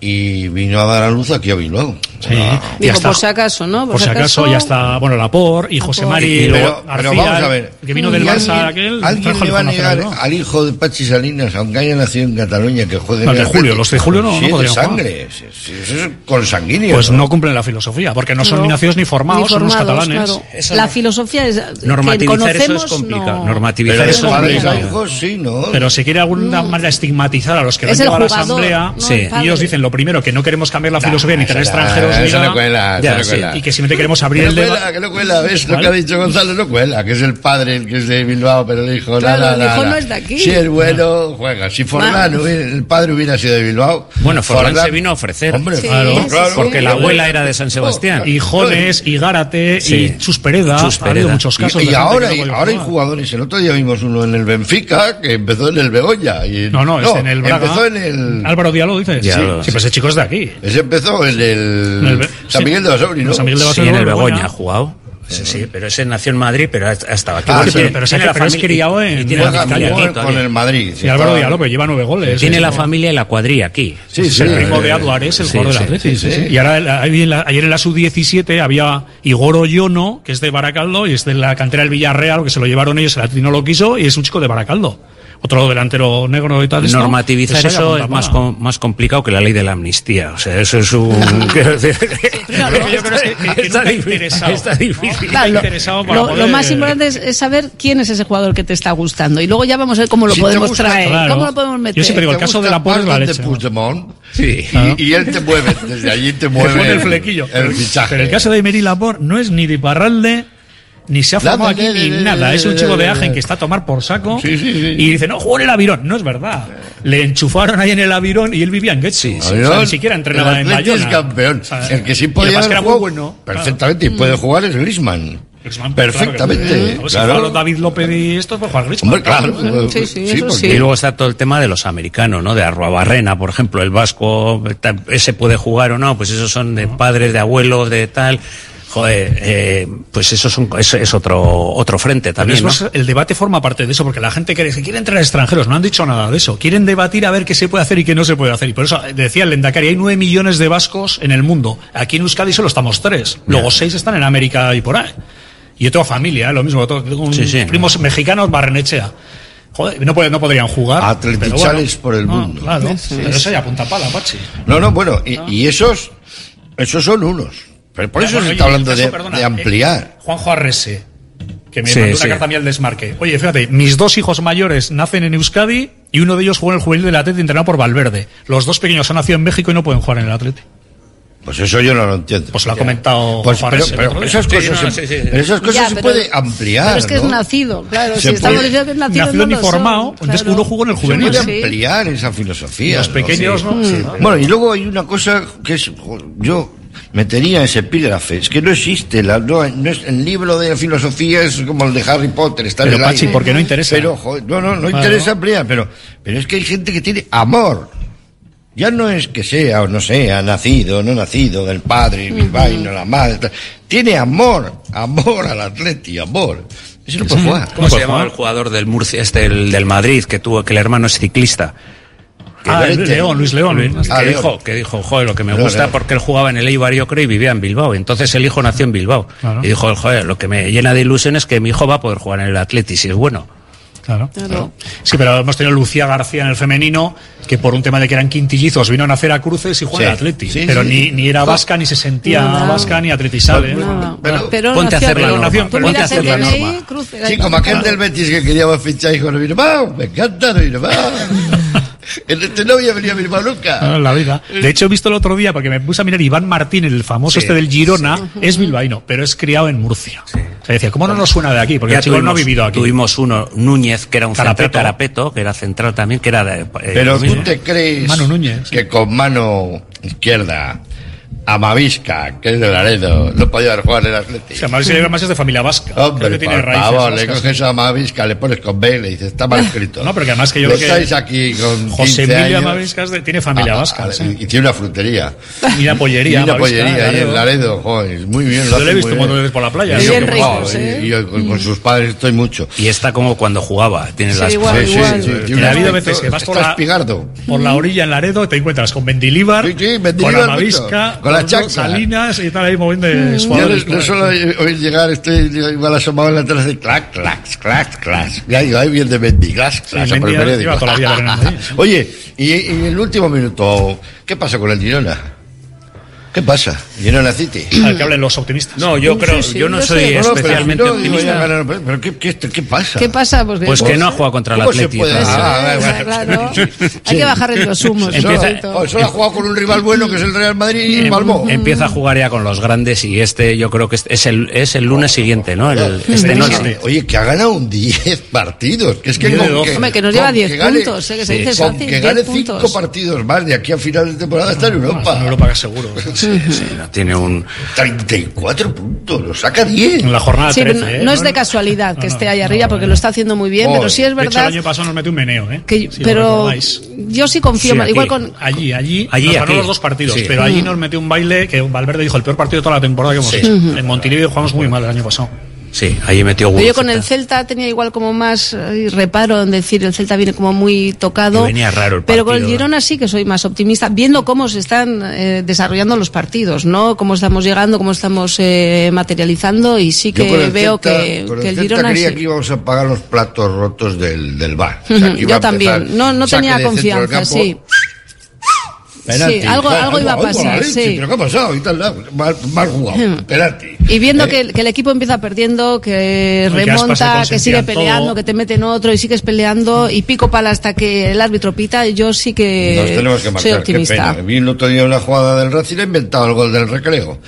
S: y vino a dar a luz aquí a Bilbao.
V: Sí,
T: ah.
V: hasta,
T: por si acaso, ¿no?
V: Por, si acaso, ya está, bueno, Laporte y José Mari,
S: pero, vamos a ver.
V: que vino del Barça aquel.
S: Al hijo de Pachi Salinas, aunque haya nacido en Cataluña, que juegue
V: no, de Julio, Los de Julio no,
S: sí, de sangre, eso es con sanguíneo.
V: Pues no cumplen la filosofía, porque no son ni nacidos ni formados, son los catalanes.
T: La filosofía es...
U: Normativizar eso es complicado. Normativizar eso es complicado.
V: Pero si quiere de alguna manera estigmatizar a los que
T: lo
V: llevan a la asamblea, ellos dicen, lo primero, que no queremos cambiar la filosofía ni tener extranjeros
S: eso no cuela,
V: ya,
S: no.
V: Sí. Y que siempre queremos abrir el debate.
S: Que no cuela, ¿ves?
V: ¿Vale?
S: Lo que ha dicho Gonzalo no cuela, que es el padre el que es de Bilbao, pero le dijo,
T: claro,
S: nada, nada.
T: no es de aquí.
S: Si es bueno, no. juega. Si Forlán, hubiera, el padre hubiera sido de Bilbao.
U: Bueno, Forlán, Forlán se vino a ofrecer.
S: Hombre,
U: sí,
S: claro, claro,
U: porque la abuela era de San oh. Sebastián.
V: Y Jones, y Gárate, y Chus Pereda. Ha muchos casos.
S: Y, y ahora,
V: y,
S: ahora hay jugadores. El otro día vimos uno en el Benfica que empezó en el Begoña. Y,
V: no, no, es en el Braga.
S: Empezó en el...
V: Álvaro Diallo, dices. Sí, pues ese chico es de aquí.
S: Ese empezó en el
V: el, mm.
S: San Miguel de Basauri, ¿no?
V: San Miguel de Basauri, sí,
U: en el
V: Begoña
U: ha jugado. Sí, sí, pero ese nació en Madrid, pero ha estado aquí.
V: Ah, sí, tiene, pero,
U: tiene, la
V: pero es criado en,
U: tiene la familia
S: con el Madrid.
V: Sí, Álvaro Diallo, pero lleva nueve goles.
U: Tiene la familia y la cuadrilla aquí.
V: Sí, sí, el primo de Aduar el jugador del
U: Atlético.
V: Y ahora ayer en la sub-17 había Igor Oyono, que es de Baracaldo, y es de la cantera del Villarreal, que se lo llevaron ellos, el Atlético no lo quiso, y es un chico de Baracaldo otro delantero negro y tal.
U: Normativizar
V: pues
U: eso es más, com, más complicado que la ley de la amnistía. O sea, eso es un. Está difícil.
V: Interesado
T: lo, lo, más eh, importante es, es, saber quién es ese jugador que te está gustando. Y luego ya vamos a ver cómo lo
S: si
T: podemos
S: gusta,
T: traer.
V: Claro.
T: ¿Cómo lo podemos meter?
V: Yo siempre digo, el caso de la porra la
S: Puigdemont,
U: sí,
S: y, y, él te mueve, desde allí te mueve.
V: Te pone el flequillo.
S: El fichaje.
V: Pero el caso de Emery Laporte no es ni de Parralde ni se ha formado aquí ni nada. Es un chico de Agen que está a tomar por saco
S: sí, sí, sí.
V: y dice, no, jugó en el Avirón. No es verdad. Le enchufaron ahí en el Avirón y él vivía en Getsi. O sea, ni siquiera entrenaba en Bayona.
S: es campeón. El que sí podía
V: bueno,
S: perfectamente y puede mm. jugar es
V: Grisman.
S: Perfectamente.
V: Pues claro que, ¿eh? claro. Si los David López y estos, pues Juan Grisman.
S: Hombre, claro.
T: Sí, sí,
S: sí.
U: Y luego está todo el tema de los americanos, ¿no? De Arruabarrena, por ejemplo, el vasco, ese puede jugar o no, pues esos son de padres, de abuelos, de tal joder, eh, pues eso es, un, es, es, otro, otro frente
V: también. el debate forma parte de eso, porque la gente cree que quiere entrar extranjeros, no han dicho nada de eso. Quieren debatir a ver qué se puede hacer y qué no se puede hacer. Y por eso eh, decía el Lendakari, hay nueve millones de vascos en el mundo. Aquí en Euskadi solo estamos tres. Luego seis están en América y por ahí. Y yo tengo familia, ¿eh? lo mismo, tengo primos mexicanos, Barrenechea. Joder, no, no, podrían jugar.
S: Atleti
V: bueno,
S: por el mundo.
V: Claro, pero eso ya punta pala, Pachi.
S: No, no, bueno, y, ah. y esos, esos son unos. Pero por eso
V: bueno,
S: se está
V: oye,
S: hablando
V: caso,
S: de,
V: perdona,
S: de,
V: eh,
S: ampliar.
V: Eh, Juanjo Arrese, que me
U: sí,
V: mandó una sí. carta mía al desmarque. Oye, fíjate, mis dos hijos mayores nacen en Euskadi y uno de ellos juega en el juvenil del Atleti entrenado por Valverde. Los dos pequeños han nacido en México y no pueden jugar en el Atleti.
S: Pues eso yo no lo entiendo.
V: Pues lo ha comentado.
S: Pues,
V: Juan
S: pero, pero,
V: pero
S: esas cosas,
V: sí,
S: no,
V: sí, sí.
S: esas cosas
T: ya,
S: se puede ampliar.
T: Pero es que
S: ¿no?
T: es nacido, claro. Si estamos diciendo que es nacido,
V: nacido ni
T: formado, son,
V: entonces
T: claro.
V: uno jugó en el juvenil.
S: Se
T: puede
S: ampliar esa filosofía.
V: Los pequeños, ¿no? Mm.
S: Bueno, y luego hay una cosa que es. Yo metería ese epígrafe. Es que no existe. La, no, no es, el libro de filosofía es como el de Harry Potter. Está
V: pero,
S: en el
V: Pachi,
S: aire.
V: porque no interesa.
S: Pero, joder, no, no, no
V: claro.
S: interesa, pero, pero es que hay gente que tiene amor. Ya no es que sea o no sea, nacido no nacido, del padre, mi uh -huh. la madre. Tiene amor, amor al atleti, amor. Eso no puede jugar.
U: ¿Cómo, ¿Cómo se llama el jugador del Murcia, este, el, del Madrid, que tuvo, que el hermano es ciclista?
V: Ah, León, Luis León,
U: Luis,
S: ah, que
U: dijo, dijo, joder, lo que me gusta porque él jugaba en el Eibar, yo creo, y vivía en Bilbao. Entonces el hijo nació en Bilbao. Y dijo, joder, lo que me llena de ilusión es que mi hijo va a poder jugar en el Atleti, si es bueno.
V: Claro.
T: claro.
V: Sí, pero hemos tenido Lucía García en el femenino, que por un tema de que eran quintillizos vino a nacer a cruces y juega
S: sí,
V: Atleti. Pero ni, ni, era vasca, ni se sentía vasca, ni atletizada.
T: No,
S: pero,
T: pero,
U: ponte a hacer la norma.
V: Ponte, a hacer la norma.
S: Sí, como aquel del Betis que quería fichar y con Bilbao, me encanta Bilbao. Este no había venido a Bilbao nunca.
V: No, la vida. De hecho, he visto el otro día, porque me puse a mirar Iván Martínez, el famoso este del Girona, es bilbaíno, pero es criado en Murcia. Se decía, ¿cómo no nos suena de aquí? Porque
U: ya
V: el chico no ha vivido aquí.
U: Tuvimos uno, Núñez, que era un
V: carapeto,
U: carapeto que era central también, que era de, eh,
S: Pero tú te crees que con mano izquierda Amavisca, que es de Laredo. No podía haber jugado en el Atlético.
V: Sí, además, además es de familia vasca.
S: Hombre,
V: que tiene
S: por favor, le coges a Amavisca, le pones con B y le dices, está mal escrito.
V: No, pero que además que yo
S: Le
V: creo que
S: estáis aquí con
V: José
S: 15
V: Emilio. Amavisca tiene familia
S: Ah,
V: vasca.
S: ah. Y tiene una frutería.
V: Y una pollería.
S: Y una
V: Amavisca,
S: pollería ahí en
V: Laredo.
S: Joder, muy bien.
V: Yo
S: lo
V: le he visto cuando
S: bien.
V: vives por la playa.
S: Y
V: Bien
S: yo,
V: ricos,
S: wow,
V: ¿eh?
S: y yo con, con sus padres estoy mucho.
U: Y está como cuando jugaba. Tiene las
V: igual,
S: Sí, sí,
V: ha habido veces que vas por la, por la orilla en Laredo, te encuentras con Mendilibar, con Amavisca,
S: la chancla.
V: Salinas y tal ahí moviendo
S: Yo
V: jugadores.
S: no, no solo oír llegar, estoy igual asomado en la terraza de clac, clac, clac, clac. Ya digo, ahí viene de Mendy, clac, clac,
V: Mendy
S: por el periódico. Oye, y, y en el último minuto, ¿qué pasa con el Girona? ¿Qué pasa? Girona City.
V: Al que hablen los optimistas.
U: No, yo creo, yo no soy
S: No, no, pero
U: especialmente
S: no,
U: optimista.
S: pero, pero ¿qué, qué, qué pasa?
T: ¿Qué pasa? Pues,
U: Pues que no ha jugado contra el vez.
S: Ah, bueno.
T: claro. Hay que bajarle los humos.
U: Empieza-.
S: Oh, solo ha jugado con un rival bueno que es el Real Madrid y
U: Em-. Empieza a jugar ya con los grandes y este yo creo que es- el, es el lunes siguiente, ¿no? El, este no
S: Oye, Oye, que ha ganado un 10 partidos. Que es que, con
V: doce.
T: Hombre, que nos lleva
S: con
T: 10
S: que gane-
T: puntos, eh, que se dice
S: con
T: fácil,
S: que
T: 10
S: gane 5
T: puntos.
S: partidos más de aquí a final de temporada está en Europa.
V: En Europa seguro.
U: Sí, no, tiene un
S: 34 puntos, lo saca 10.
V: En la jornada
T: Sí,
V: 13.
T: pero no,
V: ¿eh?
T: no es de casualidad que esté ahí arriba porque lo está haciendo muy bien, pero sí es
V: De hecho, el
T: verdad
V: año pasado nos metió un meneo, ¿eh?
T: que
V: Si lo
T: pero yo sí confío
V: Sí, aquí.
T: igual con
V: Allí, allí,
U: Allí,
V: nos ganó
U: aquí.
V: los dos partidos,
U: Sí.
V: pero allí nos metió un baile que Valverde dijo el peor partido de toda la temporada que hemos
U: Sí.
V: hecho. En Montenegro jugamos muy mal el año pasado.
U: Sí, ahí metió
T: Pero yo con el Celta tenía igual como más eh, reparo en decir el Celta viene como muy tocado.
U: Y venía raro el
T: Pero con el
U: partido.
T: Girona sí que soy más optimista, viendo cómo se están eh, desarrollando los partidos, ¿no? Cómo estamos llegando, cómo estamos eh, materializando y sí que
S: el
T: veo
S: Celta-
T: que,
S: con
T: que el
S: Celta
T: Girona
S: creía
T: sí.
S: que íbamos a pagar los platos rotos del, del bar. Que iba
T: yo
S: a
T: también. No, no tenía confianza,
S: campo,
T: sí.
S: penalti.
T: Sí, algo-
S: Claro,
T: algo iba a
S: algo,
T: pasar,
S: leche,
T: sí.
S: ¿Pero qué ha pasado? Y tal, mal, mal jugado. Penalti.
T: Y viendo
S: ¿Eh?
T: que, el- que el equipo empieza perdiendo, que remonta, que sigue peleando,
V: todo.
T: que te meten otro y sigues peleando y pico pala hasta que el árbitro pita, yo sí que
S: Nos tenemos que
T: soy
S: marcar, qué
T: optimista.
S: pena. Vi el otro día una jugada del Racing, ha inventado el gol del recreo.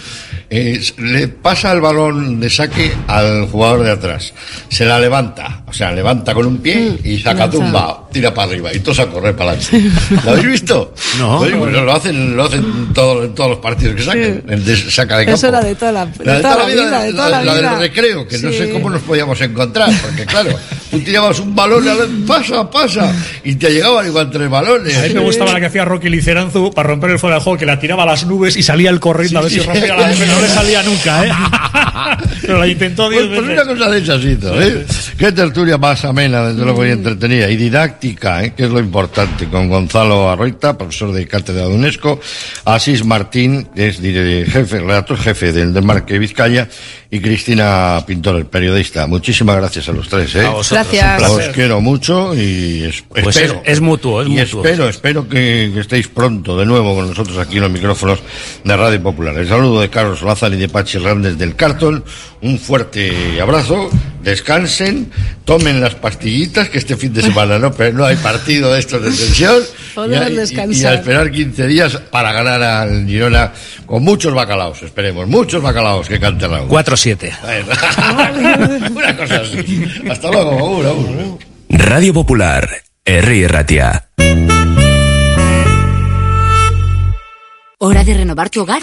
S: Eh, le pasa el balón de saque al jugador de atrás. Se la levanta, o sea, levanta con un pie y saca tumba, tira para arriba y todos a correr para adelante. ¿Lo habéis visto?
U: No.
S: Oye, pues lo hacen, lo hacen todo- en todos los partidos que saquen. El de saca de campo.
T: Eso era de toda la, de
S: La de
T: toda
S: toda
T: la
S: vida,
T: vida, de toda
S: la,
T: la
S: la
T: vida.
S: del recreo, que no sé cómo nos podíamos encontrar, porque claro, tú tirabas un balón, y a la- pasa, pasa, y te llegaban igual tres balones.
V: A mí me gustaba la que hacía Rocky Liceranzu para romper el fuera de juego, que la tiraba a las nubes y salía el corriendo a ver si
S: sí.
V: rompía la defensa. No le salía nunca, ¿eh? Pero la intentó
S: Pues,
V: diez
S: pues
V: veces.
S: una cosa de esas ¿eh? Qué tertulia más amena, desde luego, y entretenida. Y didáctica, ¿eh? Que es lo importante. Con Gonzalo Arroita, profesor de cátedra de UNESCO, Asís Martín, que es jefe, redactor jefe del Desmarque Vizcaya, y Cristina Pintor, el periodista. Muchísimas gracias a los tres, ¿eh?
U: A vosotros,
T: Gracias.
S: Os quiero mucho y es-
U: Pues
S: espero.
U: es, es mutuo, es
S: y
U: mutuo.
S: espero, espero que, que estéis pronto de nuevo con nosotros aquí en los micrófonos de Radio Popular. El saludo de Carlos Lázaro y de Pachi Hernández del Cartón. Un fuerte abrazo. Descansen, tomen las pastillitas que este fin de semana no, pero no hay partido de estos de tensión. Y, a- y- a esperar 15 días para ganar al Girona con muchos bacalaos, esperemos, muchos bacalaos que cante Raúl.
U: 4-7.
S: Una cosa así. Hasta luego, Agur, agur.
D: Radio Popular, Herri Ratia.
X: ¿Hora de renovar tu hogar?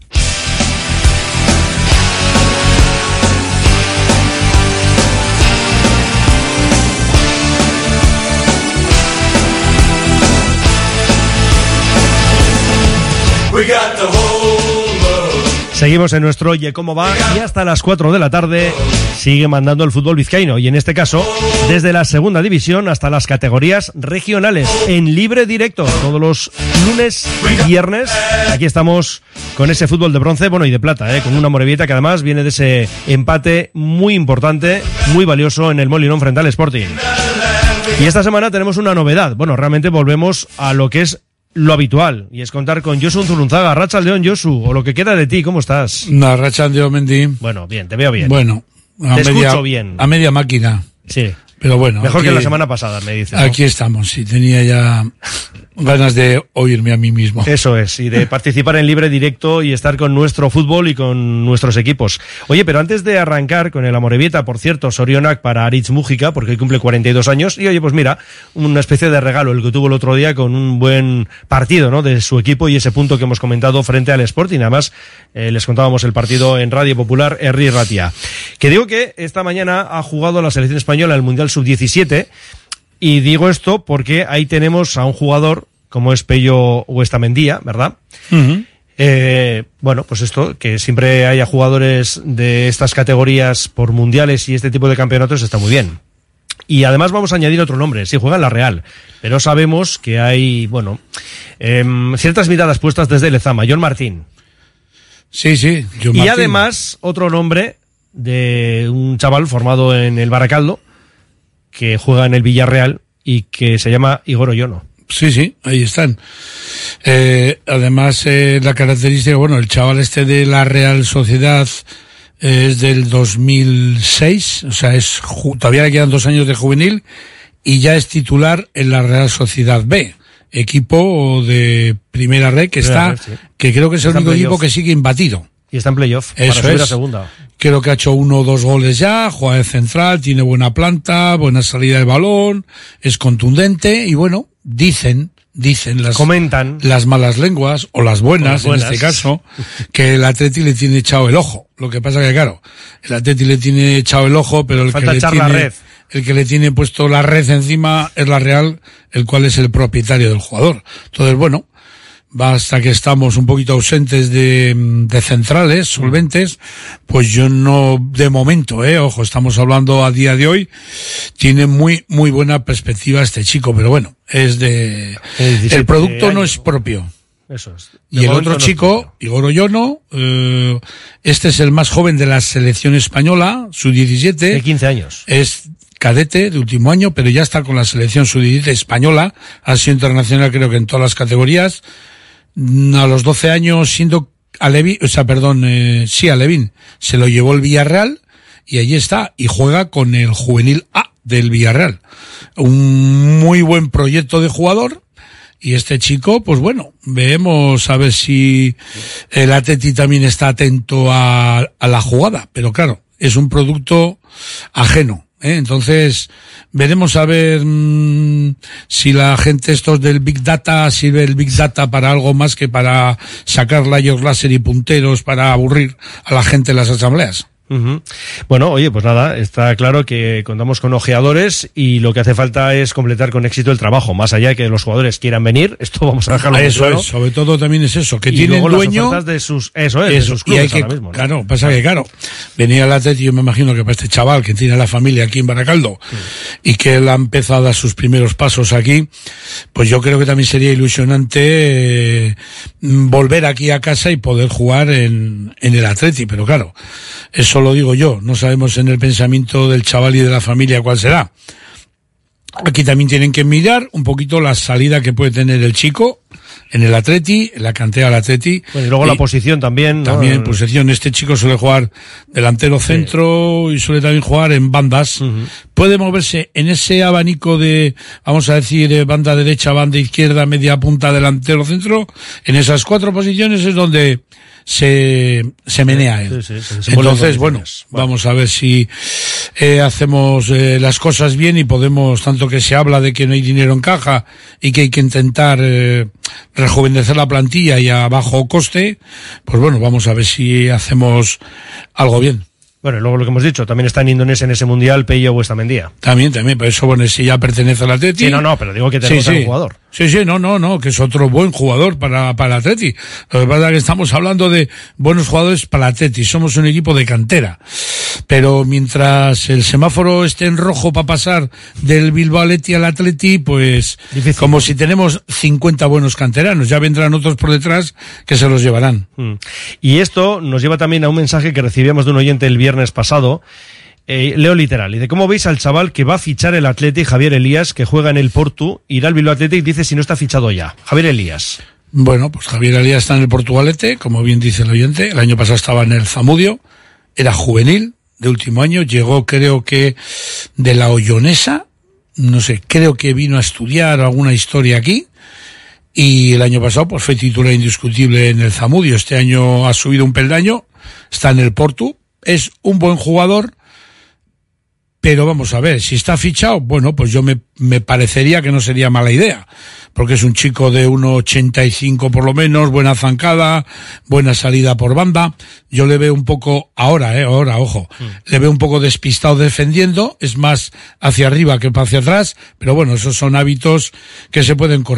C: Seguimos en nuestro Oye Cómo Va y hasta las 4 de la tarde sigue mandando el fútbol vizcaíno y en este caso desde la segunda división hasta las categorías regionales en libre directo todos los lunes, viernes. Aquí estamos con ese fútbol de bronce, bueno y de plata, ¿eh? con una morevieta que además viene de ese empate muy importante, muy valioso en el Molinón frente al Sporting. Y esta semana tenemos una novedad. Bueno, realmente volvemos a lo que es lo habitual y es contar con Josu Zurunzaga, Racha León Josu, o lo que queda de ti, ¿cómo estás?
Y: No, Racha León Mendy.
C: Bueno, bien, te veo bien.
Y: Bueno, a
C: te
Y: media,
C: escucho bien.
Y: A media máquina.
C: Sí.
Y: Pero bueno.
C: Mejor
Y: aquí-
C: que la semana pasada, me dice. ¿no?
Y: Aquí estamos, sí, tenía ya ganas de oírme a mí mismo.
C: Eso es, y de participar en libre directo y estar con nuestro fútbol y con nuestros equipos. Oye, pero antes de arrancar con el Amorebieta, por cierto, Sorionak para Aritz Mújica, porque hoy cumple 42 años, y oye, pues mira, una especie de regalo el que tuvo el otro día con un buen partido, ¿no? De su equipo y ese punto que hemos comentado frente al Sporting. Además, eh, les contábamos el partido en Radio Popular, Herri Ratia. Que digo que esta mañana ha jugado la selección española el Mundial Sub-17, y digo esto porque ahí tenemos a un jugador como es Pello Huestamendía, ¿verdad?
Y: Ujú.
C: Eh, bueno, pues esto, que siempre haya jugadores de estas categorías por mundiales y este tipo de campeonatos está muy bien. Y además vamos a añadir otro nombre, sí juega en la Real, pero sabemos que hay, bueno, em, ciertas miradas puestas desde Lezama, John Martín.
Y: Sí, sí. John
C: y
Y: Martín.
C: además otro nombre de un chaval formado en el Baracaldo, que juega en el Villarreal y que se llama Igor Oyono.
Y: Sí, sí, ahí están. Eh, además, eh, la característica, bueno, el chaval este de la Real Sociedad eh, es del 2006, o sea, es ju- todavía le quedan dos años de juvenil y ya es titular en la Real Sociedad B, equipo de primera red que está,
C: sí.
Y: que creo que es el único equipo que sigue imbatido.
C: Y está en playoff para
Y: Eso
C: subir a
Y: es.
C: segunda.
Y: Creo que ha hecho uno o dos goles ya, juega de central, tiene buena planta, buena salida de balón, es contundente y bueno, dicen, dicen las,
C: Comentan.
Y: las malas lenguas o las buenas,
C: O las
Y: en este caso, que el Atleti le tiene echado el ojo. Lo que pasa que claro, el Atleti le tiene echado el ojo, pero el
C: Falta
Y: que le tiene,
C: red.
Y: el que le tiene puesto la red encima es la Real, el cual es el propietario del jugador. Entonces, bueno, basta que estamos un poquito ausentes de, mm, de centrales solventes, pues yo no, de momento, eh, ojo, estamos hablando a día de hoy, tiene muy, muy buena perspectiva este chico, pero bueno, es de,
C: Tiene 17
Y: el producto no es propio.
C: Eso es.
Y: Y el otro
C: no-
Y: chico, Igor Oyono, eh, este es el más joven de la selección española, su 17.
C: De 15 años.
Y: Es cadete de último año, pero ya está con la selección sub-17 española. Ha sido internacional creo que en todas las categorías. Mm, A los 12 años siendo Alevín, o sea, perdón, eh, sí, Alevín, se lo llevó el Villarreal y allí está y juega con el juvenil A del Villarreal. Un muy buen proyecto de jugador. Y este chico, pues bueno, vemos a ver si el Atleti también está atento a, a la jugada. Pero claro, es un producto ajeno. ¿Eh? Entonces, veremos a ver mm, si la gente estos del Big Data sirve el Big Data para algo más que para sacar layers láser y punteros para aburrir a la gente en las asambleas.
C: Bueno, oye, pues nada, está claro que contamos con ojeadores y lo que hace falta es completar con éxito el trabajo. Más allá de que los jugadores quieran venir, esto vamos a dejarlo muy
Y: Eso
C: claro.
Y: es, sobre todo también es eso, que
C: Y
Y: tienen
C: luego las
Y: dueño.
C: ofertas de sus, eso es, de
Y: Eso,
C: sus
Y: y
C: clubes
Y: hay que,
C: ahora mismo. ¿no?
Y: claro, pasa que claro, venía el Atleti, yo me imagino que para este chaval que tiene la familia aquí en Baracaldo y que él ha empezado a dar sus primeros pasos aquí, pues yo creo que también sería ilusionante eh, volver aquí a casa y poder jugar en, en el Atleti, pero claro, eso lo digo yo, no sabemos en el pensamiento del chaval y de la familia cuál será. Aquí también tienen que mirar un poquito la salida que puede tener el chico en el Atleti, en la cantera del Atleti.
C: Y luego la posición también, ¿no?
Y: También en posición. Este chico suele jugar delantero centro y suele también jugar en bandas. Puede moverse en ese abanico de, vamos a decir, banda derecha, banda izquierda, media punta, delantero centro. En esas cuatro posiciones es donde se, se menea él.
C: Sí, sí, en
Y: Entonces, bueno, vamos a ver si eh, hacemos eh, las cosas bien y podemos, tanto que se habla de que no hay dinero en caja y que hay que intentar eh, rejuvenecer la plantilla y a bajo coste, pues bueno, vamos a ver si hacemos algo bien.
C: Bueno, y luego lo que hemos dicho, también está en Indonesia en ese mundial Pello Buestamendía.
Y: También, también, pero eso, bueno, si ya pertenece al Atleti.
C: Sí, no, no, pero digo que tenemos a un jugador.
Y: Sí, sí, no, no, no, que es otro buen jugador para, para el Atleti. Lo que pasa es que estamos hablando de buenos jugadores para el Atleti. Somos un equipo de cantera. Pero mientras el semáforo esté en rojo para pasar del Bilbao Atleti al Atleti, pues como si tenemos 50 buenos canteranos. Ya vendrán otros por detrás que se los llevarán.
C: Mm. Y esto nos lleva también a un mensaje que recibíamos de un oyente el viernes pasado. Eh, leo literal. Y de cómo veis al chaval que va a fichar el Athletic, Javier Elías, que juega en el Portu, irá al Bilbao Athletic, dice si no está fichado ya. Javier Elías.
Y: Bueno, pues Javier Alía está en el Portugalete, como bien dice el oyente. El año pasado estaba en el Zamudio. Era juvenil, de último año. Llegó, creo que, de la Ollonesa. No sé, creo que vino a estudiar alguna historia aquí. Y el año pasado, pues fue titular indiscutible en el Zamudio. Este año ha subido un peldaño. Está en el Portu. Es un buen jugador. Pero vamos a ver, si está fichado, bueno, pues yo me, me parecería que no sería mala idea, porque es un chico de 1,85 por lo menos, buena zancada, buena salida por banda. Yo le veo un poco, ahora, eh, ahora, ojo, le veo un poco despistado defendiendo, es más hacia arriba que hacia atrás, pero bueno, esos son hábitos que se pueden corregir.